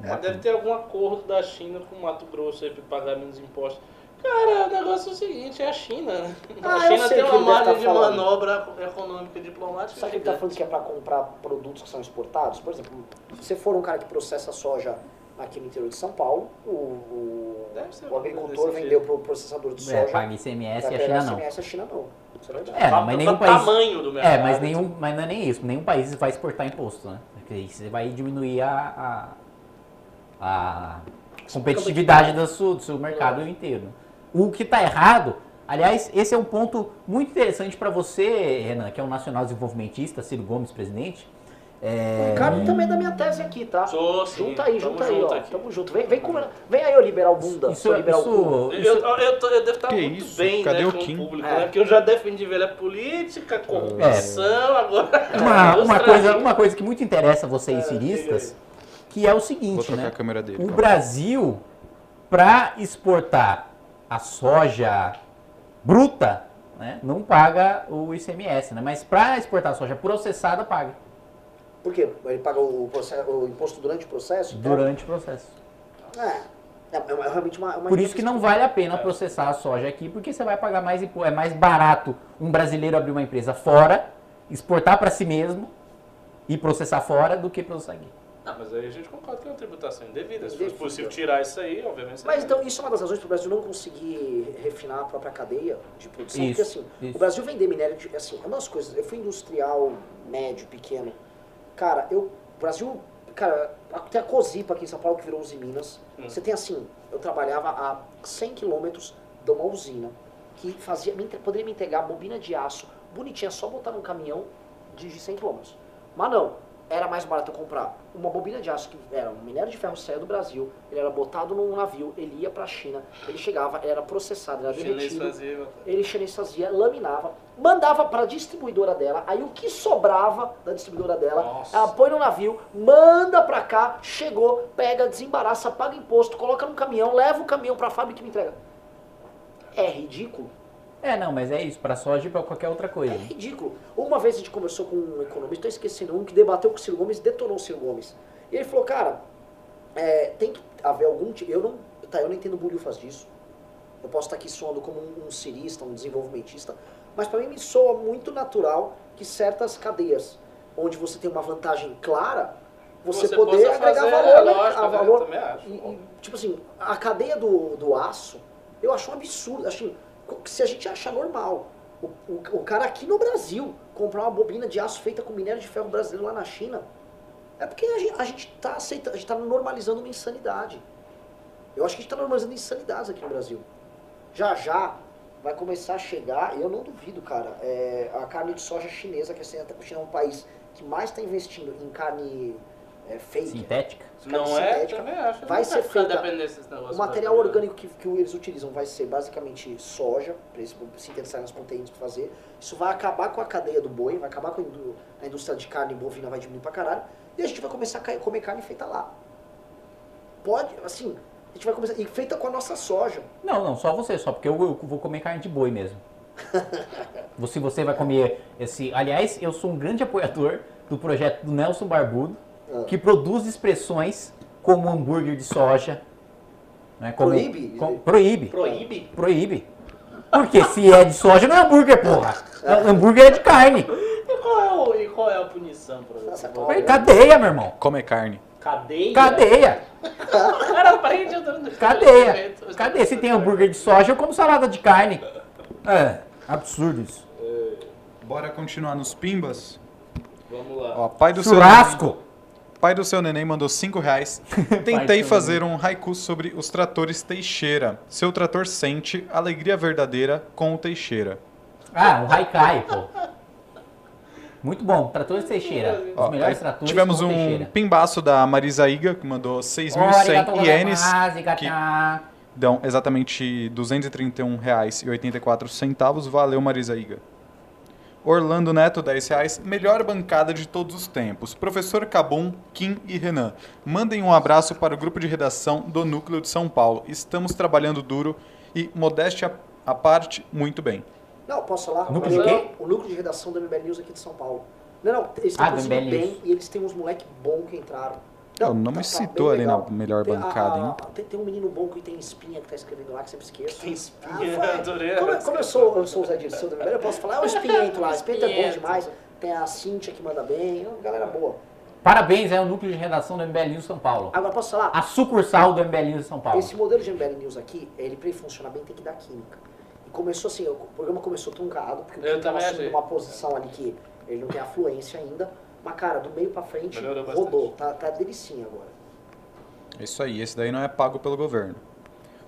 É, deve ter algum acordo da China com o Mato Grosso aí para pagar menos impostos. Cara, o negócio é o seguinte, é a China. Né? Ah, a China tem uma margem tá de falando. manobra econômica e diplomática. Sabe que ele está falando que é para comprar produtos que são exportados? Por exemplo, se você for um cara que processa soja aqui no interior de São Paulo, o, o, o agricultor vendeu para o processador de é, soja. É, paga ICMS e a China não. ICMS a China não. Isso é verdade. É, mas nenhum país, tamanho do mercado. É, mas, nenhum, mas não é nem isso. Nenhum país vai exportar imposto, né? Porque você vai diminuir a, a, a competitividade do seu, do seu mercado é. inteiro. O que está errado, aliás, esse é um ponto muito interessante para você, Renan, que é um nacional desenvolvimentista, Ciro Gomes, presidente, é... O Ricardo também é da minha tese aqui, tá? Sou, sim. Junta aí, junta aí, ó. Aqui. Tamo junto. Vem, vem, com... vem aí, ô liberal bunda. Isso, liberal isso, isso... Eu, eu, eu, eu, devo estar muito isso? bem Cadê né, o com Kim? o público, é. né? Porque eu já defendi velha política, corrupção, é. agora... Uma, uma, coisa, uma coisa que muito interessa vocês é, ciristas, que é o seguinte, né? A câmera dele, o calma. Brasil, para exportar a soja bruta, né, não paga o ICMS, né? Mas para exportar a soja processada, paga. Por quê? Ele paga o, processo, o imposto durante o processo? Durante o processo. É. É, é realmente uma, uma Por isso que não vale a pena processar a soja aqui, porque você vai pagar mais imposto. É mais barato um brasileiro abrir uma empresa fora, exportar para si mesmo e processar fora do que processar aqui. Não, mas aí a gente concorda que é uma tributação indevida. Se fosse possível tirar isso aí, obviamente... Mas então, isso é uma das razões para o Brasil não conseguir refinar a própria cadeia de produção. Isso, porque assim, isso. o Brasil vender minério, de, assim, é uma das coisas... Eu fui industrial médio, pequeno Cara, eu. Brasil. Cara, tem a Cozipa aqui em São Paulo que virou Uzi Minas. Hum. Você tem assim, eu trabalhava a 100 quilômetros de uma usina que fazia, me, poderia me entregar bobina de aço bonitinha, só botar num caminhão de 100 quilômetros. Mas não, era mais barato eu comprar uma bobina de aço que era um minério de ferro saia do Brasil, ele era botado num navio, ele ia para a China, ele chegava, ele era processado, era derretido, ele chinês fazia, laminava, mandava para a distribuidora dela, aí o que sobrava da distribuidora dela, Nossa. ela põe no navio, manda para cá, chegou, pega, desembaraça, paga imposto, coloca no caminhão, leva o caminhão para a fábrica e me entrega. É ridículo. É, não, mas é isso, para soja e para qualquer outra coisa. É ridículo. Uma vez a gente conversou com um economista, estou esquecendo, um que debateu com o Ciro Gomes e detonou o Ciro Gomes. E ele falou, cara, é, tem que haver algum tipo. Eu não, tá, eu não entendo bulhufas disso. Eu posso estar aqui soando como um, um cirista, um desenvolvimentista, mas para mim me soa muito natural que certas cadeias, onde você tem uma vantagem clara, você, você poder agregar valor. Né? Lógico, a valor e, e, tipo assim, a cadeia do, do aço, eu acho um absurdo. Assim, se a gente achar normal o, o, o, cara aqui no Brasil comprar uma bobina de aço feita com minério de ferro brasileiro lá na China, é porque a gente, a gente tá aceitando, a gente tá normalizando uma insanidade. Eu acho que a gente está normalizando insanidades aqui no Brasil. Já já vai começar a chegar, eu não duvido, cara, é, a carne de soja chinesa, que assim, a China é um país que mais está investindo em carne é, fake. Sintética? Não sintética, é? Também acho. Vai ser feita. O material orgânico que, que eles utilizam vai ser basicamente soja, para eles sintetizarem as proteínas para fazer. Isso vai acabar com a cadeia do boi, vai acabar com a indústria de carne bovina, vai diminuir pra caralho. E a gente vai começar a comer carne feita lá. Pode, assim, gente vai começar. E feita com a nossa soja. Não, não, só você, só porque eu, eu vou comer carne de boi mesmo. [laughs] Se você vai comer esse. Aliás, eu sou um grande apoiador do projeto do Nelson Barbudo, ah. que produz expressões como hambúrguer de soja. Né, como, proíbe? Com, proíbe. Proíbe? Proíbe. Porque se é de soja, não é hambúrguer, porra. hambúrguer é de carne. E qual é, o, e qual é a punição pra você? Cadeia, meu irmão. Comer carne. Cadeia? Cadeia. Cara, aprende. Cadeia. Cadeia. Se tem hambúrguer de soja, eu como salada de carne. É, absurdo isso. É. Bora continuar nos pimbas? Vamos lá. Ó, pai do Churrasco. Seu pai do seu neném mandou 5 reais. [laughs] Tentei fazer um haiku sobre os tratores Teixeira. Seu trator sente alegria verdadeira com o Teixeira. Ah, um haikai, pô. Muito bom, tratores Teixeira. Os Ó, melhores tratores Tivemos um Teixeira. pimbaço da Marisa Iga, que mandou 6.100 ienes. Que dão exatamente R$ 231,84. Valeu, Marisa Iga. Orlando Neto, 10 reais. Melhor bancada de todos os tempos. Professor Cabum, Kim e Renan. Mandem um abraço para o grupo de redação do Núcleo de São Paulo. Estamos trabalhando duro e, modéstia à parte, muito bem. Não, posso falar? Núcleo de quê? O núcleo de redação do MBL News aqui de São Paulo. Não, não, eles estão ah, bem e eles têm uns moleque bom que entraram. Não, não tá, me tá citou tá ali na melhor tem, bancada, a, a, hein? Tem, tem, um menino bom que tem espinha que tá escrevendo lá, que sempre esqueço. Tem espinha, ah, [laughs] adorei. Como, como eu, sou, eu sou o Zé Dirceu do MBL, eu posso falar, é o espinhento lá, espinhento é bom demais. Tem a Cintia que manda bem, é uma galera boa. Parabéns, é o núcleo de redação do MBL News São Paulo. Agora posso falar? A sucursal do MBL News São Paulo. Esse modelo de MBL News aqui, ele pra ele funcionar bem tem que dar química. E começou assim, o programa começou truncado, porque eu estava assumindo uma posição ali que ele não tem afluência ainda. Mas, cara, do meio pra frente, rodou. Tá, tá delicinha agora. Isso aí, esse daí não é pago pelo governo.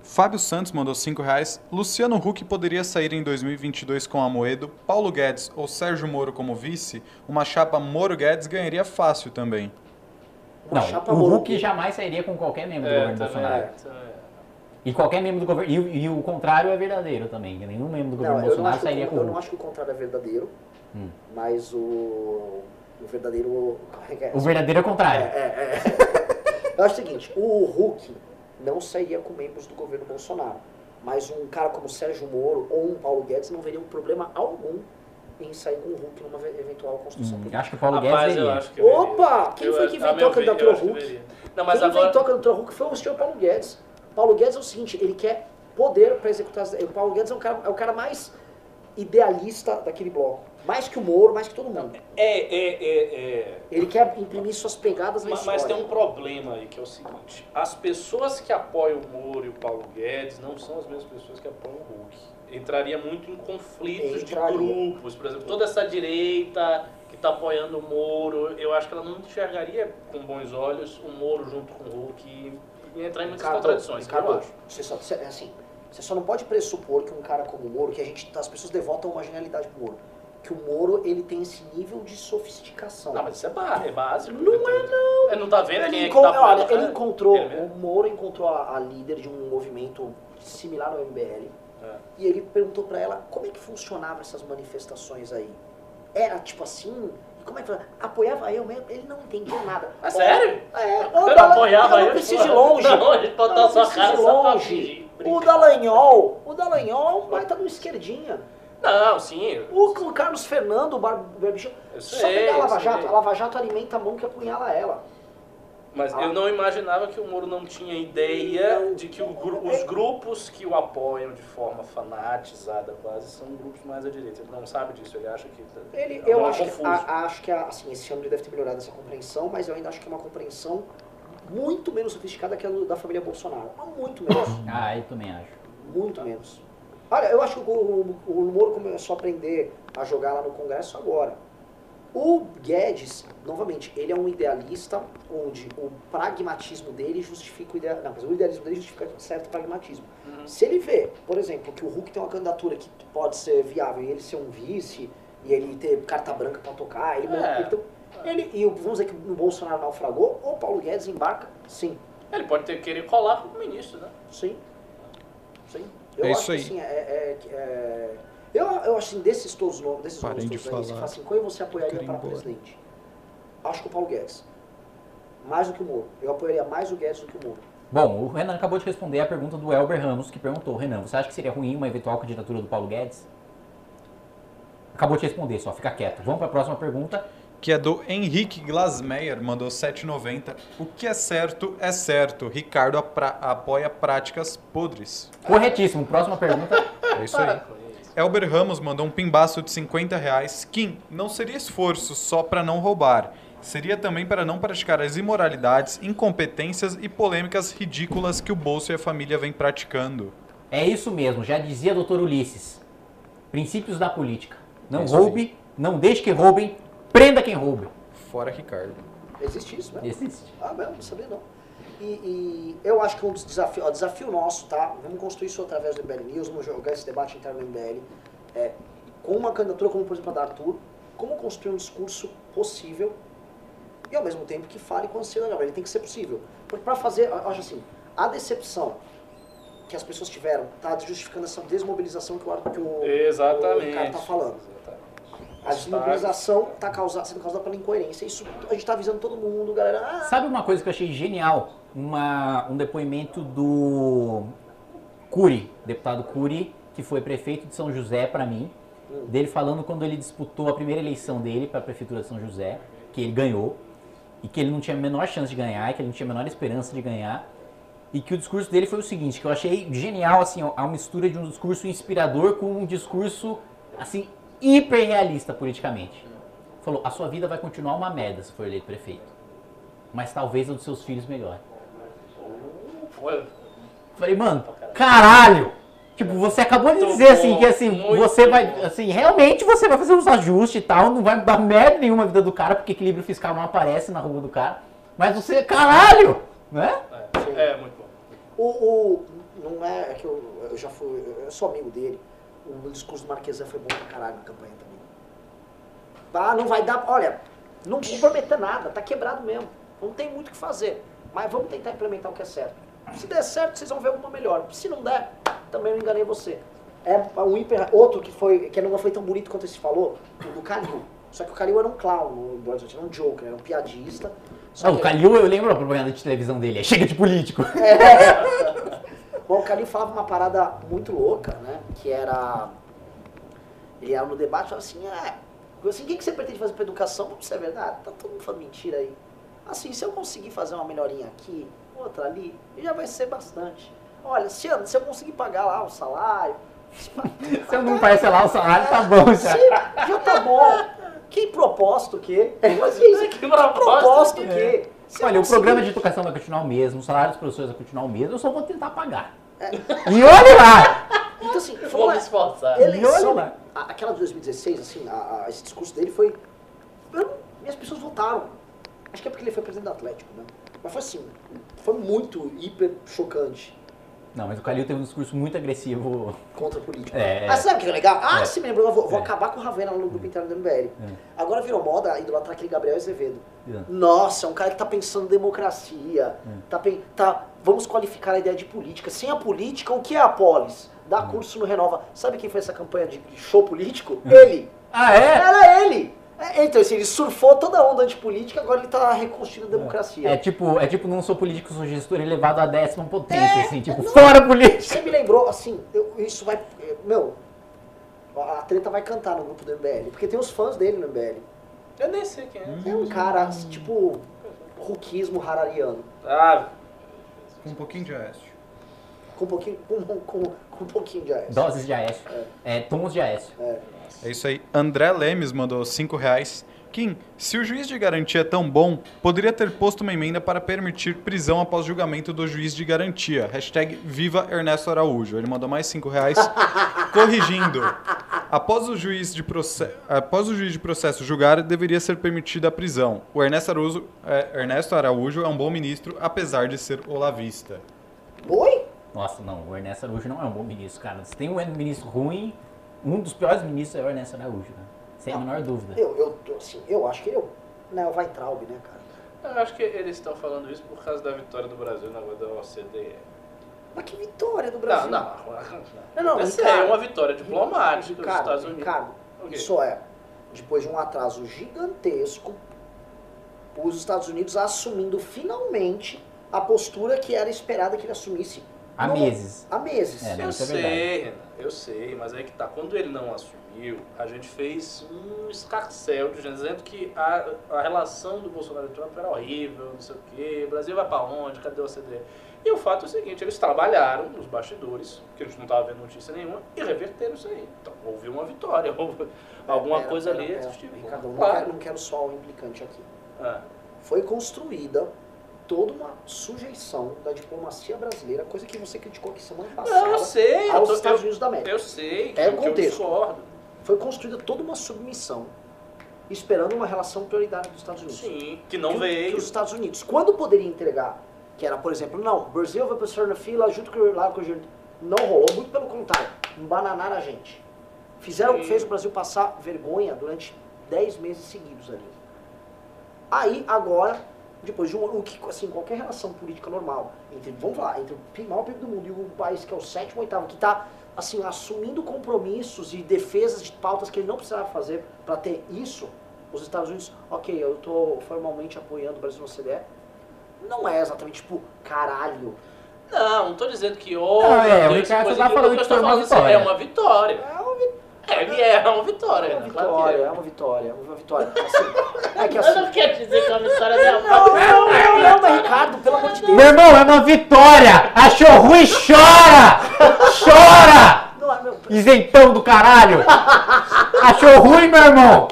Fábio Santos mandou 5 reais. Luciano Huck poderia sair em 2022 com Amoedo, Paulo Guedes ou Sérgio Moro como vice? Uma chapa Moro-Guedes ganharia fácil também. Uma não, o Huck jamais sairia com qualquer membro é, do governo Bolsonaro. É, e qualquer membro do governo. E, e, o contrário é verdadeiro também. Nenhum membro do governo não, Bolsonaro sairia com Eu não acho que o contrário é verdadeiro, hum. mas o, o verdadeiro. É, o verdadeiro é o contrário. É, é, é. [laughs] eu acho o seguinte: o Huck não sairia com membros do governo Bolsonaro. Mas um cara como Sérgio Moro ou um Paulo Guedes não veria um problema algum em sair com o Hulk numa eventual construção hum, Acho que o Paulo Guedes Rapaz, veria. Acho que Opa! Quem eu, foi que inventou a candidatura Hulk? Não, mas Quem agora... inventou a candidatura Hulk foi o senhor Paulo Guedes. Paulo Guedes é o seguinte, ele quer poder para executar... O Paulo Guedes é, um cara, é o cara mais idealista daquele bloco. Mais que o Moro, mais que todo mundo. É, é, é, é. Ele quer imprimir suas pegadas na mas, história. Mas tem um problema aí, que é o seguinte. As pessoas que apoiam o Moro e o Paulo Guedes não são as mesmas pessoas que apoiam o Hulk. Entraria muito em conflitos Entraria. de grupos. Por exemplo, toda essa direita que está apoiando o Moro, eu acho que ela não enxergaria com bons olhos o Moro junto com o Hulk e entrar em muitas Ricardo, contradições. Ricardo, eu acho. Você só, assim, você só não pode pressupor que um cara como o Moro, que a gente, as pessoas devotam uma genialidade pro Moro que o Moro ele tem esse nível de sofisticação. Não, mas isso é, é básico. Não é, não. Ele não tá vendo ele quem é que tá Olha, ele encontrou, ele o Moro encontrou a, a, líder de um movimento similar ao MBL. É. E ele perguntou para ela como é que funcionavam essas manifestações aí. Era tipo assim, como é que apoiava eu mesmo? Ele não entendeu nada. É sério? É. Eu, eu apoiava eu. Não precisa ir longe. Não, ele botar sua cara longe. O Dallagnol, o Dallagnol vai estar no esquerdinha. Não, sim. O, o Carlos Fernando, o Barbichão. Só pegar a Lava Jato. A Lava Jato alimenta a mão que apunhala ela. Mas ah. eu não imaginava que o Moro não tinha ideia não, de que o, os grupos que o apoiam de forma fanatizada quase são grupos mais à direita. Ele não sabe disso, ele acha que. Tá ele, eu acho que, a, acho que assim, esse ano ele deve ter melhorado essa compreensão, mas eu ainda acho que é uma compreensão muito menos sofisticada que a da família Bolsonaro. Muito menos. [coughs] Ah, eu também acho. Muito menos. Olha, eu acho que o, o, o Moro começou a aprender a jogar lá no Congresso agora. O Guedes, novamente, ele é um idealista onde o pragmatismo dele justifica o idealismo. Não, mas o idealismo dele justifica certo pragmatismo. Uhum. Se ele vê, por exemplo, que o Hulk tem uma candidatura que pode ser viável e ele ser um vice, e ele ter carta branca para tocar, ele, é. ele, ele, e vamos dizer que o Bolsonaro naufragou, ou o Paulo Guedes embarca, sim. Ele pode ter querer colar como ministro, né? Sim. Sim. Eu é isso aí. Assim, é, é, é, eu, eu acho assim, desses todos nomes, desses Parem nomes de falar. assim, quem você apoiaria para presidente? Acho que o Paulo Guedes. Mais do que o Moro. Eu apoiaria mais o Guedes do que o Moro. Bom, o Renan acabou de responder a pergunta do Elber Ramos, que perguntou, Renan, você acha que seria ruim uma eventual candidatura do Paulo Guedes? Acabou de responder, só fica quieto. Vamos para a próxima pergunta. Que é do Henrique Glasmeyer, mandou 7,90. O que é certo é certo. Ricardo apoia práticas podres. Corretíssimo. Próxima pergunta. É isso aí. Elber Ramos mandou um pimbaço de 50 reais. Kim, não seria esforço só para não roubar. Seria também para não praticar as imoralidades, incompetências e polêmicas ridículas que o bolso e a família vêm praticando. É isso mesmo, já dizia doutor Ulisses. Princípios da política. Não é roube, aí. não deixe que roubem, prenda quem roube. Fora Ricardo. Existe isso mesmo? Existe. Ah, mesmo, não sabia não. E, e, eu acho que um desafio, ó, desafio nosso, tá? Vamos construir isso através do MBL News, vamos jogar esse debate interno do MBL. É, com uma candidatura como, por exemplo, a da Arthur, como construir um discurso possível e ao mesmo tempo que fale com ansiedade. Ele tem que ser possível. Porque para fazer, eu acho assim, a decepção que as pessoas tiveram está justificando essa desmobilização que o, que o, Exatamente. o cara está falando. A desmobilização está causada, sendo causada pela incoerência. Isso a gente está avisando todo mundo, galera. Ah. Sabe uma coisa que eu achei genial? Uma, um depoimento do Cury, deputado Cury, que foi prefeito de São José para mim, dele falando quando ele disputou a primeira eleição dele para a prefeitura de São José, que ele ganhou, e que ele não tinha a menor chance de ganhar, que ele não tinha a menor esperança de ganhar, e que o discurso dele foi o seguinte, que eu achei genial, assim, a mistura de um discurso inspirador com um discurso, assim, hiper realista politicamente. Falou, a sua vida vai continuar uma merda se for eleito prefeito, mas talvez a dos seus filhos melhor. Falei, mano, caralho! Tipo, você acabou de dizer assim que assim, você vai, assim, realmente você vai fazer uns ajustes e tal, não vai dar merda nenhuma na vida do cara, porque equilíbrio fiscal não aparece na rua do cara. Mas você, caralho, né? É, é muito bom. O, o, não é, é que eu, eu já fui, eu sou amigo dele. O discurso do Marquesan foi bom pra caralho na campanha também. Ah, não vai dar, olha, não vou prometer nada, tá quebrado mesmo. Não tem muito o que fazer. Mas vamos tentar implementar o que é certo. Se der certo, vocês vão ver alguma melhor. Se não der, também não enganei você. É um hiper, outro que foi que não foi tão bonito quanto esse falou, o do Calil. Só que o Calil era um clown Brasil, era um joker, era um piadista. Não, o Calil, eu lembro a propaganda de televisão dele, é chega de político. É. [laughs] Bom, o Calil falava uma parada muito louca, né? Que era. Ele era no debate falava assim, é. Assim, o que, você pretende fazer para educação? Vamos ser verdade, tá todo mundo falando mentira aí. Assim, se eu conseguir fazer uma melhorinha aqui, outra ali, já vai ser bastante. Olha, se eu, se eu conseguir pagar lá o salário. Se, [laughs] se eu não parcelar o salário, tá bom já. Se, já tá bom. Que propósito que? Mas isso, que propósito que? Se Olha, o programa de educação vai continuar o mesmo, o salário dos professores vai continuar o mesmo, eu só vou tentar pagar. É. E olha lá! Então assim, vou me esforçar. Eleição, lá. aquela de 2016, assim, a, a, esse discurso dele foi... Eu, as pessoas votaram. Acho que é porque ele foi presidente do Atlético, né? Mas foi assim, foi muito hiper chocante. Não, mas o Calil teve um discurso muito agressivo. Contra a política. É, ah, sabe o que é legal? Ah, é. se me lembrou, vou, vou é. acabar com o Ravena no grupo interno do MBL. É. Agora virou moda idolatrar aquele Gabriel Azevedo. É. Nossa, é um cara que tá pensando em democracia. É. Tá, tá, vamos qualificar a ideia de política. Sem a política, o que é a polis? Dá curso no Renova. Sabe quem fez essa campanha de show político? Ele! Ah, é? Era ele! É, então, assim, ele surfou toda a onda antipolítica, agora ele está reconstruindo a democracia. É tipo, é tipo não sou político, sou gestor elevado à décima potência, é, assim, tipo, não, fora política. Você me lembrou, assim, eu, isso vai. Meu, a treta vai cantar no grupo do MBL, porque tem os fãs dele no MBL. Eu nem sei quem é. É um cara, assim, tipo, ruquismo harariano. Ah, com um pouquinho de Aécio. Com um pouquinho, com, com, com um pouquinho de Aécio. Doses de Aécio. É. é tons de Aécio. É. É isso aí. André Lemes mandou 5 reais. Kim, se o juiz de garantia é tão bom, poderia ter posto uma emenda para permitir prisão após julgamento do juiz de garantia. Hashtag Viva Ernesto Araújo. Ele mandou mais 5 reais. [laughs] Corrigindo. Após o, juiz de processo, após o juiz de processo julgar, deveria ser permitida a prisão. O Ernesto Araújo, é, Ernesto Araújo é um bom ministro, apesar de ser olavista. Oi? Nossa, não. O Ernesto Araújo não é um bom ministro, cara. Se tem um ministro ruim, um dos piores ministros é o Ernesto Araújo, né? Sem não, a menor dúvida. Eu, eu, assim, eu acho que eu. Não, o Weintraub, né, cara? Eu acho que eles estão falando isso por causa da vitória do Brasil na da OCDE. Mas que vitória do Brasil? Não, não. Não, não, Essa Ricardo, é uma vitória diplomática Ricardo, dos Estados Unidos. Ricardo, okay. isso é, depois de um atraso gigantesco, os Estados Unidos assumindo finalmente a postura que era esperada que ele assumisse Há no- meses. Há meses. É, não, eu é sei. Renan, eu sei, mas aí que tá. Quando ele não assumiu, a gente fez um escarcel de gente dizendo que a, a relação do Bolsonaro e Trump era horrível, não sei o quê, o Brasil vai pra onde, cadê o OCDE? E o fato é o seguinte, eles trabalharam nos bastidores, que a gente não tava vendo notícia nenhuma, e reverteram isso aí. Então houve uma vitória, [laughs] houve alguma Pera, coisa pera, ali. pera. Ricardo, não, Claro. quero, não quero só o implicante aqui. Ah, Foi construída toda uma sujeição da diplomacia brasileira, coisa que você criticou aqui semana passada, Não, eu sei, eu, aos tô- Estados eu- Unidos da América. eu sei, que, É o que eu contexto. Foi construída toda uma submissão, esperando uma relação prioritária dos Estados Unidos. Sim, que não que, veio. que os Estados Unidos, quando poderia entregar, que era, por exemplo, não, o Brasil vai passar na fila junto com o lá com o. Não rolou, muito pelo contrário, embananaram a gente. Fizeram, Sim. fez o Brasil passar vergonha durante 10 meses seguidos ali. Aí, agora, depois de um ano, o que, assim, qualquer relação política normal, entre, vamos falar, entre o maior PIB do mundo e o país que é o sétimo, oitavo, que está assim, assumindo compromissos e defesas de pautas que ele não precisava fazer para ter isso, os Estados Unidos, ok, eu estou formalmente apoiando o Brasil no OCDE, não é exatamente tipo, caralho. Não, não tô dizendo que oh, Não, é, o Ricardo coisa tá que- falando que eu estou foi uma falando assim, vitória. É uma vitória. É uma, É, ele é uma vitória. é uma né? Vitória, é. é uma vitória, é uma vitória. Assim, é que [laughs] assim, não quer dizer que é uma vitória dela. não, não, não, não, mas Ricardo, pelo amor de Deus. Meu irmão, é uma vitória! Achou ruim, chora! Chora! É, Isentão do caralho! Achou ruim, meu irmão?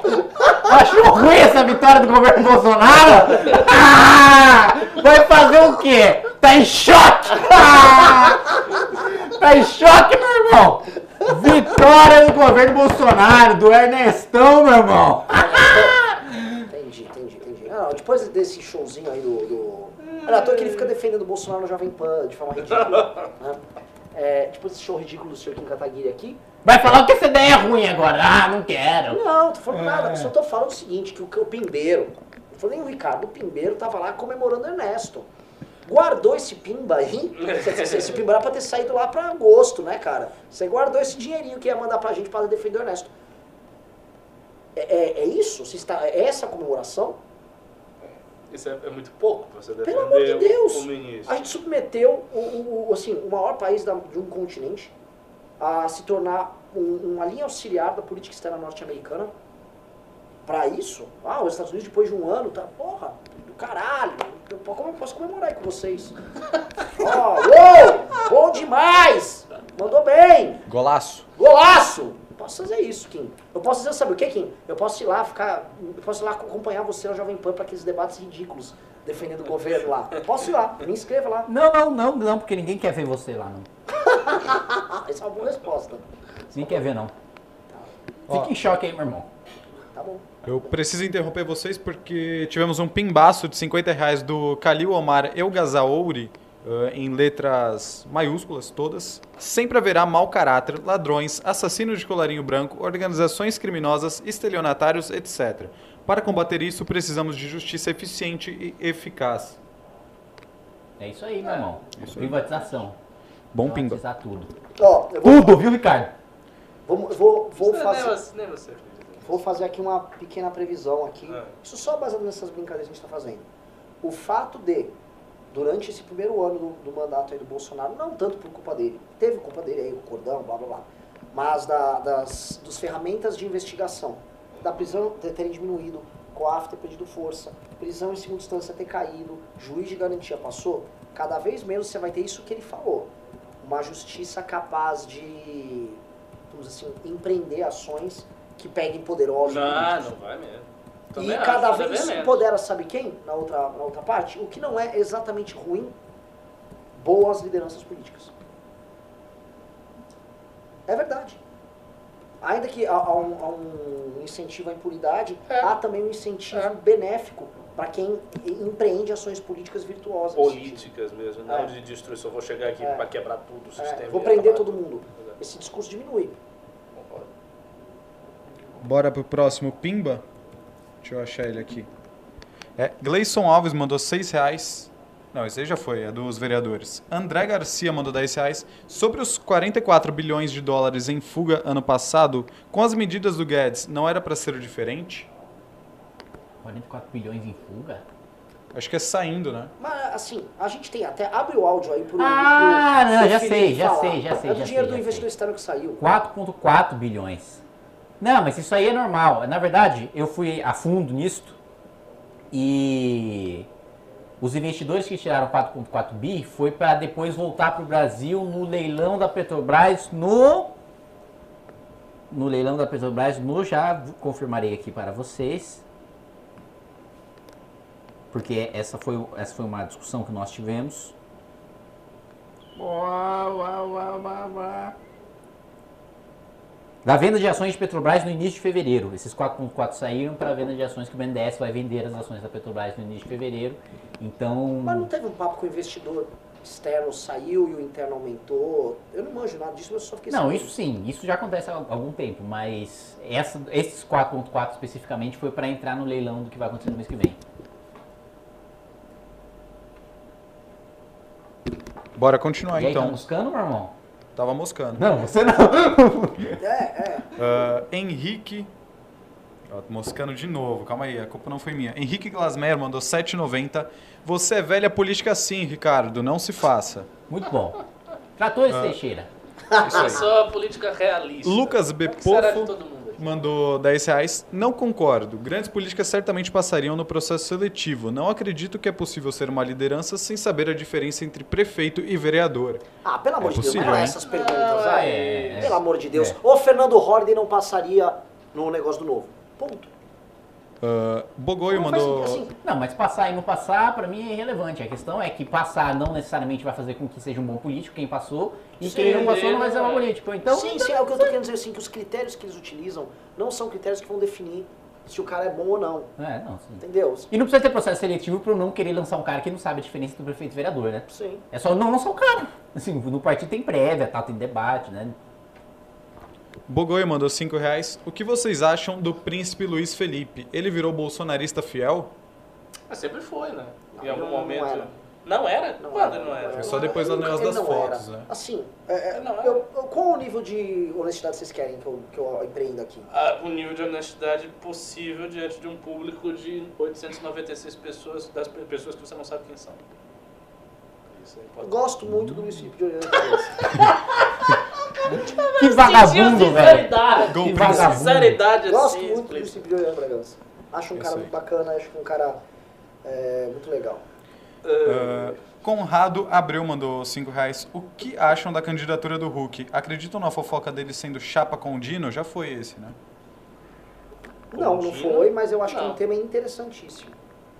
Achou ruim essa vitória do governo Bolsonaro? Ah! Vai fazer o quê? Tá em choque! Ah! Tá em choque, meu irmão? Vitória do governo Bolsonaro, do Ernestão, meu irmão! Entendi, entendi, entendi. Não, depois desse showzinho aí do. do... Olha, à toa que ele fica defendendo o Bolsonaro no Jovem Pan de forma ridícula. né? É, depois desse show ridículo do Sr. Kim Kataguiri aqui. Vai falar que essa ideia é ruim agora. Ah, não quero. Não, tô falando nada, só tô falando o seguinte, que o, que o Pimbeiro, não falei nem o Ricardo, o Pimbeiro tava lá comemorando Ernesto. Guardou esse pimba aí, esse, pimba era pra ter saído lá pra agosto, né, cara? Você guardou esse dinheirinho que ia mandar pra gente pra defender o Ernesto. É, é, é isso? Você está, é essa a comemoração? Isso é, é muito pouco pra você defender Pelo amor de Deus! o ministro. A gente submeteu o, o- assim, o maior país da- de um continente a se tornar um- uma linha auxiliar da política externa norte-americana. Pra isso, ah, os Estados Unidos depois de um ano, tá, porra, caralho, como eu posso comemorar aí com vocês? [laughs] Ó, uou, bom demais, mandou bem, Golaço. golaço. Eu posso fazer isso, Kim. Eu posso fazer, sabe o que, Kim? Eu posso ir lá ficar, eu posso ir lá acompanhar você na Jovem Pan para aqueles debates ridículos defendendo o governo lá. Eu posso ir lá, me inscreva lá. Não, não, não, não, porque ninguém quer ver você lá, não. [laughs] Essa é uma boa resposta. Ninguém quer ver, não. Ó. Fica em choque aí, meu irmão. Tá bom. Eu preciso interromper vocês porque tivemos um pimbaço de 50 reais do Kalil Omar Elgazaouri, eh, em letras maiúsculas todas. Sempre haverá mau caráter, ladrões, assassinos de colarinho branco, organizações criminosas, estelionatários, etc. Para combater isso, precisamos de justiça eficiente e eficaz. É isso aí, meu irmão. Isso aí. Privatização. Bom pimba. Privatizar tudo. Ó, eu vou, Tudo, viu, Ricardo? vou, vou, vou Isso fazer, Nem você, nem. Vou fazer aqui uma pequena previsão aqui. É. Isso só baseado nessas brincadeiras que a gente está fazendo. O fato de, durante esse primeiro ano do, do mandato do Bolsonaro, não tanto por culpa dele, teve culpa dele aí, o cordão, blá blá blá, mas da, das dos ferramentas de investigação, da prisão ter- terem diminuído, COAF ter perdido força, prisão em segunda instância ter caído, juiz de garantia passou, cada vez menos você vai ter isso que ele falou. Uma justiça capaz de, vamos dizer assim, empreender ações que peguem poderosos. Não, não vai mesmo. E Também acho, cada vez se menos. empodera, sabe quem? Na outra, na outra parte? O que não é exatamente ruim, boas lideranças políticas. É verdade. Ainda que há, há um, há um incentivo à impunidade, É. há também um incentivo É. benéfico para quem empreende ações políticas virtuosas. Políticas mesmo, não É. de destruição. Vou chegar aqui É. pra quebrar tudo o É, sistema. vou e prender todo mundo. Esse discurso diminui. Bora pro próximo pimba? Deixa eu achar ele aqui. É, Gleison Alves mandou 6 reais. Não, esse aí já foi, é dos vereadores. André Garcia mandou 10 reais. Sobre os 44 bilhões de dólares em fuga ano passado, com as medidas do Guedes, não era para ser diferente? 44 bilhões em fuga? Acho que é saindo, né? Mas assim, a gente tem até. Abre o áudio aí pro. Ah, pro, não, já Felipe sei, já falar. sei, já sei, É do já dinheiro sei, do já investidor sei. externo que saiu. 4,4 bilhões. Não, mas isso aí é normal. Na verdade, eu fui a fundo nisto e os investidores que tiraram 4,4 bi foi para depois voltar para o Brasil no leilão da Petrobras no no leilão da Petrobras no já confirmarei aqui para vocês porque essa foi essa foi uma discussão que nós tivemos. Uau, uau, uau, uau, uau. Da venda de ações de Petrobras no início de fevereiro. Esses 4.4 saíram para a venda de ações que o BNDES vai vender as ações da Petrobras no início de fevereiro. Então, Mas não teve um papo com o investidor externo saiu e o interno aumentou. Eu não manjo nada disso, mas eu só fiquei não, sabendo. isso sim, isso já acontece há algum tempo, mas essa, esses 4.4 especificamente foi para entrar no leilão do que vai acontecer no mês que vem. Bora continuar e aí, tá então. buscando, meu irmão? Tava moscando. Não, você não. [laughs] É, é. Ah, Henrique. Ó, moscando de novo, calma aí, a culpa não foi minha. Henrique Glasmer mandou 7,90. Você é velha política sim, Ricardo, não se faça. Muito bom. Tratores Teixeira. Isso aí. só política realista. Lucas B. Mandou 10 reais. Não concordo. Grandes políticas certamente passariam no processo seletivo. Não acredito que é possível ser uma liderança sem saber a diferença entre prefeito e vereador. Ah, pelo amor É de Deus, possível, não é essas perguntas, Ah, é, Pelo amor de Deus. é. O Fernando Horden não passaria no negócio do novo. Ponto. Ah, Bogoio Não mandou. sentido, assim, Não, mas passar e não passar, pra mim é irrelevante. A questão é que passar não necessariamente vai fazer com que seja um bom político, quem passou, e Sim, quem não passou não vai ser um bom é. político. Então, sim, sim, é o que eu tô querendo dizer assim, que os critérios que eles utilizam não são critérios que vão definir se o cara é bom ou não. É, não, sim. Entendeu? E não precisa ter processo seletivo pra eu não querer lançar um cara que não sabe a diferença do prefeito e vereador, né? Sim. É só não lançar o cara. Assim, no partido tem prévia, tal, tem debate, né? Bogoio mandou 5 reais. O que vocês acham do príncipe Luiz Felipe? Ele virou bolsonarista fiel? Mas sempre foi, né? Em Não, algum não, não momento. era. Não era? Não Quando era, não era? Foi só depois do negócio das não fotos, era. né? Assim, é, é, não eu- eu- qual o nível de honestidade vocês querem que eu, que eu empreenda aqui? Ah, o nível de honestidade possível diante de um público de 896 pessoas, das pe- pessoas que você não sabe quem são. Eu gosto muito do Luiz Felipe de Cabeça. [laughs] Que vagabundo, velho. Que vagabundo. Sinceridade Gosto assim, muito do. Felipe de Orellana Bragança. Acho um cara muito bacana, acho um cara é, muito legal. Ah, Conrado Abreu mandou 5 reais. O que acham da candidatura do Hulk? Acreditam na fofoca dele sendo chapa com o Dino? Já foi esse, né? Não, não foi, mas eu acho que é Não. um tema interessantíssimo.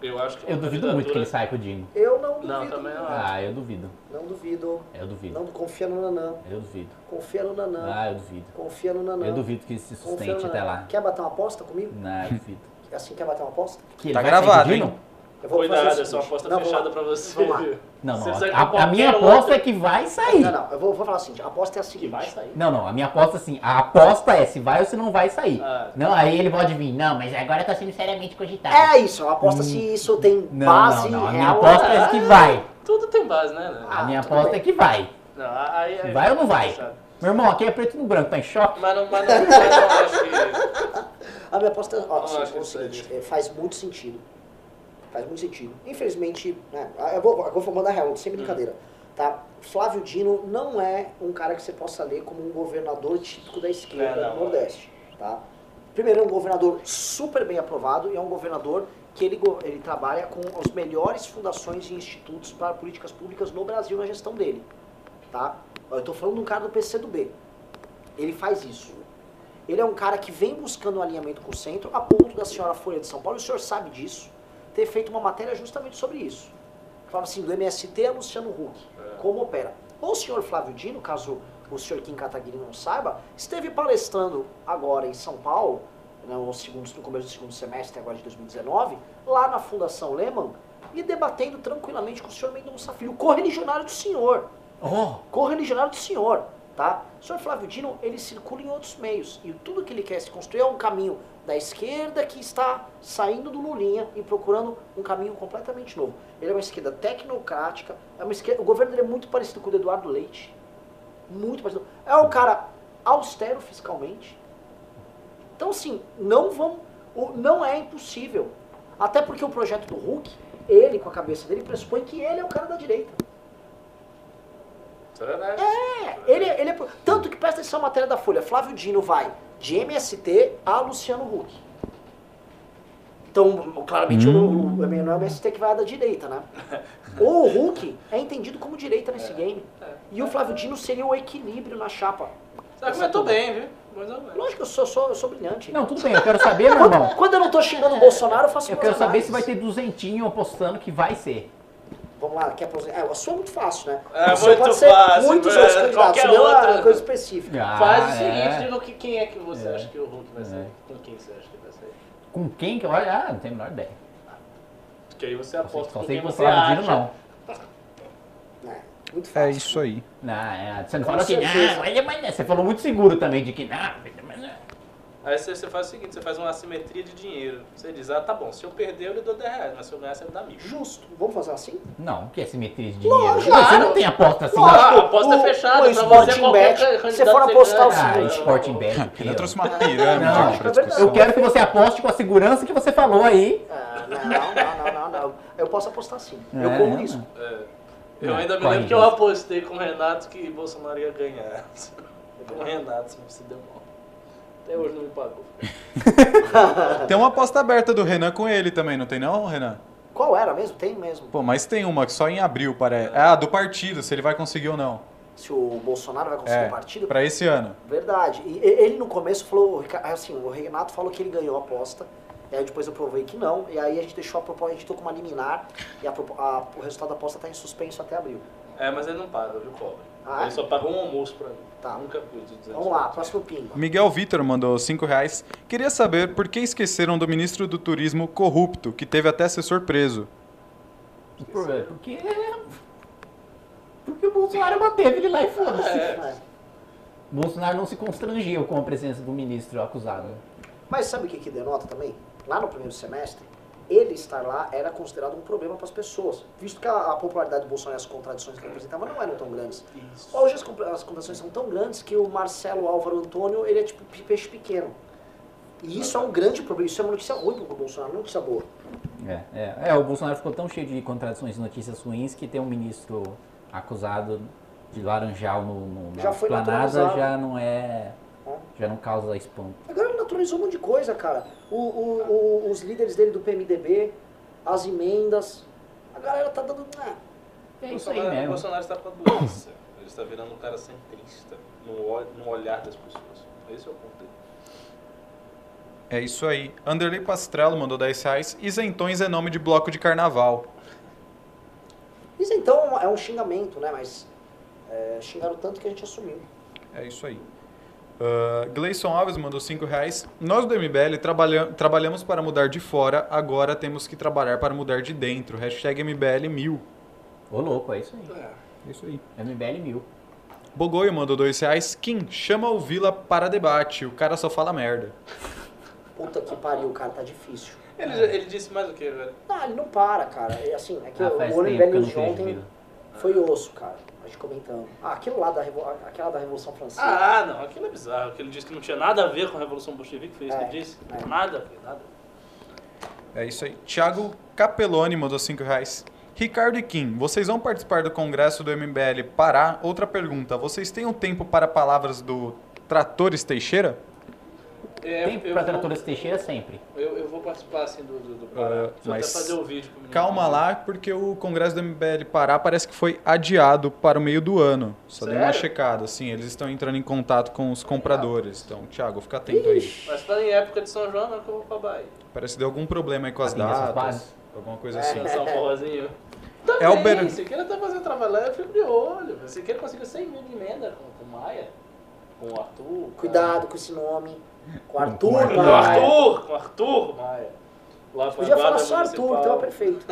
Eu acho que é Eu duvido muito que ele saia com o Dino. Eu não duvido. Não, também não. Ah, eu duvido. Não duvido. Eu duvido. Não confia no Nanã. Eu duvido. Confia no Nanã. Ah, eu duvido. Confia no Nanã. Eu duvido que ele se sustente até lá. Quer bater uma aposta comigo? Não, eu duvido. Assim, quer bater uma aposta? Que ele Tá gravado, hein? Eu vou o essa é uma seguinte. aposta Não, fechada pra você. Vamos lá. Não, não. você A, a minha aposta outro- é que vai sair. Não, não, eu vou, vou falar o seguinte, a aposta é a Que seguinte. vai sair. Não, não, a minha aposta assim, a aposta é se vai ou se não vai sair. Ah. Não, aí ele pode vir, não, mas agora tá sendo seriamente cogitado. É isso, é uma aposta se isso tem Não, base não, não, a minha real. aposta é que vai. Tudo tem base, né? né? A minha aposta bem. é que vai. Não, aí, aí- Vai ou não vai? Meu irmão, aqui é preto no branco, tá em choque? Mas não, mas não, mas não acho que. [laughs] A minha aposta é, ó, Não, assim, acho que é o seguinte, é, faz muito sentido. Faz muito sentido. Infelizmente, né, eu vou, eu vou mandar real, sem brincadeira. Tá? Flávio Dino não é um cara que você possa ler como um governador típico da esquerda É, não. do Nordeste. Tá? Primeiro, é um governador super bem aprovado e é um governador que ele, ele trabalha com as melhores fundações e institutos para políticas públicas no Brasil na gestão dele. Tá? Eu estou falando de um cara do PCdoB. Ele faz isso. Ele é um cara que vem buscando um alinhamento com o centro, a ponto da senhora Folha de São Paulo, o senhor sabe disso, ter feito uma matéria justamente sobre isso. Falava assim, do MST a Luciano Huck, como opera. O senhor Flávio Dino, caso o senhor Kim Kataguiri não saiba, esteve palestrando agora em São Paulo, né, no, segundo, no começo do segundo semestre agora de 2019, lá na Fundação Lehman, e debatendo tranquilamente com o senhor Mendonça Filho, correligionário do senhor Oh, correligionário do senhor, tá? O senhor Flávio Dino, ele circula em outros meios e tudo que ele quer se construir é um caminho da esquerda que está saindo do Lulinha e procurando um caminho completamente novo. Ele é uma esquerda tecnocrática, é uma esquerda, o governo dele é muito parecido com o do Eduardo Leite, muito parecido. É um cara austero fiscalmente. Então, assim, não vão, não é impossível Até porque o projeto do Hulk, ele com a cabeça dele, pressupõe que ele é o cara da direita. É, ele, ele é. Tanto que presta atenção a matéria da Folha. Flávio Dino vai de MST a Luciano Huck. Então, claramente, hum. o, o, não é o MST que vai da direita, né? Ou [laughs] o Hulk é entendido como direita nesse é, game. É, e o Flávio Dino seria o equilíbrio na chapa. Você argumentou bem, viu? Lógico que eu sou, sou, eu sou brilhante. Não, tudo bem, eu quero saber, [laughs] meu irmão. Quando eu não tô xingando o Bolsonaro, eu faço Eu quero saber se vai ter duzentinho apostando que vai ser. Vamos lá, quer aposentar? É, o assunto é muito fácil, né? É Você muito pode fácil. muitos outros candidatos, não é uma coisa específica. Ah, Faz o seguinte, é. diga que, quem é que você é. acha que o Hulk vai ser. É. Com quem você acha que vai ser? Com quem que eu Ah, não tenho a menor ideia. Porque aí você aposta com quem você acha. Não. É, muito fácil. É isso aí. Não, é, você não falou que não, você falou muito seguro também de que não, Aí você, você, faz o seguinte, você faz uma assimetria de dinheiro. Você diz, ah, tá bom, se eu perder eu lhe dou 10 reais, mas se eu ganhar você me dá mil. Justo. Vamos fazer assim? Não, que é assimetria de dinheiro? Lógico, você não tem aposta assim. Lógico, a aposta é fechada, o, pra você qualquer Se for apostar o seguinte... Ah, Sporting Bet. [laughs] Eu trouxe uma pirâmide não, Eu quero que você aposte com a segurança que você falou aí. Ah, não, não, não, não, não. Eu posso apostar sim. É, eu corro risco. É. Eu ainda me lembro que eu apostei com o Renato que Bolsonaro ia ganhar. [laughs] Com o Renato, se deu mal. Até hoje não me pagou. [laughs] tem uma aposta aberta do Renan com ele também, não tem não, Renan? Qual era mesmo? Tem mesmo. Pô, mas tem uma que só em abril parece. É, ah, do partido, se ele vai conseguir ou não. Se o Bolsonaro vai conseguir é, o partido? Pra esse ano. Verdade. E ele no começo falou, assim, o Renato falou que ele ganhou a aposta. E aí depois eu provei que não. E aí a gente deixou a proposta, a gente com uma liminar. E a, a, o resultado da aposta está em suspenso até abril. É, mas ele não paga, viu, pobre? Ah, Ele só pagou um almoço pra mim. Tá. Nunca pude dizer. Vamos lá, próximo pingo. Miguel Vitor mandou 5 reais. Queria saber por que esqueceram do ministro do turismo corrupto, que teve até assessor preso. Porque. Porque o Bolsonaro manteve ele lá e foda-se. É. Bolsonaro não se constrangiu com a presença do ministro acusado. Mas sabe o que, que denota também? Lá no primeiro semestre, ele estar lá era considerado um problema para as pessoas, visto que a, a, popularidade do Bolsonaro e as contradições que ele apresentava não eram tão grandes. Isso. Hoje as, as contradições são tão grandes que o Marcelo Álvaro Antônio ele é tipo peixe pequeno. E isso é um grande problema, isso é uma notícia ruim para o Bolsonaro, não notícia boa. É, é, é, o Bolsonaro ficou tão cheio de contradições e notícias ruins que tem um ministro acusado de laranjal no, no, na já esplanada já não é já não causa espanto. Agora ele naturalizou um monte de coisa, cara. O, o, o, os líderes dele do PMDB, as emendas. A galera tá dando. Ah, é isso aí mesmo. O Bolsonaro está com a doença. Ele está virando um cara centrista no, no olhar das pessoas. Esse é o ponto dele. É isso aí. Anderley Pastrello mandou 10 reais. Isentões é nome de bloco de carnaval. Isentão é um xingamento, né? Mas é, xingaram tanto que a gente assumiu. É isso aí. Uh, Gleison Alves mandou 5 reais. Nós do MBL trabalha, trabalhamos para mudar de fora, agora temos que trabalhar para mudar de dentro. Hashtag MBL 1000. Ô louco, é isso aí. É, é isso aí. MBL 1000. Bogoio mandou 2 reais. Kim, chama o Vila para debate. O cara só fala merda. Puta que pariu, cara, tá difícil. Ele, ele disse mais o que, velho? Não, ele não para, cara. É assim, é que ah, o MBL de ontem foi osso, cara gente comentando. Ah, aquilo lá da, aquela da Revolução Francesa. Ah, não, aquilo é bizarro. Aquilo disse que não tinha nada a ver com a Revolução Bolchevique, foi isso é, que ele disse? É. Nada a ver, nada. É isso aí. Thiago Capeloni mandou 5 reais. Ricardo e Kim, vocês vão participar do congresso do MBL Pará? Outra pergunta, vocês têm um tempo para palavras do Tratores Teixeira? É, Tem para Tratores Teixeira sempre. Eu, eu vou participar assim do, do, do Pará. Uh, mas até fazer o vídeo. Calma lá, porque o Congresso do MBL Pará parece que foi adiado para o meio do ano. Só Sério? dei uma checada, assim, eles estão entrando em contato com os compradores. Então, Thiago, fica atento aí. Mas está em época de São João, não que eu vou para Bahia. Parece que deu algum problema aí com as datas. Alguma coisa assim. São Paulozinho. Também, Elber... Siqueira tá fazendo trabalho, eu fico de olho. Siqueira conseguiu 100 mil de emenda com, com o Maia, com o Arthur. Cuidado com esse nome. Com Arthur. Com Arthur, com Arthur Maia. Lá Podia falar só Arthur, então é perfeito.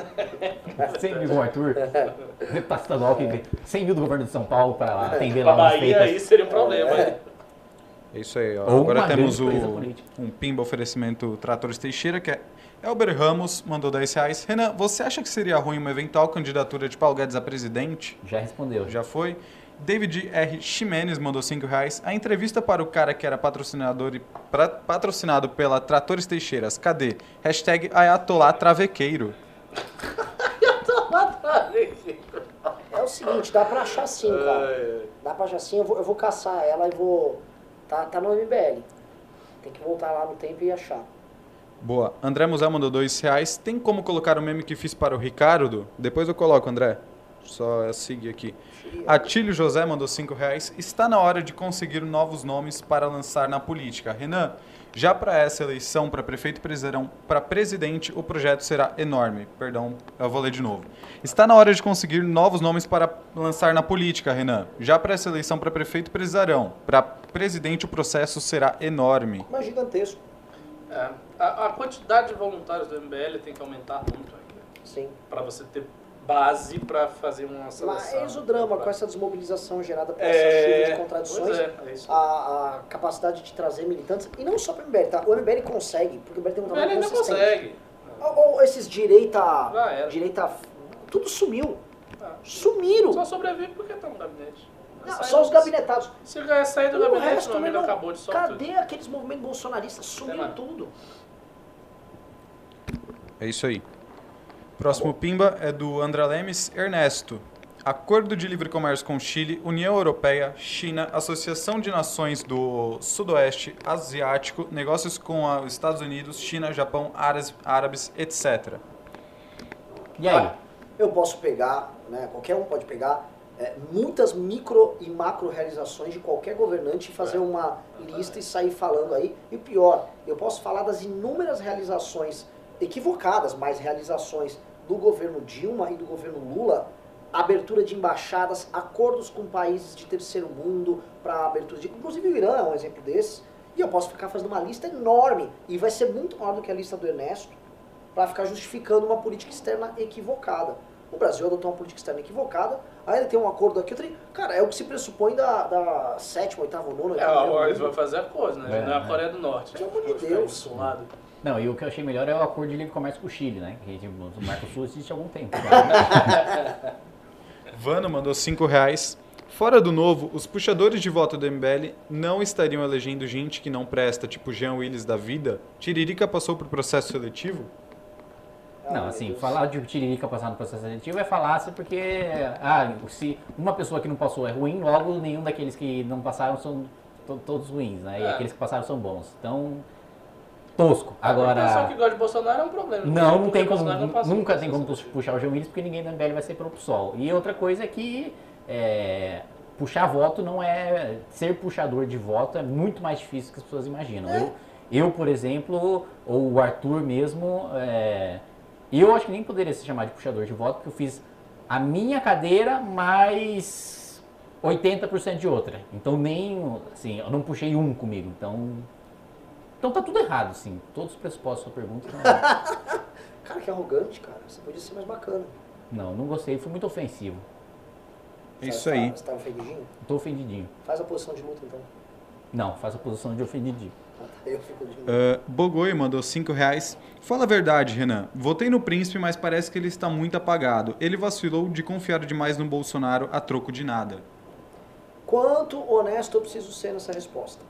100 mil com Arthur. Deputado estadual que 100 mil do governo de São Paulo para atender lá Bahia, feitas. aí seria um problema. É, é isso aí. Ó. Agora temos o, um pimba oferecimento Tratores Teixeira, que é Elber Ramos, mandou 10 reais. Renan, você acha que seria ruim uma eventual candidatura de Paulo Guedes a presidente? Já respondeu. Já foi? David R. Ximenes mandou 5 reais. A entrevista para o cara que era patrocinador e pra, patrocinado pela Tratores Teixeiras. Cadê? Hashtag Ayatollah Travequeiro. [laughs] Ayatollah Travequeiro. É o seguinte, dá pra achar sim, cara. Dá pra achar sim, eu vou, eu vou caçar ela e vou... Tá, tá no MBL. Tem que voltar lá no tempo e achar. Boa. André Musel mandou 2 reais. Tem como colocar o meme que fiz para o Ricardo? Depois eu coloco, André. Só seguir aqui. Atílio José mandou 5 reais. Está na hora de conseguir novos nomes para lançar na política. Renan, já para essa eleição para prefeito e presidente, para presidente, o projeto será enorme. Perdão, eu vou ler de novo. Está na hora de conseguir novos nomes para lançar na política, Renan. Já para essa eleição para prefeito e presidente, para presidente o processo será enorme. Mas gigantesco. É, a, a quantidade de voluntários do MBL tem que aumentar muito ainda. Sim. Para você ter base para fazer uma seleção. Lá eis o drama, com essa desmobilização gerada por essa é, chuva de contradições, é, é a, a, capacidade de trazer militantes, e não só para o MBL, tá? O MBL consegue, porque o MBL tem um trabalho consistente. consegue. Ou, ou, esses direita, direita, tudo sumiu. Ah. Sumiram. Só sobrevive porque está no gabinete. Não, só os gabinetados. Se sair do o gabinete, resto, meu amigo, acabou de soltar. Cadê aqueles movimentos bolsonaristas? Sumiram tudo. É isso aí. Próximo Pimba é do André Lemes Ernesto. Acordo de livre comércio com Chile, União Europeia, China, Associação de Nações do Sudoeste Asiático, negócios com os Estados Unidos, China, Japão, árabes, árabes etc. E aí? Eu posso pegar, né, qualquer um pode pegar, é, muitas micro e macro realizações de qualquer governante e fazer uma lista e sair falando aí. E o pior, eu posso falar das inúmeras realizações equivocadas, mas realizações do governo Dilma e do governo Lula, abertura de embaixadas, acordos com países de terceiro mundo para abertura de. Inclusive o Irã é um exemplo desse. E eu posso ficar fazendo uma lista enorme, e vai ser muito maior do que a lista do Ernesto, para ficar justificando uma política externa equivocada. O Brasil adotou uma política externa equivocada, aí ele tem um acordo aqui, outro, cara, é o que se pressupõe da, da sétima, oitava, nona. É, eles vão fazer acordo, né? É, não é a é. Coreia do Norte. Pelo amor de Deus. Não, e o que eu achei melhor é o acordo de livre comércio com o Chile, né? Que tipo, o Mercosul existe há algum tempo. [laughs] Vano mandou 5 reais. Fora do novo, os puxadores de voto do MBL não estariam elegendo gente que não presta, tipo Jean Willis da vida? Tiririca passou por processo seletivo? Não, assim, falar de Tiririca passar no processo seletivo é falácia porque ah, se uma pessoa que não passou é ruim, logo nenhum daqueles que não passaram são to todos ruins, né? E é. aqueles que passaram são bons. Então, tosco. Agora. A pessoa que gosta de Bolsonaro é um problema. Não, não tem como. Não nunca tem como puxar o João Willis porque ninguém da MBL vai ser pro PSOL. E outra coisa é que é, puxar voto não é. Ser puxador de voto é muito mais difícil do que as pessoas imaginam. É. Eu, eu, por exemplo, ou o Arthur mesmo, é, eu acho que nem poderia se chamar de puxador de voto, porque eu fiz a minha cadeira mais 80% de outra. Então nem, assim, eu não puxei um comigo. Então então tá tudo errado, sim. Todos os pressupostos da sua pergunta estão errados. [laughs] cara, que arrogante, cara. Você podia ser mais bacana. Não, não gostei. Foi muito ofensivo. É isso aí. Você tá ofendidinho? Tô ofendidinho. Faz a posição de luta, então. Não, faz a posição de ofendidinho. Ah, tá. Eu fico de uh, Bogoi mandou 5 reais. Fala a verdade, Renan. Votei no príncipe, mas parece que ele está muito apagado. Ele vacilou de confiar demais no Bolsonaro a troco de nada. Quanto honesto eu preciso ser nessa resposta?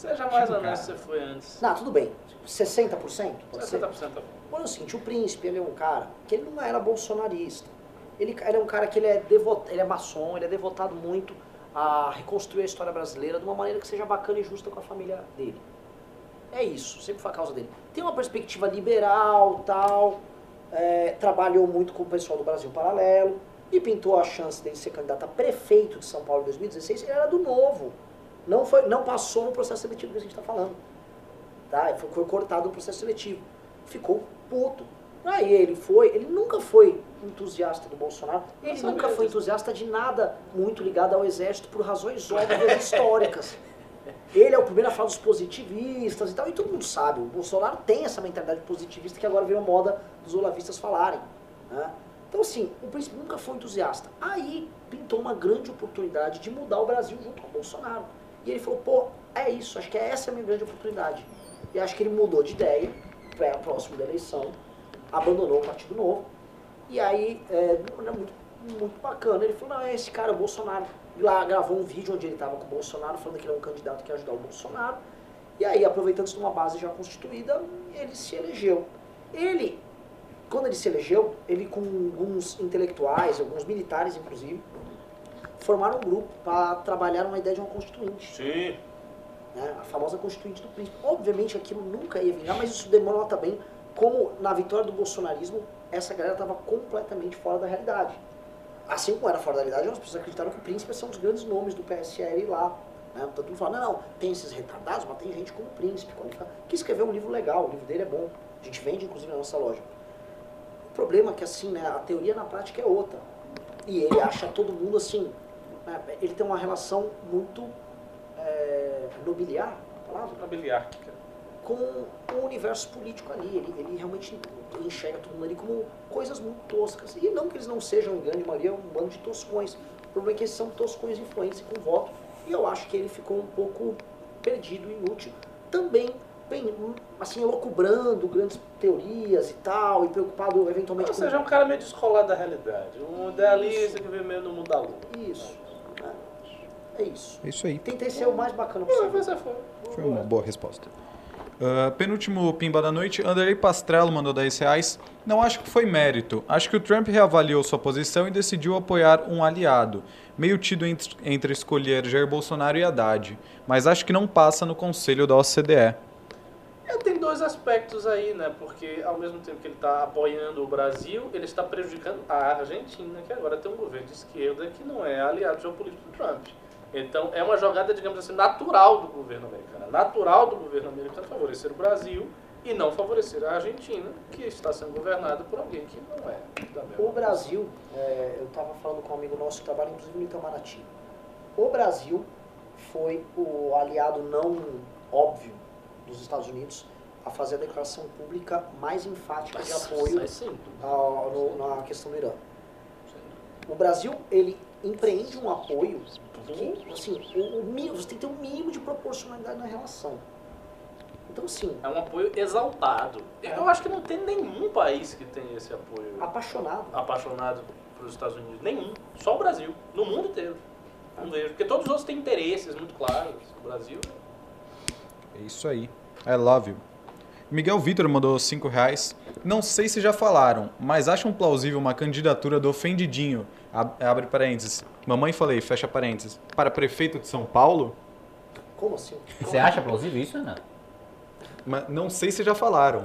Seja mais tipo, honesto que você foi antes. Não, tudo bem. 60%? Pode 60% ser? tá bom. Olha o o príncipe, ele é um cara que ele não era bolsonarista. Ele, ele é um cara que ele é, devot, ele é maçom, ele é devotado muito a reconstruir a história brasileira de uma maneira que seja bacana e justa com a família dele. É isso, sempre foi a causa dele. Tem uma perspectiva liberal, tal, é, trabalhou muito com o pessoal do Brasil Paralelo e pintou a chance dele ser candidato a prefeito de São Paulo em 2016, ele era do Novo. Não, foi, não passou no processo seletivo que a gente está falando. Tá? Foi, foi cortado o processo seletivo. Ficou puto. Aí ele foi, ele nunca foi entusiasta do Bolsonaro, ele nunca foi entusiasta de nada muito ligado ao exército por razões óbvias históricas. Ele é o primeiro a falar dos positivistas e tal, e todo mundo sabe, o Bolsonaro tem essa mentalidade positivista que agora virou moda dos olavistas falarem. Né? Então assim, o príncipe nunca foi entusiasta. Aí pintou uma grande oportunidade de mudar o Brasil junto com o Bolsonaro. E ele falou, pô, é isso, acho que essa é a minha grande oportunidade. E acho que ele mudou de ideia, para próximo da eleição, abandonou o Partido Novo. E aí, é, muito, muito bacana, ele falou, não, é esse cara, o Bolsonaro. lá gravou um vídeo onde ele estava com o Bolsonaro, falando que ele é um candidato que ia ajudar o Bolsonaro. E aí, aproveitando-se de uma base já constituída, ele se elegeu. Ele, quando ele se elegeu, ele com alguns intelectuais, alguns militares inclusive, formaram um grupo para trabalhar uma ideia de uma constituinte. Sim. Né? A famosa constituinte do príncipe. Obviamente aquilo nunca ia vingar, mas isso demora bem como na vitória do bolsonarismo, essa galera estava completamente fora da realidade. Assim como era fora da realidade, as pessoas acreditaram que o príncipe são um dos grandes nomes do PSL lá. Né? Todo mundo fala, não, não, tem esses retardados, mas tem gente como o príncipe. Que escreveu um livro legal, o livro dele é bom. A gente vende, inclusive, na nossa loja. O problema é que, assim, né, a teoria na prática é outra. E ele acha todo mundo, assim, ele tem uma relação muito é, nobiliar, palavra? Nobiliar. Com o universo político ali. Ele, ele realmente enxerga todo mundo ali como coisas muito toscas. E não que eles não sejam, em grande maioria, um bando de toscões. O problema é que eles são toscões de influência com voto. E eu acho que ele ficou um pouco perdido, inútil. Também bem, assim, loucubrando grandes teorias e tal, e preocupado eventualmente Ou seja, com... um cara meio descolado da realidade. Um idealista que vê meio no mundo da lua. Isso. É, é isso. É isso aí. Tentei ser o mais bacana possível. Você foi. Foi uma boa resposta. Uh, penúltimo pimba da noite, Anderley Pastrello mandou 10 reais. Não acho que foi mérito. Acho que o Trump reavaliou sua posição e decidiu apoiar um aliado, meio tido entre, entre escolher Jair Bolsonaro e Haddad. Mas acho que não passa no conselho da OCDE. É, tem dois aspectos aí, né? Porque ao mesmo tempo que ele está apoiando o Brasil, ele está prejudicando a Argentina, que agora tem um governo de esquerda que não é aliado geopolítico do Trump. Então é uma jogada, digamos assim, natural do governo americano. Natural do governo americano favorecer o Brasil e não favorecer a Argentina, que está sendo governada por alguém que não é. O Brasil, é, eu estava falando com um amigo nosso que trabalha inclusive no Itamaraty. O Brasil foi o aliado não óbvio dos Estados Unidos a fazer a declaração pública mais enfática de apoio ao, no, na questão do Irã. O Brasil, ele empreende um apoio que, assim, o, o, você tem que ter um mínimo de proporcionalidade na relação. Então, sim. É um apoio exaltado. É. Eu acho que não tem nenhum país que tem esse apoio. Apaixonado. Apaixonado pelos Estados Unidos. Nenhum. Só o Brasil. No mundo inteiro. Não vejo. Porque todos os outros têm interesses muito claros. O Brasil. É isso aí. I love you. Miguel Vitor mandou 5 reais. Não sei se já falaram, mas acham plausível uma candidatura do ofendidinho, abre parênteses, mamãe falei, fecha parênteses, para prefeito de São Paulo? Como assim? Você acha plausível isso, Renato? Mas não sei se já falaram.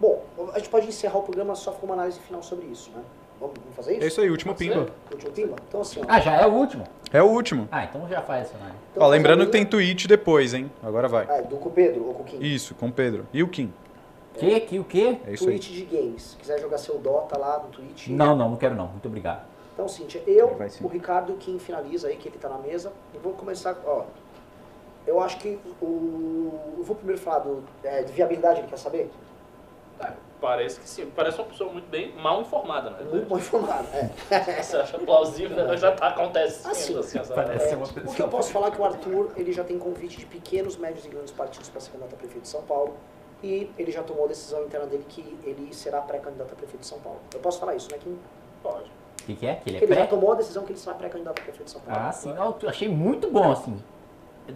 Bom, a gente pode encerrar o programa só com uma análise final sobre isso, né? Vamos fazer isso? É isso aí, último pimba. Último pimba? Então assim, ó. Ah, já é o último? É o último. Ah, então já faz essa análise. Então, ó, lembrando que tem tweet depois, hein? Agora vai. Ah, é do com o Pedro ou com o Kim? Isso, com o Pedro. E o Kim. Que? Que? O quê? É isso Twitch aí. de games. Se quiser jogar seu Dota lá no Twitch. Não, não, não quero não. Muito obrigado. Então, Cíntia, eu, o Ricardo, quem finaliza aí, que ele tá na mesa, eu vou começar, ó. Eu acho que o. Eu vou primeiro falar do, é, de viabilidade, ele quer saber? É, parece que sim. Parece uma pessoa muito bem mal informada, né? Muito mal informada, é. [laughs] Você acha plausível, né? já tá acontecendo. Assim, assim, essa parece É, uma o que pessoa- eu posso falar é que o Arthur ele já tem convite de pequenos, médios e grandes partidos para ser candidato a prefeito de São Paulo e ele já tomou a decisão interna dele que ele será pré-candidato a prefeito de São Paulo. Eu posso falar isso, né? Que, Pode. O que, que é? Que ele é ele já tomou a decisão que ele será pré-candidato a prefeito de São Paulo. Ah, sim. Eu achei muito bom, assim.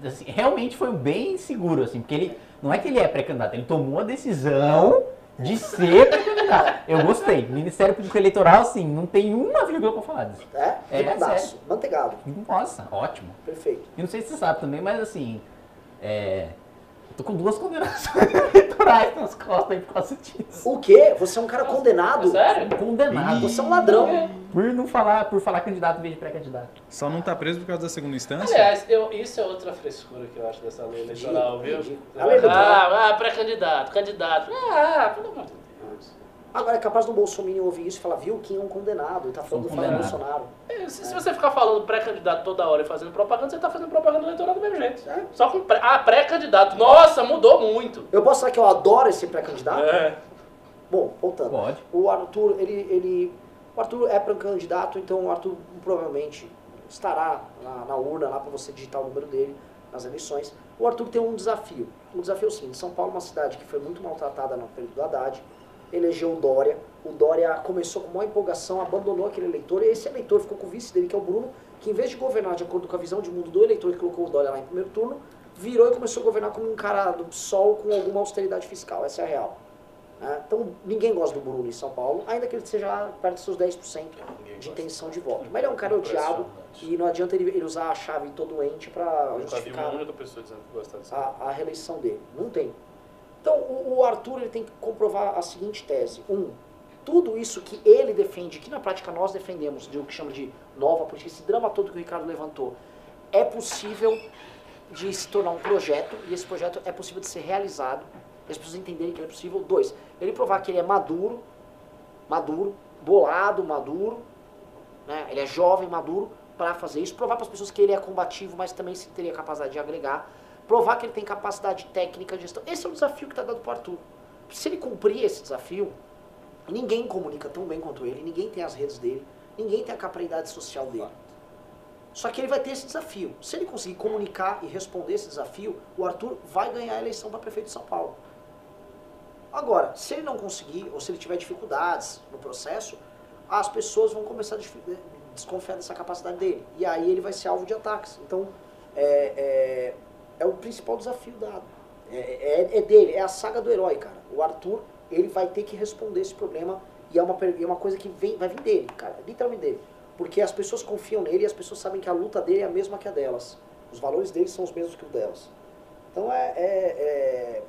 Assim, Realmente foi bem seguro, assim, porque ele. Não é que ele é pré-candidato, ele tomou a decisão de ser pré-candidato. Eu gostei. Ministério Público Eleitoral, assim, não tem uma vírgula pra falar disso. É? É, Mandaço, manteigado. Nossa, ótimo. Perfeito. E não sei se você sabe também, mas assim. É. Tô com duas condenações [laughs] eleitorais nas costas aí por causa disso. O quê? Você é um cara condenado? Sério? Condenado. Você é um ladrão. Por não falar, por falar candidato em vez de pré-candidato. Só não tá preso por causa da segunda instância? Aliás, eu, isso é outra frescura que eu acho dessa lei eleitoral, viu? Ah, ah pré-candidato, candidato. Ah, pelo amor de Deus. Agora é capaz do Bolsonaro ouvir isso e falar, viu, quem é um condenado, e tá falando do Flávio. Bolsonaro. É, Se, se você ficar falando pré-candidato toda hora e fazendo propaganda, você tá fazendo propaganda eleitoral do mesmo jeito. É. Só com pré... Ah, pré-candidato. Nossa, mudou muito. Eu posso falar que eu adoro esse pré-candidato? É. Bom, voltando. Pode. O Arthur, ele, ele. O Arthur é pré-candidato, então o Arthur provavelmente estará na, na urna lá para você digitar o número dele nas eleições. O Arthur tem um desafio. Um desafio sim. São Paulo é uma cidade que foi muito maltratada no período do Haddad. Elegeu o Dória. O Dória começou com maior empolgação, abandonou aquele eleitor. E esse eleitor ficou com o vice dele, que é o Bruno, que em vez de governar de acordo com a visão de mundo do eleitor que colocou o Dória lá em primeiro turno, virou e começou a governar como um cara do PSOL com alguma austeridade fiscal. Essa é a real. Né? Então, ninguém gosta do Bruno em São Paulo, ainda que ele seja perto dos seus 10% de intenção de voto. Mas ele é um cara odiado e não adianta ele, ele usar a chave todo ente para justificar a, a, reeleição dele. Não tem. Então, o, o Arthur ele tem que comprovar a seguinte tese. Um, tudo isso que ele defende, que na prática nós defendemos, de o que chama de nova política, esse drama todo que o Ricardo levantou, é possível de se tornar um projeto, e esse projeto é possível de ser realizado, as pessoas entenderem que ele é possível. Dois, ele provar que ele é maduro, maduro, bolado, maduro, né? ele é jovem, maduro, para fazer isso, provar para as pessoas que ele é combativo, mas também se teria capacidade de agregar, provar que ele tem capacidade técnica de gestão. Esse é o desafio que está dado para o Arthur. Se ele cumprir esse desafio, ninguém comunica tão bem quanto ele, ninguém tem as redes dele, ninguém tem a capacidade social dele. Só que ele vai ter esse desafio. Se ele conseguir comunicar e responder esse desafio, o Arthur vai ganhar a eleição para prefeito de São Paulo. Agora, se ele não conseguir, ou se ele tiver dificuldades no processo, as pessoas vão começar a desconfiar dessa capacidade dele. E aí ele vai ser alvo de ataques. Então, é, é, é o principal desafio dado. É, é, é, dele, é a saga do herói, cara. O Arthur, ele vai ter que responder esse problema e é uma, é uma coisa que vem, vai vir dele, cara, literalmente dele. Porque as pessoas confiam nele e as pessoas sabem que a luta dele é a mesma que a delas. Os valores dele são os mesmos que os delas. Então é, é,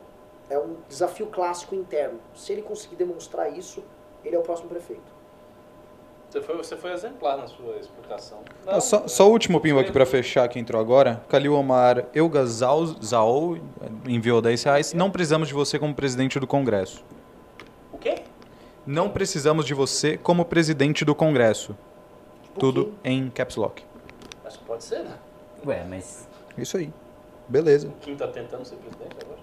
é, é um desafio clássico interno. Se ele conseguir demonstrar isso, ele é o próximo prefeito. Você foi, você foi exemplar na sua explicação. Não, só, só o último pimba aqui para fechar, que entrou agora. Calil Omar Elgazal enviou 10 reais. Não precisamos de você como presidente do Congresso. O quê? Não precisamos de você como presidente do Congresso. Tudo em caps lock. Acho que pode ser, né? Ué, mas. Isso aí. Beleza. O Kim tá tentando ser presidente agora?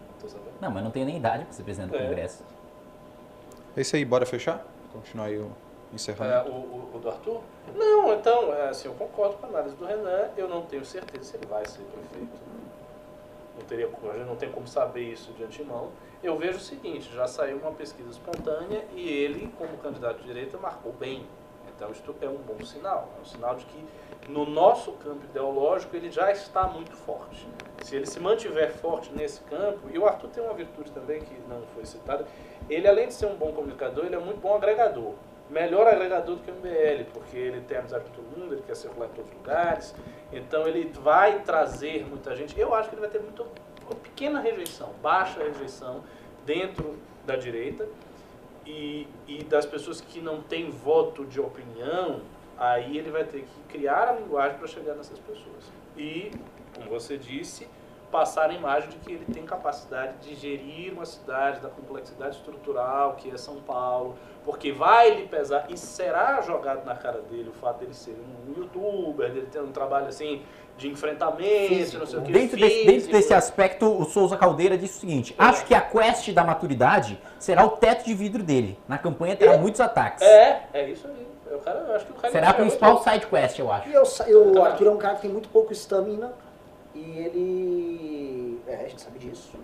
Não, não mas não tenho nem idade para ser presidente do é. Congresso. É isso aí, bora fechar? Continuar aí o encerramento. É, o, o, o, do Arthur? Não, então, é, assim, eu concordo com a análise do Renan, eu não tenho certeza se ele vai ser prefeito. Não teria, a gente não tem como saber isso de antemão. Eu vejo o seguinte, já saiu uma pesquisa espontânea e ele, como candidato de direita, marcou bem. Então isto é um bom sinal, é um sinal de que no nosso campo ideológico ele já está muito forte. Se ele se mantiver forte nesse campo, e o Arthur tem uma virtude também que não foi citada, ele além de ser um bom comunicador, ele é muito bom agregador. Melhor agregador do que o MBL, porque ele tem amizade com todo mundo, ele quer circular em todos os lugares, então ele vai trazer muita gente. Eu acho que ele vai ter muito, uma pequena rejeição, baixa rejeição dentro da direita, e, e das pessoas que não têm voto de opinião, aí ele vai ter que criar a linguagem para chegar nessas pessoas. E, como você disse, passar a imagem de que ele tem capacidade de gerir uma cidade da complexidade estrutural que é São Paulo, porque vai lhe pesar e será jogado na cara dele o fato dele ser um youtuber, dele ter um trabalho assim de enfrentamento, não sei o que. Dentro, físico, desse, dentro desse aspecto, o Souza Caldeira disse o seguinte: é. acho que a quest da maturidade será o teto de vidro dele. Na campanha terá é. muitos ataques. É, é isso aí. Eu, cara, eu acho que o cara será a principal side quest, eu acho. E eu, eu, o Arthur é um cara que tem muito pouco estamina e ele. É, a gente sabe disso.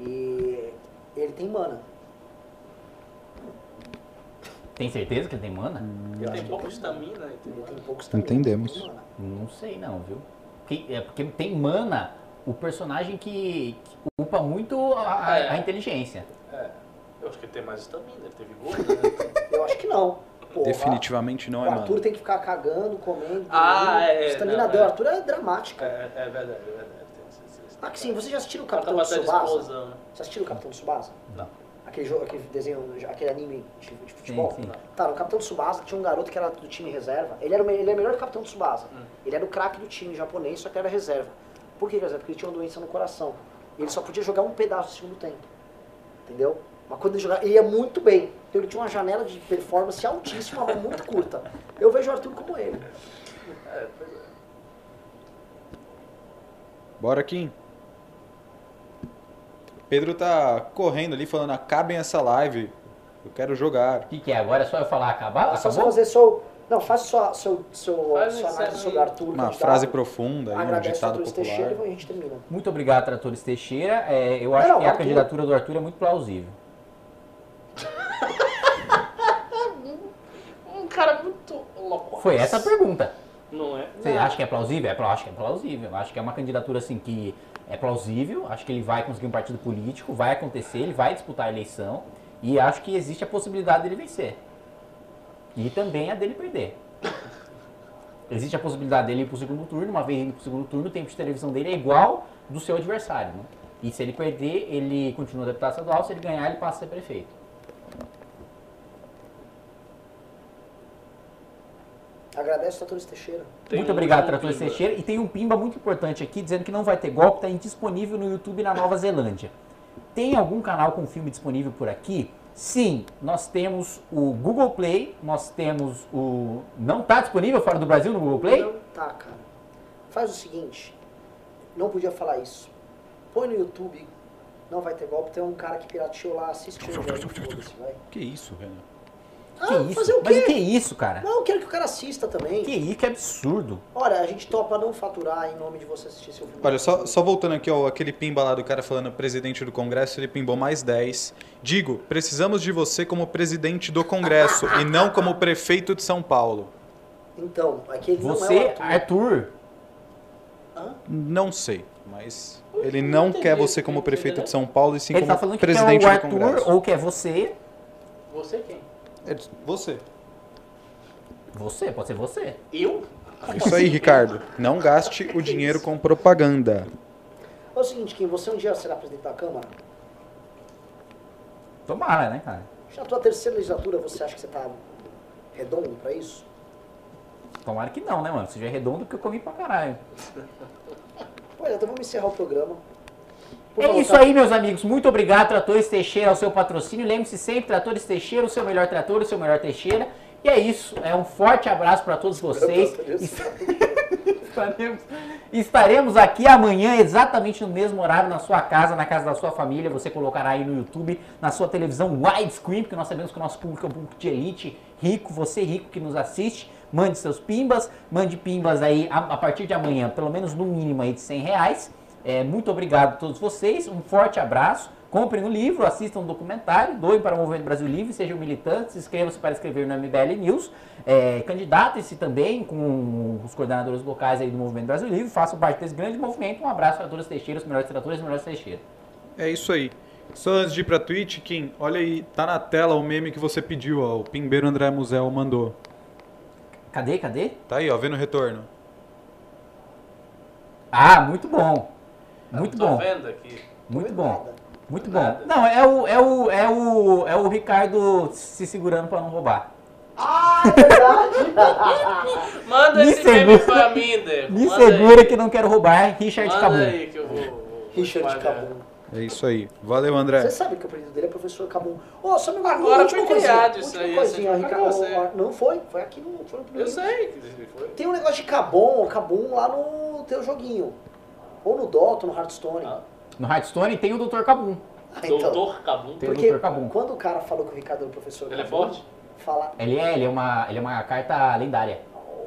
E ele tem mana. Tem certeza que ele tem mana? Hum, ele tem pouco estamina. Ele tem pouco estamina. Entendemos. Não sei não, viu? é porque tem mana o personagem que, que upa muito a, é. a, inteligência. É. Eu acho que ele tem mais estamina, ele teve [laughs] gordo, né? Eu acho que não. Definitivamente não é O Arthur tem que ficar cagando, comendo. Ah, é. Estamina dele, é. Arthur é dramática. É, é verdade, é verdade. Ah, que sim, você já assistiu o Capitão Tsubasa? Né? Você assistiu o Capitão Tsubasa? Não. Aquele, jogo, aquele desenho, aquele anime de, de futebol? Sim, sim. Tá, no Capitão Tsubasa tinha um garoto que era do time reserva. Ele era o, ele é melhor que o Capitão Tsubasa. Hum. Ele era o craque do time japonês, só que era reserva. Por que reserva? Porque ele tinha uma doença no coração. E ele só podia jogar um pedaço do segundo tempo. Entendeu? Mas quando ele jogava, ele ia muito bem. Então ele tinha uma janela de performance altíssima, mas muito curta. Eu vejo o Arthur como ele. Bora, Kim. Pedro tá correndo ali falando, acabem essa live. Eu quero jogar. O que, que, é? Agora é só eu falar acabar? É só você fazer seu. Não, faça sua, seu, seu, Faz sua análise sobre Arthur. Uma frase profunda, aí, um ditado popular. Teixeira e a gente termina. Muito obrigado, Tratores Teixeira. É, eu acho não, que a candidatura do Arthur é muito plausível. um cara muito louco. Foi essa a pergunta. Não é? Você acha que é plausível? É, acho que é plausível. Acho que é uma candidatura assim que é plausível. Acho que ele vai conseguir um partido político, vai acontecer, ele vai disputar a eleição e acho que existe a possibilidade dele vencer. E também a dele perder. Existe a possibilidade dele ir para o segundo turno, uma vez indo para o segundo turno, o tempo de televisão dele é igual do seu adversário. Né? E se ele perder, ele continua deputado estadual, se ele ganhar, ele passa a ser prefeito. Agradece o Tratores Teixeira. Tem muito um obrigado, pimba. Tratores Teixeira. E tem um pimba muito importante aqui, dizendo que não vai ter golpe, está indisponível no YouTube na Nova Zelândia. Tem algum canal com filme disponível por aqui? Sim, nós temos o Google Play, nós temos o... Não está disponível fora do Brasil no Google Play? Não tá, cara. Faz o seguinte. Não podia falar isso. Põe no YouTube. Não vai ter golpe. Tem um cara que pirateou lá. Assiste o vídeo. foda-se, vai. Que isso, Renan? Ah, que isso? fazer o Mas quê? o que é isso, cara? Não, eu quero que o cara assista também. Que isso, que absurdo. Olha, a gente topa não faturar em nome de você assistir seu filme. Olha, só, só voltando aqui, ó, aquele pimba lá do cara falando presidente do Congresso, ele pimbou mais 10. Digo, precisamos de você como presidente do Congresso e não como prefeito de São Paulo. Então, aquele não é Você, o Arthur. Arthur, Hã? Não sei, mas ele não entendi, quer você como entendi, prefeito né? de São Paulo e sim ele como tá falando que quer presidente o do Arthur Congresso. ou quer você. Você quem? É você. Você, pode ser você. Eu? Isso aí, Ricardo. Não gaste o dinheiro com propaganda. É o seguinte, Kim, você um dia será presidente da Câmara? Tomara, né, cara? Já na tua terceira legislatura, você acha que você tá redondo pra isso? Tomara que não, né, mano? Seja redondo porque eu comi pra caralho. Pois é, então vamos encerrar o programa. É isso aí, meus amigos. Muito obrigado, Tratores Teixeira, ao seu patrocínio. Lembre-se sempre, Tratores Teixeira, o seu melhor trator, o seu melhor Teixeira. E é isso. É um forte abraço para todos vocês. [laughs] Estaremos, estaremos aqui amanhã, exatamente no mesmo horário, na sua casa, na casa da sua família. Você colocará aí no YouTube, na sua televisão widescreen, porque nós sabemos que o nosso público é um público de elite, rico. Você rico que nos assiste, mande seus pimbas. Mande pimbas aí a, a partir de amanhã, pelo menos no mínimo aí de 100 reais. É, muito obrigado a todos vocês, um forte abraço. Comprem o livro, assistam o documentário, doem para o Movimento Brasil Livre, sejam militantes, inscrevam-se para escrever no MBL News, é, candidatem-se também com os coordenadores locais aí do Movimento Brasil Livre, façam parte desse grande movimento. Um abraço para todas as Teixeiras, os melhores os melhores Teixeiras. É isso aí. Só antes de ir pra Twitch, Kim, olha aí, tá na tela o meme que você pediu, ó. O Pimbeiro André Musel mandou. Cadê, cadê? Tá aí, ó, vendo o retorno. Ah, muito bom. Muito Tô bom. vendo aqui. Muito é bom. nada. Muito bom. Não, é o, é o, é o, é o Ricardo se segurando para não roubar. Ah, é verdade! [laughs] Manda Me esse meme segura. pra mim, Deco. Me Manda segura aí. que não quero roubar, Richard Manda Cabum. aí que eu vou... vou Richard. Cabum. É isso aí. Valeu, André. Você sabe que o apelido dele é professor Cabum. Ô, só me Agora última foi coisinha, criado isso última aí, coisinha, Ricardo. Não foi? Foi aqui no, foi no Eu primeiro. sei que foi. Tem um negócio de Cabum, Cabum lá no teu joguinho. Ou no Dota, no Hearthstone. Ah. No Hearthstone tem o Dr. Cabum. Ah, então. Doutor Cabum. Tem o Porque Dr. Cabum. quando o cara falou que o Ricardo era o professor Ele é Cabum, forte? Fala. Ele é, ele é uma, ele é uma carta lendária.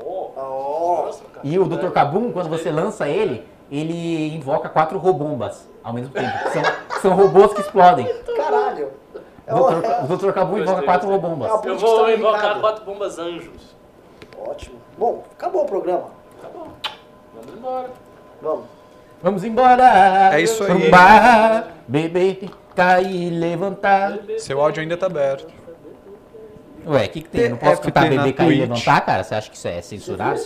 Oh, Ó. nossa. E o Dr. Cabum, quando você lança ele, ele invoca quatro robombas ao mesmo tempo. São, são robôs que explodem. Caralho. O o- Dr. o Dr. Cabum invoca quatro robombas. É o- Eu vou invocar Ricardo. quatro bombas anjos. Ótimo. Bom, acabou o programa. Tá bom. Vamos embora. Vamos. Vamos embora. É isso aí. Beber, cair, levantar. Seu áudio ainda tá aberto. Ué, o que, que tem? Eu não posso TFT cantar na beber, cair, Twitch. levantar, cara? Você acha que isso é censurado?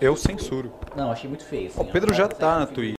Eu censuro. Não, achei muito feio. assim, O Pedro ó. já tá na Twitch.